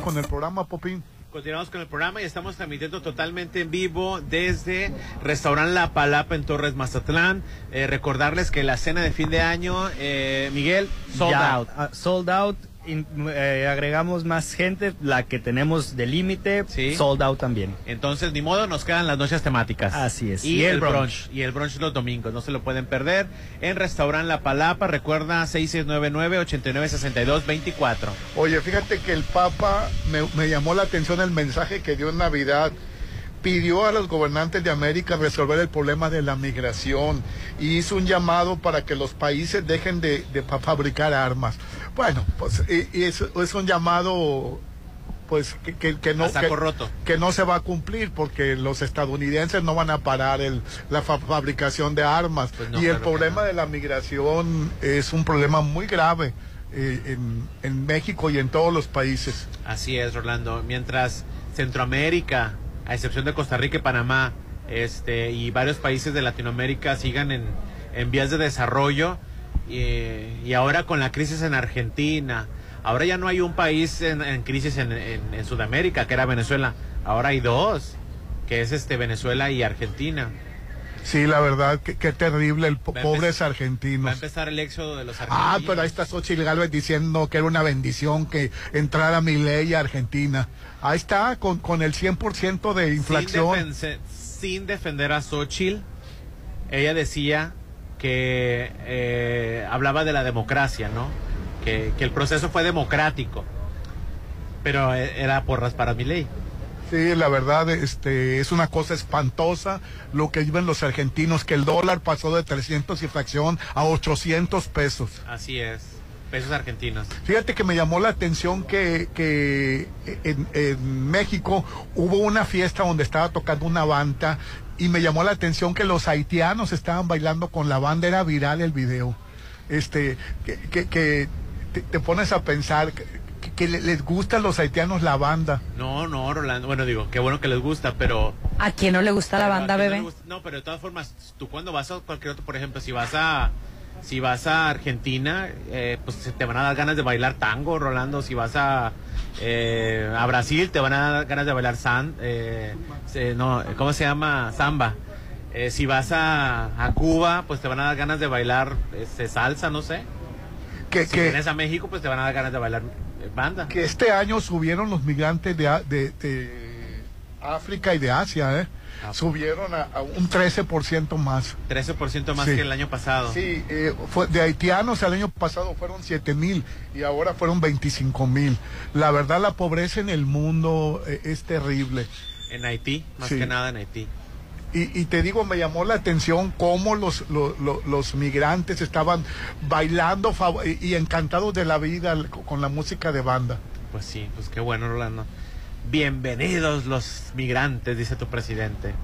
Vamos con el programa, Popín. Continuamos con el programa y estamos transmitiendo totalmente en vivo desde Restaurant La Palapa en Torres Mazatlán. Eh, recordarles que la cena de fin de año, eh, Miguel, sold Ya, out. ah, sold out. In- eh, agregamos más gente, la que tenemos de límite, sold out también. Entonces, ni modo, nos quedan las noches temáticas. Así es. Y, el brunch. Y el brunch los domingos, no se lo pueden perder. En Restaurant La Palapa, recuerda 6699-896224. Oye, fíjate que el Papa me, me llamó la atención el mensaje que dio en Navidad. Pidió a los gobernantes de América resolver el problema de la migración y hizo un llamado para que los países dejen de, de fa- fabricar armas. Bueno, pues y- y es, es un llamado pues que, que- que no que- roto. que no se va a cumplir porque los estadounidenses no van a parar el, la fa- fabricación de armas Pues no, y el claro problema de la migración es un problema muy grave eh, en, en México y en todos los países. Así es, Rolando. Mientras Centroamérica, a excepción de Costa Rica y Panamá, este, y varios países de Latinoamérica sigan en, en vías de desarrollo, y, y ahora con la crisis en Argentina, ahora ya no hay un país en, en crisis en, en- en Sudamérica, que era Venezuela, ahora hay dos, que es este Venezuela y Argentina. Sí, la verdad, que- qué terrible, el po- pobres Va a argentinos. empezar el éxodo de los argentinos. Ah, pero ahí está Xochitl Gálvez diciendo que era una bendición que entrara mi ley a Argentina. Ahí está, con, con el 100% de inflación. Sin defender a Xochitl, ella decía que eh, hablaba de la democracia, ¿no? Que, que el proceso fue democrático, pero eh, era porras para mi ley. Sí, la verdad, este, es una cosa espantosa lo que viven los argentinos, que el dólar pasó de 300 y fracción a 800 pesos. Así es, pesos argentinos. Fíjate que me llamó la atención que, que en, en México hubo una fiesta donde estaba tocando una banda y me llamó la atención que los haitianos estaban bailando con la banda, era viral el video. Este, que, que, que te, te pones a pensar que, que le- les gusta a los haitianos la banda. No, no, Rolando, bueno, digo, qué bueno que les gusta, pero... ¿A quién no le gusta la banda, no bebé? gusta- No, pero de todas formas, tú cuando vas a cualquier otro, por ejemplo, si vas a... Si vas a Argentina, eh, pues se te van a dar ganas de bailar tango, Rolando. Si vas a, eh, a Brasil, te van a dar ganas de bailar san, eh, no, ¿cómo se llama? Samba. Eh, si vas a, a Cuba, pues te van a dar ganas de bailar este, salsa, no sé. Que, si que- vienes a México, pues te van a dar ganas de bailar eh, banda. que este año subieron los migrantes de, de- de África y de Asia, ¿eh? Ah. Subieron a, a un 13% más. 13% más Sí. que el año pasado. Sí, eh, fue, de haitianos el año pasado fueron 7 mil y ahora fueron 25 mil. La verdad, la pobreza en el mundo eh, es terrible. En Haití, más Sí. que nada en Haití. Y, y te digo, me llamó la atención cómo los, lo- lo- los migrantes estaban bailando y, encantados de la vida con la música de banda. Pues sí, pues qué bueno, Rolando. Bienvenidos los migrantes, dice tu presidente.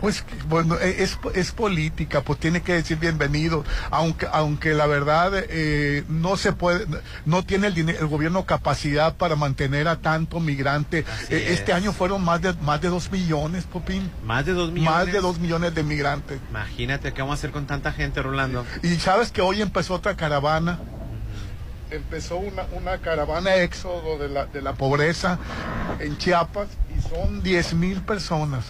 Pues bueno, e, es, es política, pues tiene que decir bienvenido, aunque aunque la verdad eh, no se puede, no tiene el, dinero, el gobierno capacidad para mantener a tanto migrante. Eh, este año fueron más de más de dos millones, Popín. Más de dos millones. Más de dos millones de migrantes. Imagínate qué vamos a hacer con tanta gente, Rolando. Y sabes que hoy empezó otra caravana empezó una, una caravana éxodo de la, de la pobreza en Chiapas y son 10 mil personas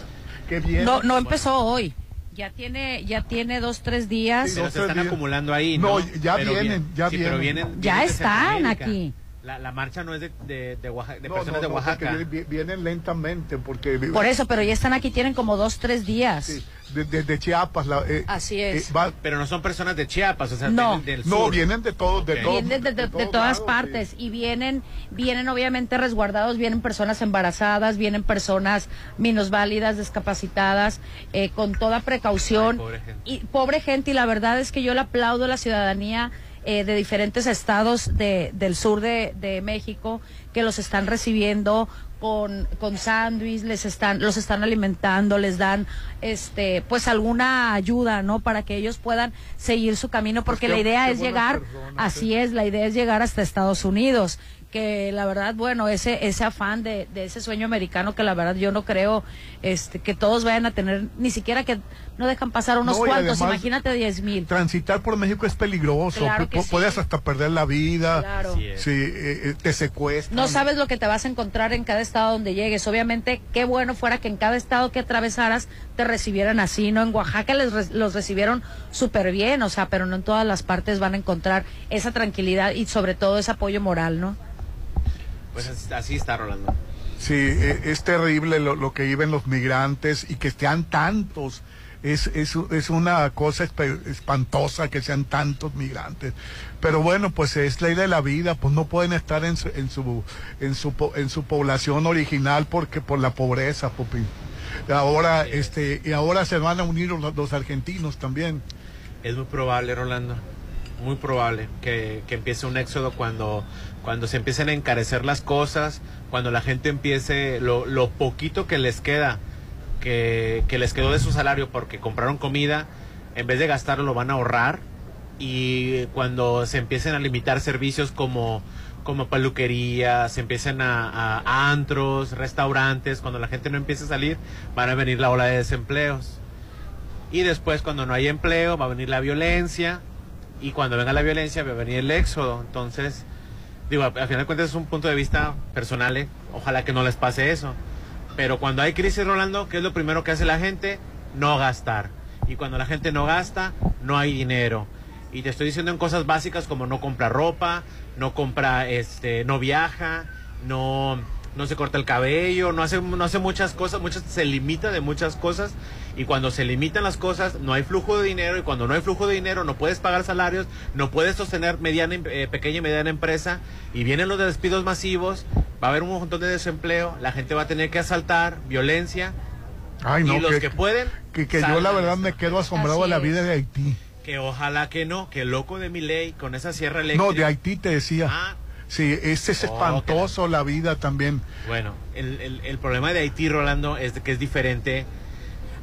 que vienen. No, no empezó hoy. Ya tiene, ya tiene dos, tres días. Sí, pero se están acumulando ahí, ¿no? No, ya Pero vienen, ya sí, vienen. pero vienen. Ya vienen están aquí. La, la marcha no es de, de, de, Oaxaca- de No, personas no, de no, Oaxaca. vi- vienen lentamente porque Por eso, pero ya están aquí, tienen como dos, tres días. desde de, Chiapas la, eh, Así es. eh, va- Pero no son personas de Chiapas, o sea, No. vienen del no sur. vienen de todos de todos Vienen de, de- de todas partes y vienen, vienen obviamente resguardados, vienen personas embarazadas, vienen personas minusválidas, discapacitadas, eh, con toda precaución. pobre gente. Y pobre gente, y la verdad es que yo le aplaudo a la ciudadanía eh, de diferentes estados de, del sur de, de México que los están recibiendo con, con sándwich, les están, los están alimentando, les dan este pues alguna ayuda, ¿no? Para que ellos puedan seguir su camino, porque qué- la idea es llegar, personas, así es, la idea es llegar hasta Estados Unidos que la verdad, bueno, ese ese afán de, de ese sueño americano que la verdad yo no creo este que todos vayan a tener, ni siquiera que no dejan pasar unos No, cuantos, además- imagínate 10 mil. transitar por México es peligroso Claro que pu- sí. puedes hasta perder la vida Claro. Eh, eh, te secuestran No sabes lo que te vas a encontrar en cada estado donde llegues. Obviamente, qué bueno fuera que en cada estado que atravesaras te recibieran así, ¿no? En Oaxaca les los recibieron súper bien, o sea, pero no en todas las partes van a encontrar esa tranquilidad y sobre todo ese apoyo moral, ¿no? Pues así- está, Rolando. Sí, eh, es terrible lo, lo que viven los migrantes y que sean tantos. Es, es, es una cosa espantosa que sean tantos migrantes. Pero bueno, pues es ley de la vida, pues no pueden estar en su, en su, en su, en su población original porque por la pobreza, Popi. Ahora, este, y ahora se van a unir los, los argentinos también. Es muy probable, Rolando. Muy probable que, que empiece un éxodo cuando, cuando se empiecen a encarecer las cosas, cuando la gente empiece lo, lo poquito que les queda, que, que les quedó de su salario porque compraron comida, en vez de gastarlo lo van a ahorrar y cuando se empiecen a limitar servicios como como peluquerías, se empiecen a, a- a antros, restaurantes, cuando la gente no empiece a salir, van a venir la ola de desempleos. Y después cuando no hay empleo va a venir la violencia y cuando venga la violencia va a venir el éxodo. Entonces, digo, al final de cuentas es un punto de vista personal, ¿eh? ojalá que no les pase eso. Pero cuando hay crisis, Rolando, ¿qué es lo primero que hace la gente? No gastar. Y cuando la gente no gasta, no hay dinero. Y te estoy diciendo en cosas básicas como no compra ropa, no compra, este, no viaja, no, no se corta el cabello, no hace, no hace muchas cosas, muchas, se limita de muchas cosas. Y cuando se limitan las cosas, no hay flujo de dinero. Y cuando no hay flujo de dinero, no puedes pagar salarios, no puedes sostener mediana, eh, pequeña y mediana empresa. Y vienen los despidos masivos, va a haber un montón de desempleo, la gente va a tener que asaltar, violencia. Ay, no, y los que- que, pueden, Que, que yo la verdad me quedo asombrado de la vida de Haití. Que ojalá que no, que el loco de mi ley con esa sierra eléctrica. No, de Haití te decía. Ah. Sí, ese es Oh, espantoso la vida también. Bueno, el, el- el problema de Haití, Rolando, es que es diferente.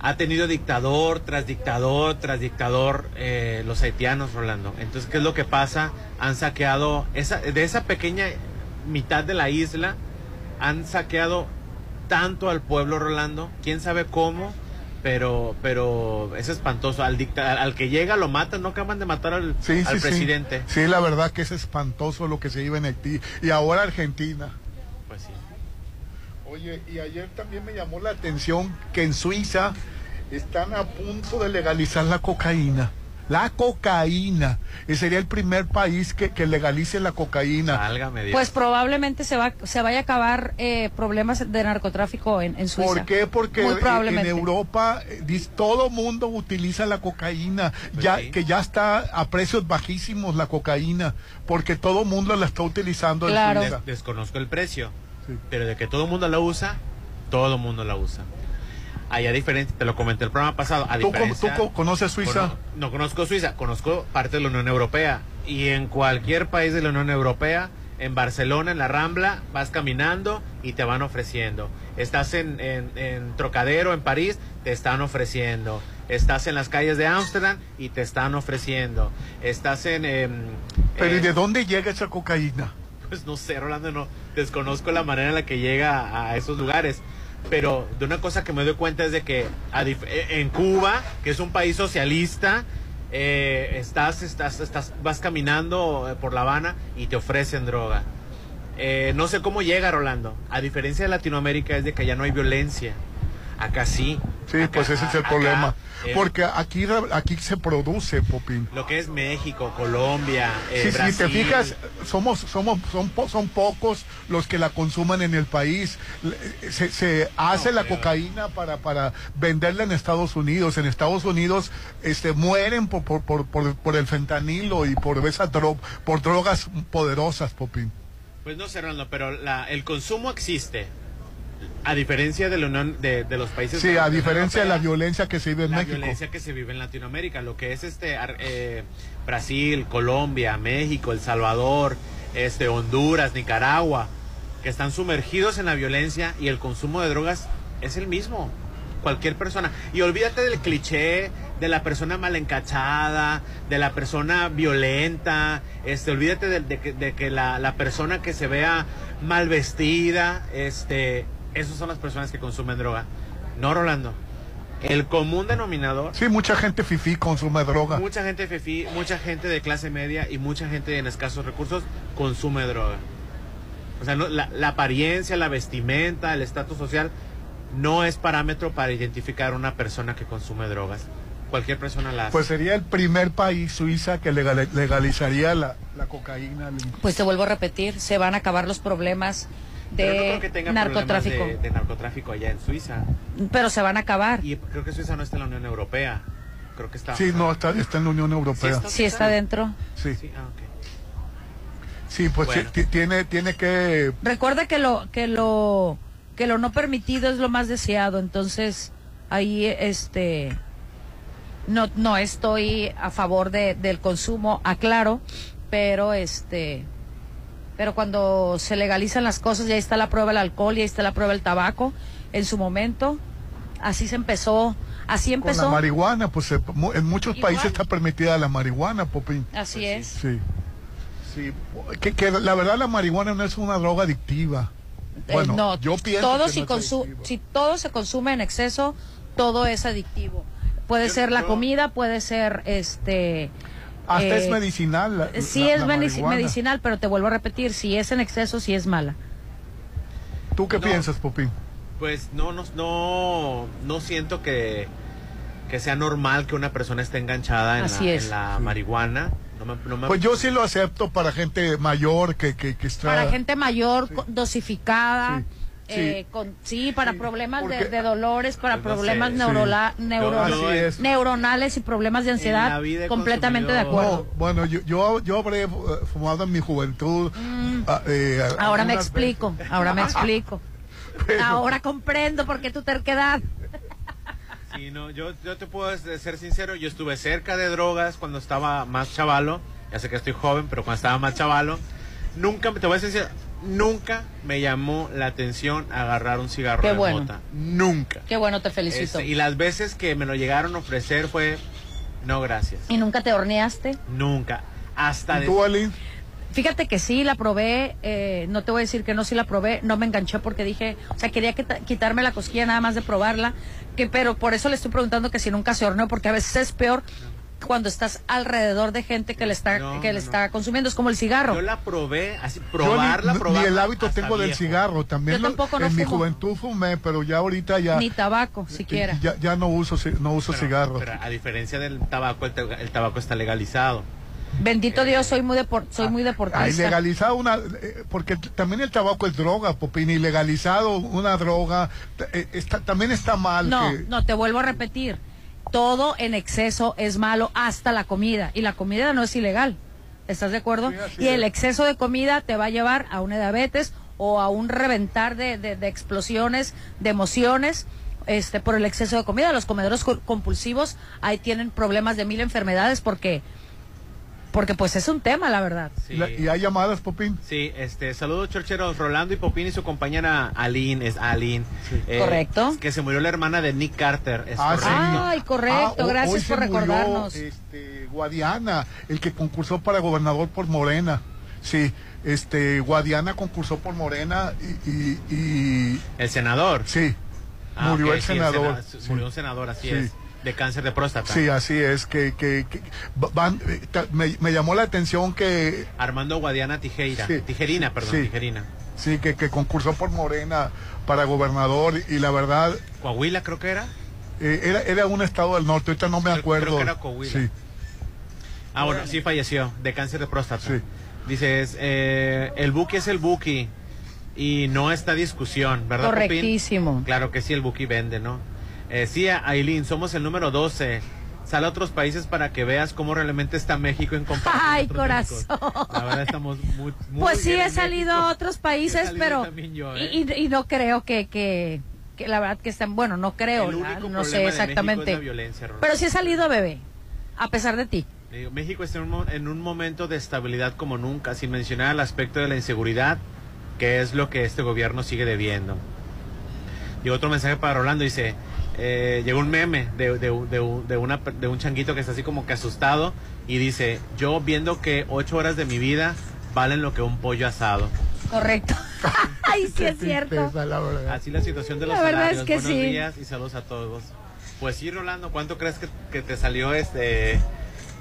Ha tenido dictador tras dictador tras dictador eh, los haitianos, Rolando. Entonces, ¿qué es lo que pasa? Han saqueado, esa, de esa pequeña mitad de la isla, han saqueado tanto al pueblo, Rolando. ¿Quién sabe cómo? Pero, pero es espantoso. Al, dicta, al que llega lo matan, no acaban de matar al, Sí, al sí, presidente. Sí, la verdad que es espantoso lo que se vive en Haití. Y ahora Argentina. Pues sí. Oye, y ayer también me llamó la atención que en Suiza están a punto de legalizar la cocaína. La cocaína. Ese sería el primer país que, que legalice la cocaína. Válgame Dios. Pues probablemente se va se vaya a acabar eh, problemas de narcotráfico en, en Suiza. ¿Por qué? Porque Muy en- en. Europa eh, todo mundo utiliza la cocaína, Pues ya sí. que ya está a precios bajísimos la cocaína, porque todo mundo la está utilizando en Claro. Suiza. Des- desconozco el precio, pero de que todo el mundo la usa, todo el mundo la usa. Allá diferente, te lo comenté el programa pasado. A ¿Tú, diferencia, conoces Suiza? Cono- no conozco Suiza, conozco parte de la Unión Europea. Y en cualquier país de la Unión Europea, en Barcelona, en la Rambla, vas caminando y te van ofreciendo. Estás en, en, en Trocadero, en París, te están ofreciendo. Estás en las calles de Ámsterdam y te están ofreciendo. Estás en... em, Pero ¿y eh, de dónde llega esa cocaína? pues no sé, Rolando, no desconozco la manera en la que llega a esos lugares. Pero de una cosa que me doy cuenta es de que eh, en Cuba, que es un país socialista, eh, estás, estás, estás, vas caminando eh, por La Habana y te ofrecen droga. Eh, no sé cómo llega, Rolando. A diferencia de Latinoamérica es de que allá no hay violencia. Acá sí. Sí, pues ese es el acá, problema. Porque aquí, aquí se produce, Popín. Lo que es México, Colombia, eh, Sí, sí, Brasil. te fijas, somos, somos, son, po- son pocos los que la consuman en el país. Se, se hace la cocaína para, para venderla en Estados Unidos. En Estados Unidos este, mueren por, por, por, por, por el fentanilo y por esas dro- por drogas poderosas, Popín. Pues no sé, Rolando, pero la- el consumo existe. A diferencia de, la Unión- de, de los países... Sí, la a diferencia de la violencia que se vive en la México. violencia que se vive en Latinoamérica, lo que es este eh, Brasil, Colombia, México, El Salvador, este Honduras, Nicaragua, que están sumergidos en la violencia y el consumo de drogas es el mismo. Cualquier persona. Y olvídate del cliché de la persona mal encachada, de la persona violenta, este, olvídate de, de que, de que la, la persona que se vea mal vestida, este, esas son las personas que consumen droga. No, Rolando. El común denominador Sí, mucha gente fifí consume droga. Mucha gente FEFI, mucha gente de clase media y mucha gente en escasos recursos consume droga. O sea, no- la, la apariencia, la vestimenta, el estatus social no es parámetro para identificar una persona que consume drogas. Cualquier persona la hace. Pues sería el primer país, Suiza, que legal- legalizaría la, la cocaína. Pues te vuelvo a repetir, se van a acabar los problemas Pero no de creo que tenga narcotráfico. de, de narcotráfico allá en Suiza. Pero se van a acabar. Y creo que Suiza no está en la Unión Europea. Creo que está. Sí, no, está, está en la Unión Europea. Sí está dentro. Sí, Sí, ah, ok. sí pues Bueno. sí, ti- tiene, tiene que... Recuerda que lo que lo que lo no permitido es lo más deseado, entonces ahí este no no estoy a favor de, del consumo, aclaro, pero este pero cuando se legalizan las cosas y ahí está la prueba del alcohol y ahí está la prueba del tabaco en su momento así se empezó, así Con empezó. la marihuana, pues mu- en muchos Igual. países está permitida la marihuana, Popín. Así es. Sí. Sí, que, que la verdad la marihuana no es una droga adictiva. Eh, Bueno, no, yo pienso todo que si, no consu- si todo se consume en exceso, todo es adictivo. Puede ser la comida, puede ser este. Hasta eh, es medicinal. la- Sí la- es la medici- marihuana. medicinal, pero te vuelvo a repetir, si es en exceso, sí es mala. ¿Tú qué No. piensas, Popín? Pues no, no, no, no siento que, que sea normal que una persona esté enganchada en, Así la, es. en la marihuana. No me- no me- Pues yo sí lo acepto para gente mayor que, que, que está... Para gente mayor, dosificada. Sí, eh, con, sí, para problemas de, dolores, para no problemas sé, neurola- neuro- neuronales y problemas de ansiedad. Completamente de acuerdo. No, bueno, yo, yo, yo habré eh, fumado en mi juventud. ah, eh, Mm. Ahora me explico, ahora me explico. Ahora comprendo por qué tu terquedad. Sí, no, yo, yo te puedo ser sincero, yo estuve cerca de drogas cuando estaba más chavalo, ya sé que estoy joven, pero cuando estaba más chavalo, nunca, te voy a sincero, nunca me llamó la atención agarrar un cigarro Qué de bueno. mota. Nunca. Qué bueno, te felicito. Este, y las veces que me lo llegaron a ofrecer fue, no gracias, ¿Y nunca te horneaste? nunca. Hasta ¿Y de- tú, Ali? Fíjate que sí, la probé, eh, no te voy a decir que no, sí la probé, no me enganché porque dije, o sea, quería quita- quitarme la cosquilla nada más de probarla, que pero por eso le estoy preguntando que si nunca se horneó, porque a veces es peor cuando estás alrededor de gente que le está, No, que le no, está consumiendo, es como el cigarro. yo la probé, así, Yo probarla, ni, probarla. ni el hábito tengo del cigarro. También Yo lo- tampoco no en mi juventud fumé, pero ya ahorita ya... Ni tabaco, siquiera. Ya, ya no uso, no uso Pero- cigarro. Pero a diferencia del tabaco, el, el tabaco está legalizado. Bendito Dios, soy muy depor- soy muy Hay deportista. legalizado una, eh, porque también el tabaco es droga, Popín, y legalizado una droga, eh, está, también está mal. No, que- no, te vuelvo a repetir. Todo en exceso es malo, hasta la comida. Y la comida no es ilegal. ¿Estás de acuerdo? Sí, y el es. exceso de comida te va a llevar a una diabetes o a un reventar de, de- de explosiones, de emociones. Este, por el exceso de comida, los comedores co- compulsivos ahí tienen problemas de mil enfermedades porque porque pues es un tema, la verdad. Sí. La- ¿Y hay llamadas, Popín? Sí, este, saludos chorcheros, Rolando y Popín y su compañera Aline, es Aline. Eh, Correcto. Que se murió la hermana de Nick Carter. es Ah, sí. correcto. Ay, correcto, Ah, gracias hoy por se murió, recordarnos. este, Guadiana, el que concursó para gobernador por Morena. Sí, este, Guadiana concursó por Morena y... y- y- El senador. sí, Ah, murió el sí, senador. sena- sí. Murió un senador, así Sí. es. De cáncer de próstata. Sí, así es, que, que, que van, eh, me, me llamó la atención que Armando Guadiana Tijeira. Sí. Tijerina, perdón, Sí. Tijerina. sí, que, que concursó por Morena para gobernador y la verdad Coahuila creo que era. eh, era, era un estado del norte, ahorita no me acuerdo. creo que era Coahuila. Sí, Ah, bueno, sí falleció de cáncer de próstata. Sí. Dices, eh, el Buki es el Buki y no está discusión, ¿verdad? Popín? Correctísimo. Claro que sí, el Buki vende, ¿no? Eh, sí, Aileen, somos el número 12. Sale a otros países para que veas cómo realmente está México en comparación. Ay, Méxicos. corazón. La verdad estamos muy, muy Pues sí, he salido México. a otros países, salido pero... yo, y, ¿eh? y- y no creo que, que, que la verdad que están... Bueno, no creo, El único no sé exactamente. México. Pero sí he salido, bebé, a pesar de ti. México está en un, mo- en un momento de estabilidad como nunca, sin mencionar el aspecto de la inseguridad, que es lo que este gobierno sigue debiendo. Y otro mensaje para Rolando dice, eh, llegó un meme de, de, de- de una, de un changuito que está así como que asustado y dice, yo viendo que ocho horas de mi vida valen lo que un pollo asado. Correcto. Ay, sí es cierto. tristeza, la verdad. Así la situación de los La verdad salarios. es que Buenos sí. días y saludos a todos. Pues sí, Rolando, ¿cuánto crees que, que te salió este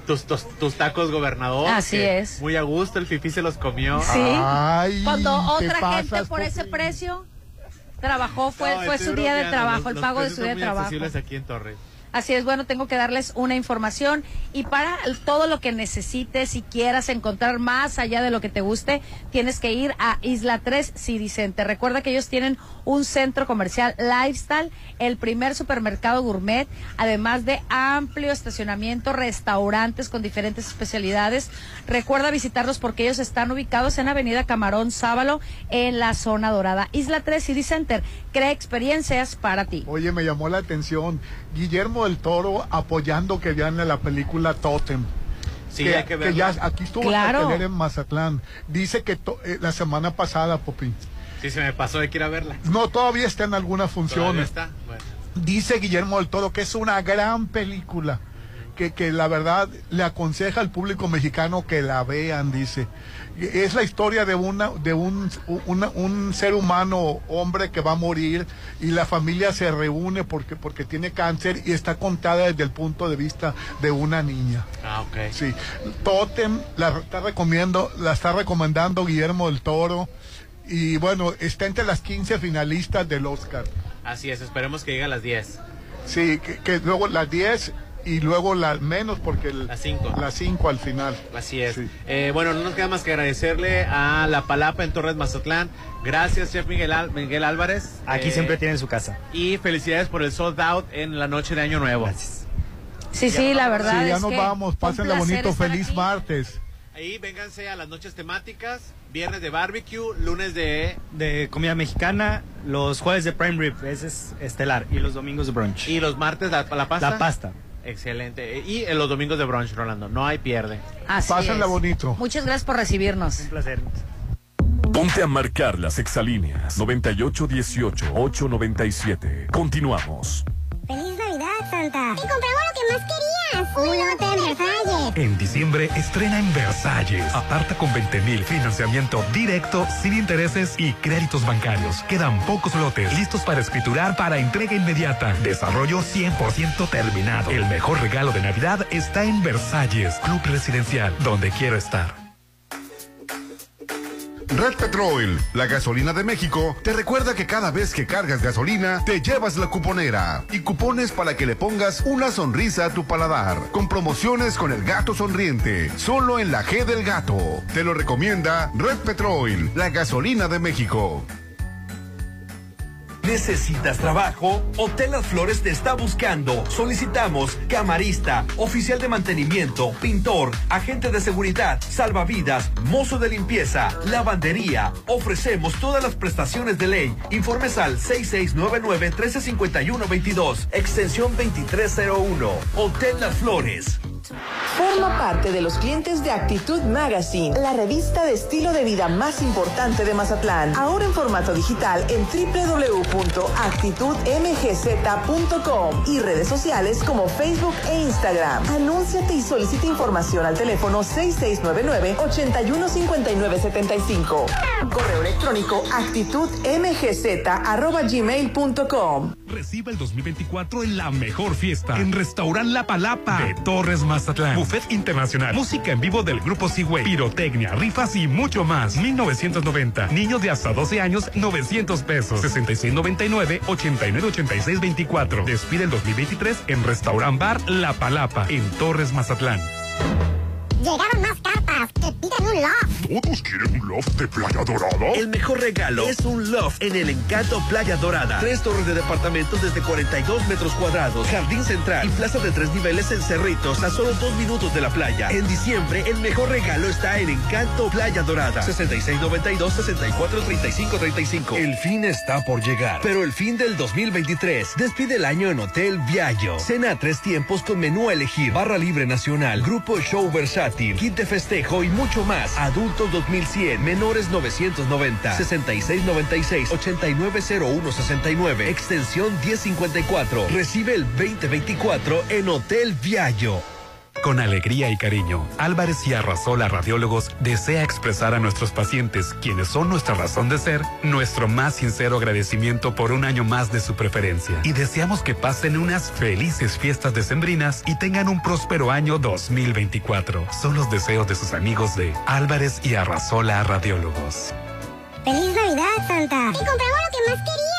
tus, tus, tus tacos gobernador? Así es. Muy a gusto, el fifi se los comió. Sí. Ay, Cuando otra gente por ese precio trabajó, fue, No, fue su día de trabajo, los- el pago de su día de trabajo. accesibles aquí en Torres. Así es, bueno, tengo que darles una información y para todo lo que necesites y quieras encontrar más allá de lo que te guste, tienes que ir a Isla 3 City Center. Recuerda que ellos tienen un centro comercial lifestyle, el primer supermercado gourmet, además de amplio estacionamiento, restaurantes con diferentes especialidades. Recuerda visitarlos porque ellos están ubicados en Avenida Camarón Sábalo en la zona dorada. Isla 3 City Center crea experiencias para ti. Oye, me llamó la atención Guillermo del Toro apoyando que vean la película Totem. Sí, hay que ya aquí estuvo Claro. en Mazatlán. Dice que to- eh, la semana pasada, Popín. Sí, se me pasó de que ir a verla. No, todavía está en algunas ¿Todavía funciones. está? Bueno. Dice Guillermo del Toro que es una gran película. Que, que la verdad le aconseja al público mexicano que la vean, dice. Es la historia de una de un, una- un ser humano, hombre que va a morir y la familia se reúne porque, porque tiene cáncer y está contada desde el punto de vista de una niña. Ah, ok. Sí, Totem la está recomiendo, la está recomendando Guillermo del Toro y bueno, está entre las 15 finalistas del Oscar. Así es, esperemos que llegue a las 10. Sí, que, que luego las 10 y luego las menos porque el- Las 5. las 5 al final. Así es. Eh, bueno, no nos queda más que agradecerle a La Palapa en Torres Mazatlán. Gracias, Chef Miguel, Al- Miguel Álvarez. Aquí Eh, siempre tienen su casa. Y felicidades por el sold out en la noche de Año Nuevo. Sí, sí, la verdad Sí, ya es nos que vamos, pásenla bonito, feliz aquí. martes. Ahí vénganse a las noches temáticas, viernes de barbecue, lunes de... De comida mexicana, los jueves de prime rib, ese es estelar, y los domingos de brunch. Y los martes la, la pasta. La pasta. Excelente. Y en los domingos de brunch, Rolando. No hay pierde. Así Pásenla es. bonito. Muchas gracias por recibirnos. Un placer. Ponte a marcar las exalíneas 9818-897. Continuamos. ¡Feliz Navidad, Santa! ¡Te compramos lo que más querías! En diciembre estrena en Versalles. Aparta con 20 mil. Financiamiento directo, sin intereses y créditos bancarios. Quedan pocos lotes listos para escriturar para entrega inmediata. Desarrollo 100% terminado. El mejor regalo de Navidad está en Versalles, Club Residencial, donde quiero estar. Red Petrol, la gasolina de México, te recuerda que cada vez que cargas gasolina, te llevas la cuponera y cupones para que le pongas una sonrisa a tu paladar, con promociones con el gato sonriente, solo en la G del gato. Te lo recomienda Red Petrol, la gasolina de México. ¿Necesitas trabajo? Hotel Las Flores te está buscando. Solicitamos camarista, oficial de mantenimiento, pintor, agente de seguridad, salvavidas, mozo de limpieza, lavandería. Ofrecemos todas las prestaciones de ley. Informes al 6699-1351-22, extensión 2301. Hotel Las Flores. Forma parte de los clientes de Actitud Magazine, la revista de estilo de vida más importante de Mazatlán. Ahora en formato digital en www.actitudmgz.com y redes sociales como Facebook e Instagram. Anúnciate y solicita información al teléfono 6699-815975. Correo electrónico actitudmgz.gmail.com. Recibe el 2024 en la mejor fiesta. En Restaurant La Palapa de Torres Mazatlán. Buffet internacional. Música en vivo del grupo Seaway. Pirotecnia, rifas y mucho más. 1990. Niños de hasta 12 años, 900 pesos. 6699 898624. Despide el 2023 en Restaurant Bar La Palapa en Torres Mazatlán. Llegaron más piden un loft. ¿Todos quieren un loft de Playa Dorada? El mejor regalo es un loft en el Encanto Playa Dorada. Tres torres de departamentos desde 42 metros cuadrados, jardín central y plaza de tres niveles en Cerritos a solo dos minutos de la playa. En diciembre, el mejor regalo está en Encanto Playa Dorada. 6692-643535. El fin está por llegar, pero el fin del 2023 despide el año en Hotel Viallo. Cena a tres tiempos con menú a elegir, barra libre nacional, grupo show versátil, kit de festejo y mucho más. Adultos 2100, menores 990, 6696, 890169, extensión 1054. Recibe el 2024 en Hotel Viallo. Con alegría y cariño, Álvarez y Arrasola Radiólogos desea expresar a nuestros pacientes, quienes son nuestra razón de ser, nuestro más sincero agradecimiento por un año más de su preferencia. Y deseamos que pasen unas felices fiestas decembrinas y tengan un próspero año 2024. Son los deseos de sus amigos de Álvarez y Arrasola Radiólogos. ¡Feliz Navidad, Santa! ¡Y compramos lo que más querías!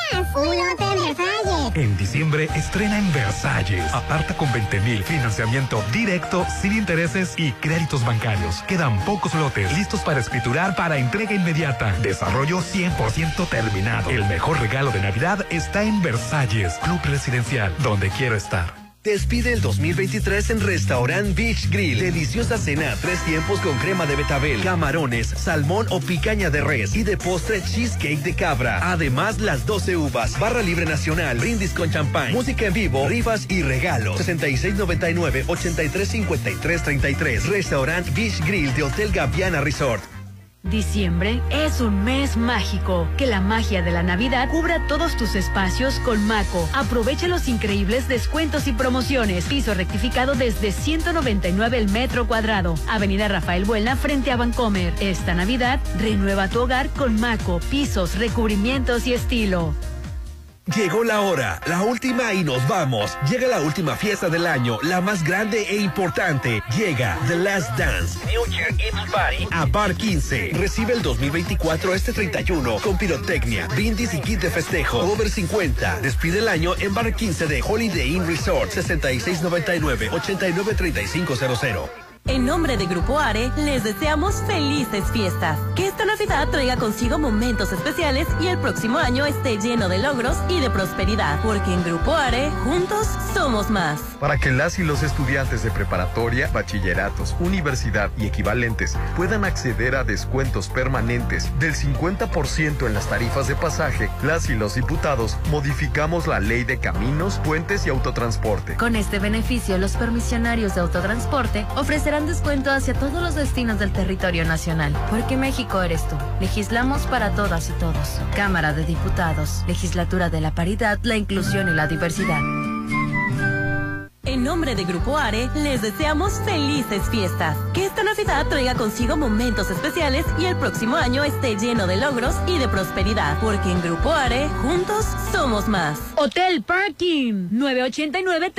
En diciembre estrena en Versalles. Aparta con 20 mil, financiamiento directo, sin intereses y créditos bancarios. Quedan pocos lotes listos para escriturar para entrega inmediata. Desarrollo 100% terminado. El mejor regalo de Navidad está en Versalles, Club Residencial, donde quiero estar. Despide el 2023 en Restaurant Beach Grill. Deliciosa cena, tres tiempos con crema de betabel, camarones, salmón o picaña de res y de postre cheesecake de cabra. Además, las 12 uvas, barra libre nacional, brindis con champán, música en vivo, rifas y regalos. 6699-835333. Restaurant Beach Grill de Hotel Gaviana Resort. Diciembre es un mes mágico. Que la magia de la Navidad cubra todos tus espacios con Maco. Aprovecha los increíbles descuentos y promociones. Piso rectificado desde 199 el metro cuadrado. Avenida Rafael Buelna frente a Vancomer. Esta Navidad renueva tu hogar con Maco, pisos, recubrimientos y estilo. Llegó la hora, la última y nos vamos. Llega la última fiesta del año, la más grande e importante. Llega The Last Dance, New Year It's Party a Bar 15. Recibe el 2024 este 31 con pirotecnia, brindis y kit de festejo. Over 50. Despide el año en Bar 15 de Holiday Inn Resort 6699-893500. En nombre de Grupo Are, les deseamos felices fiestas. Que esta Navidad traiga consigo momentos especiales y el próximo año esté lleno de logros y de prosperidad. Porque en Grupo Are, juntos somos más. Para que las y los estudiantes de preparatoria, bachilleratos, universidad y equivalentes puedan acceder a descuentos permanentes del 50% en las tarifas de pasaje, las y los diputados modificamos la ley de caminos, puentes y autotransporte. Con este beneficio, los permisionarios de autotransporte ofrecerán descuento hacia todos los destinos del territorio nacional. Porque México eres tú. Legislamos para todas y todos. Cámara de Diputados. Legislatura de la Paridad, la Inclusión y la Diversidad. En nombre de Grupo Are, les deseamos felices fiestas. Que esta Navidad traiga consigo momentos especiales y el próximo año esté lleno de logros y de prosperidad. Porque en Grupo Are, juntos somos más. Hotel Parking 989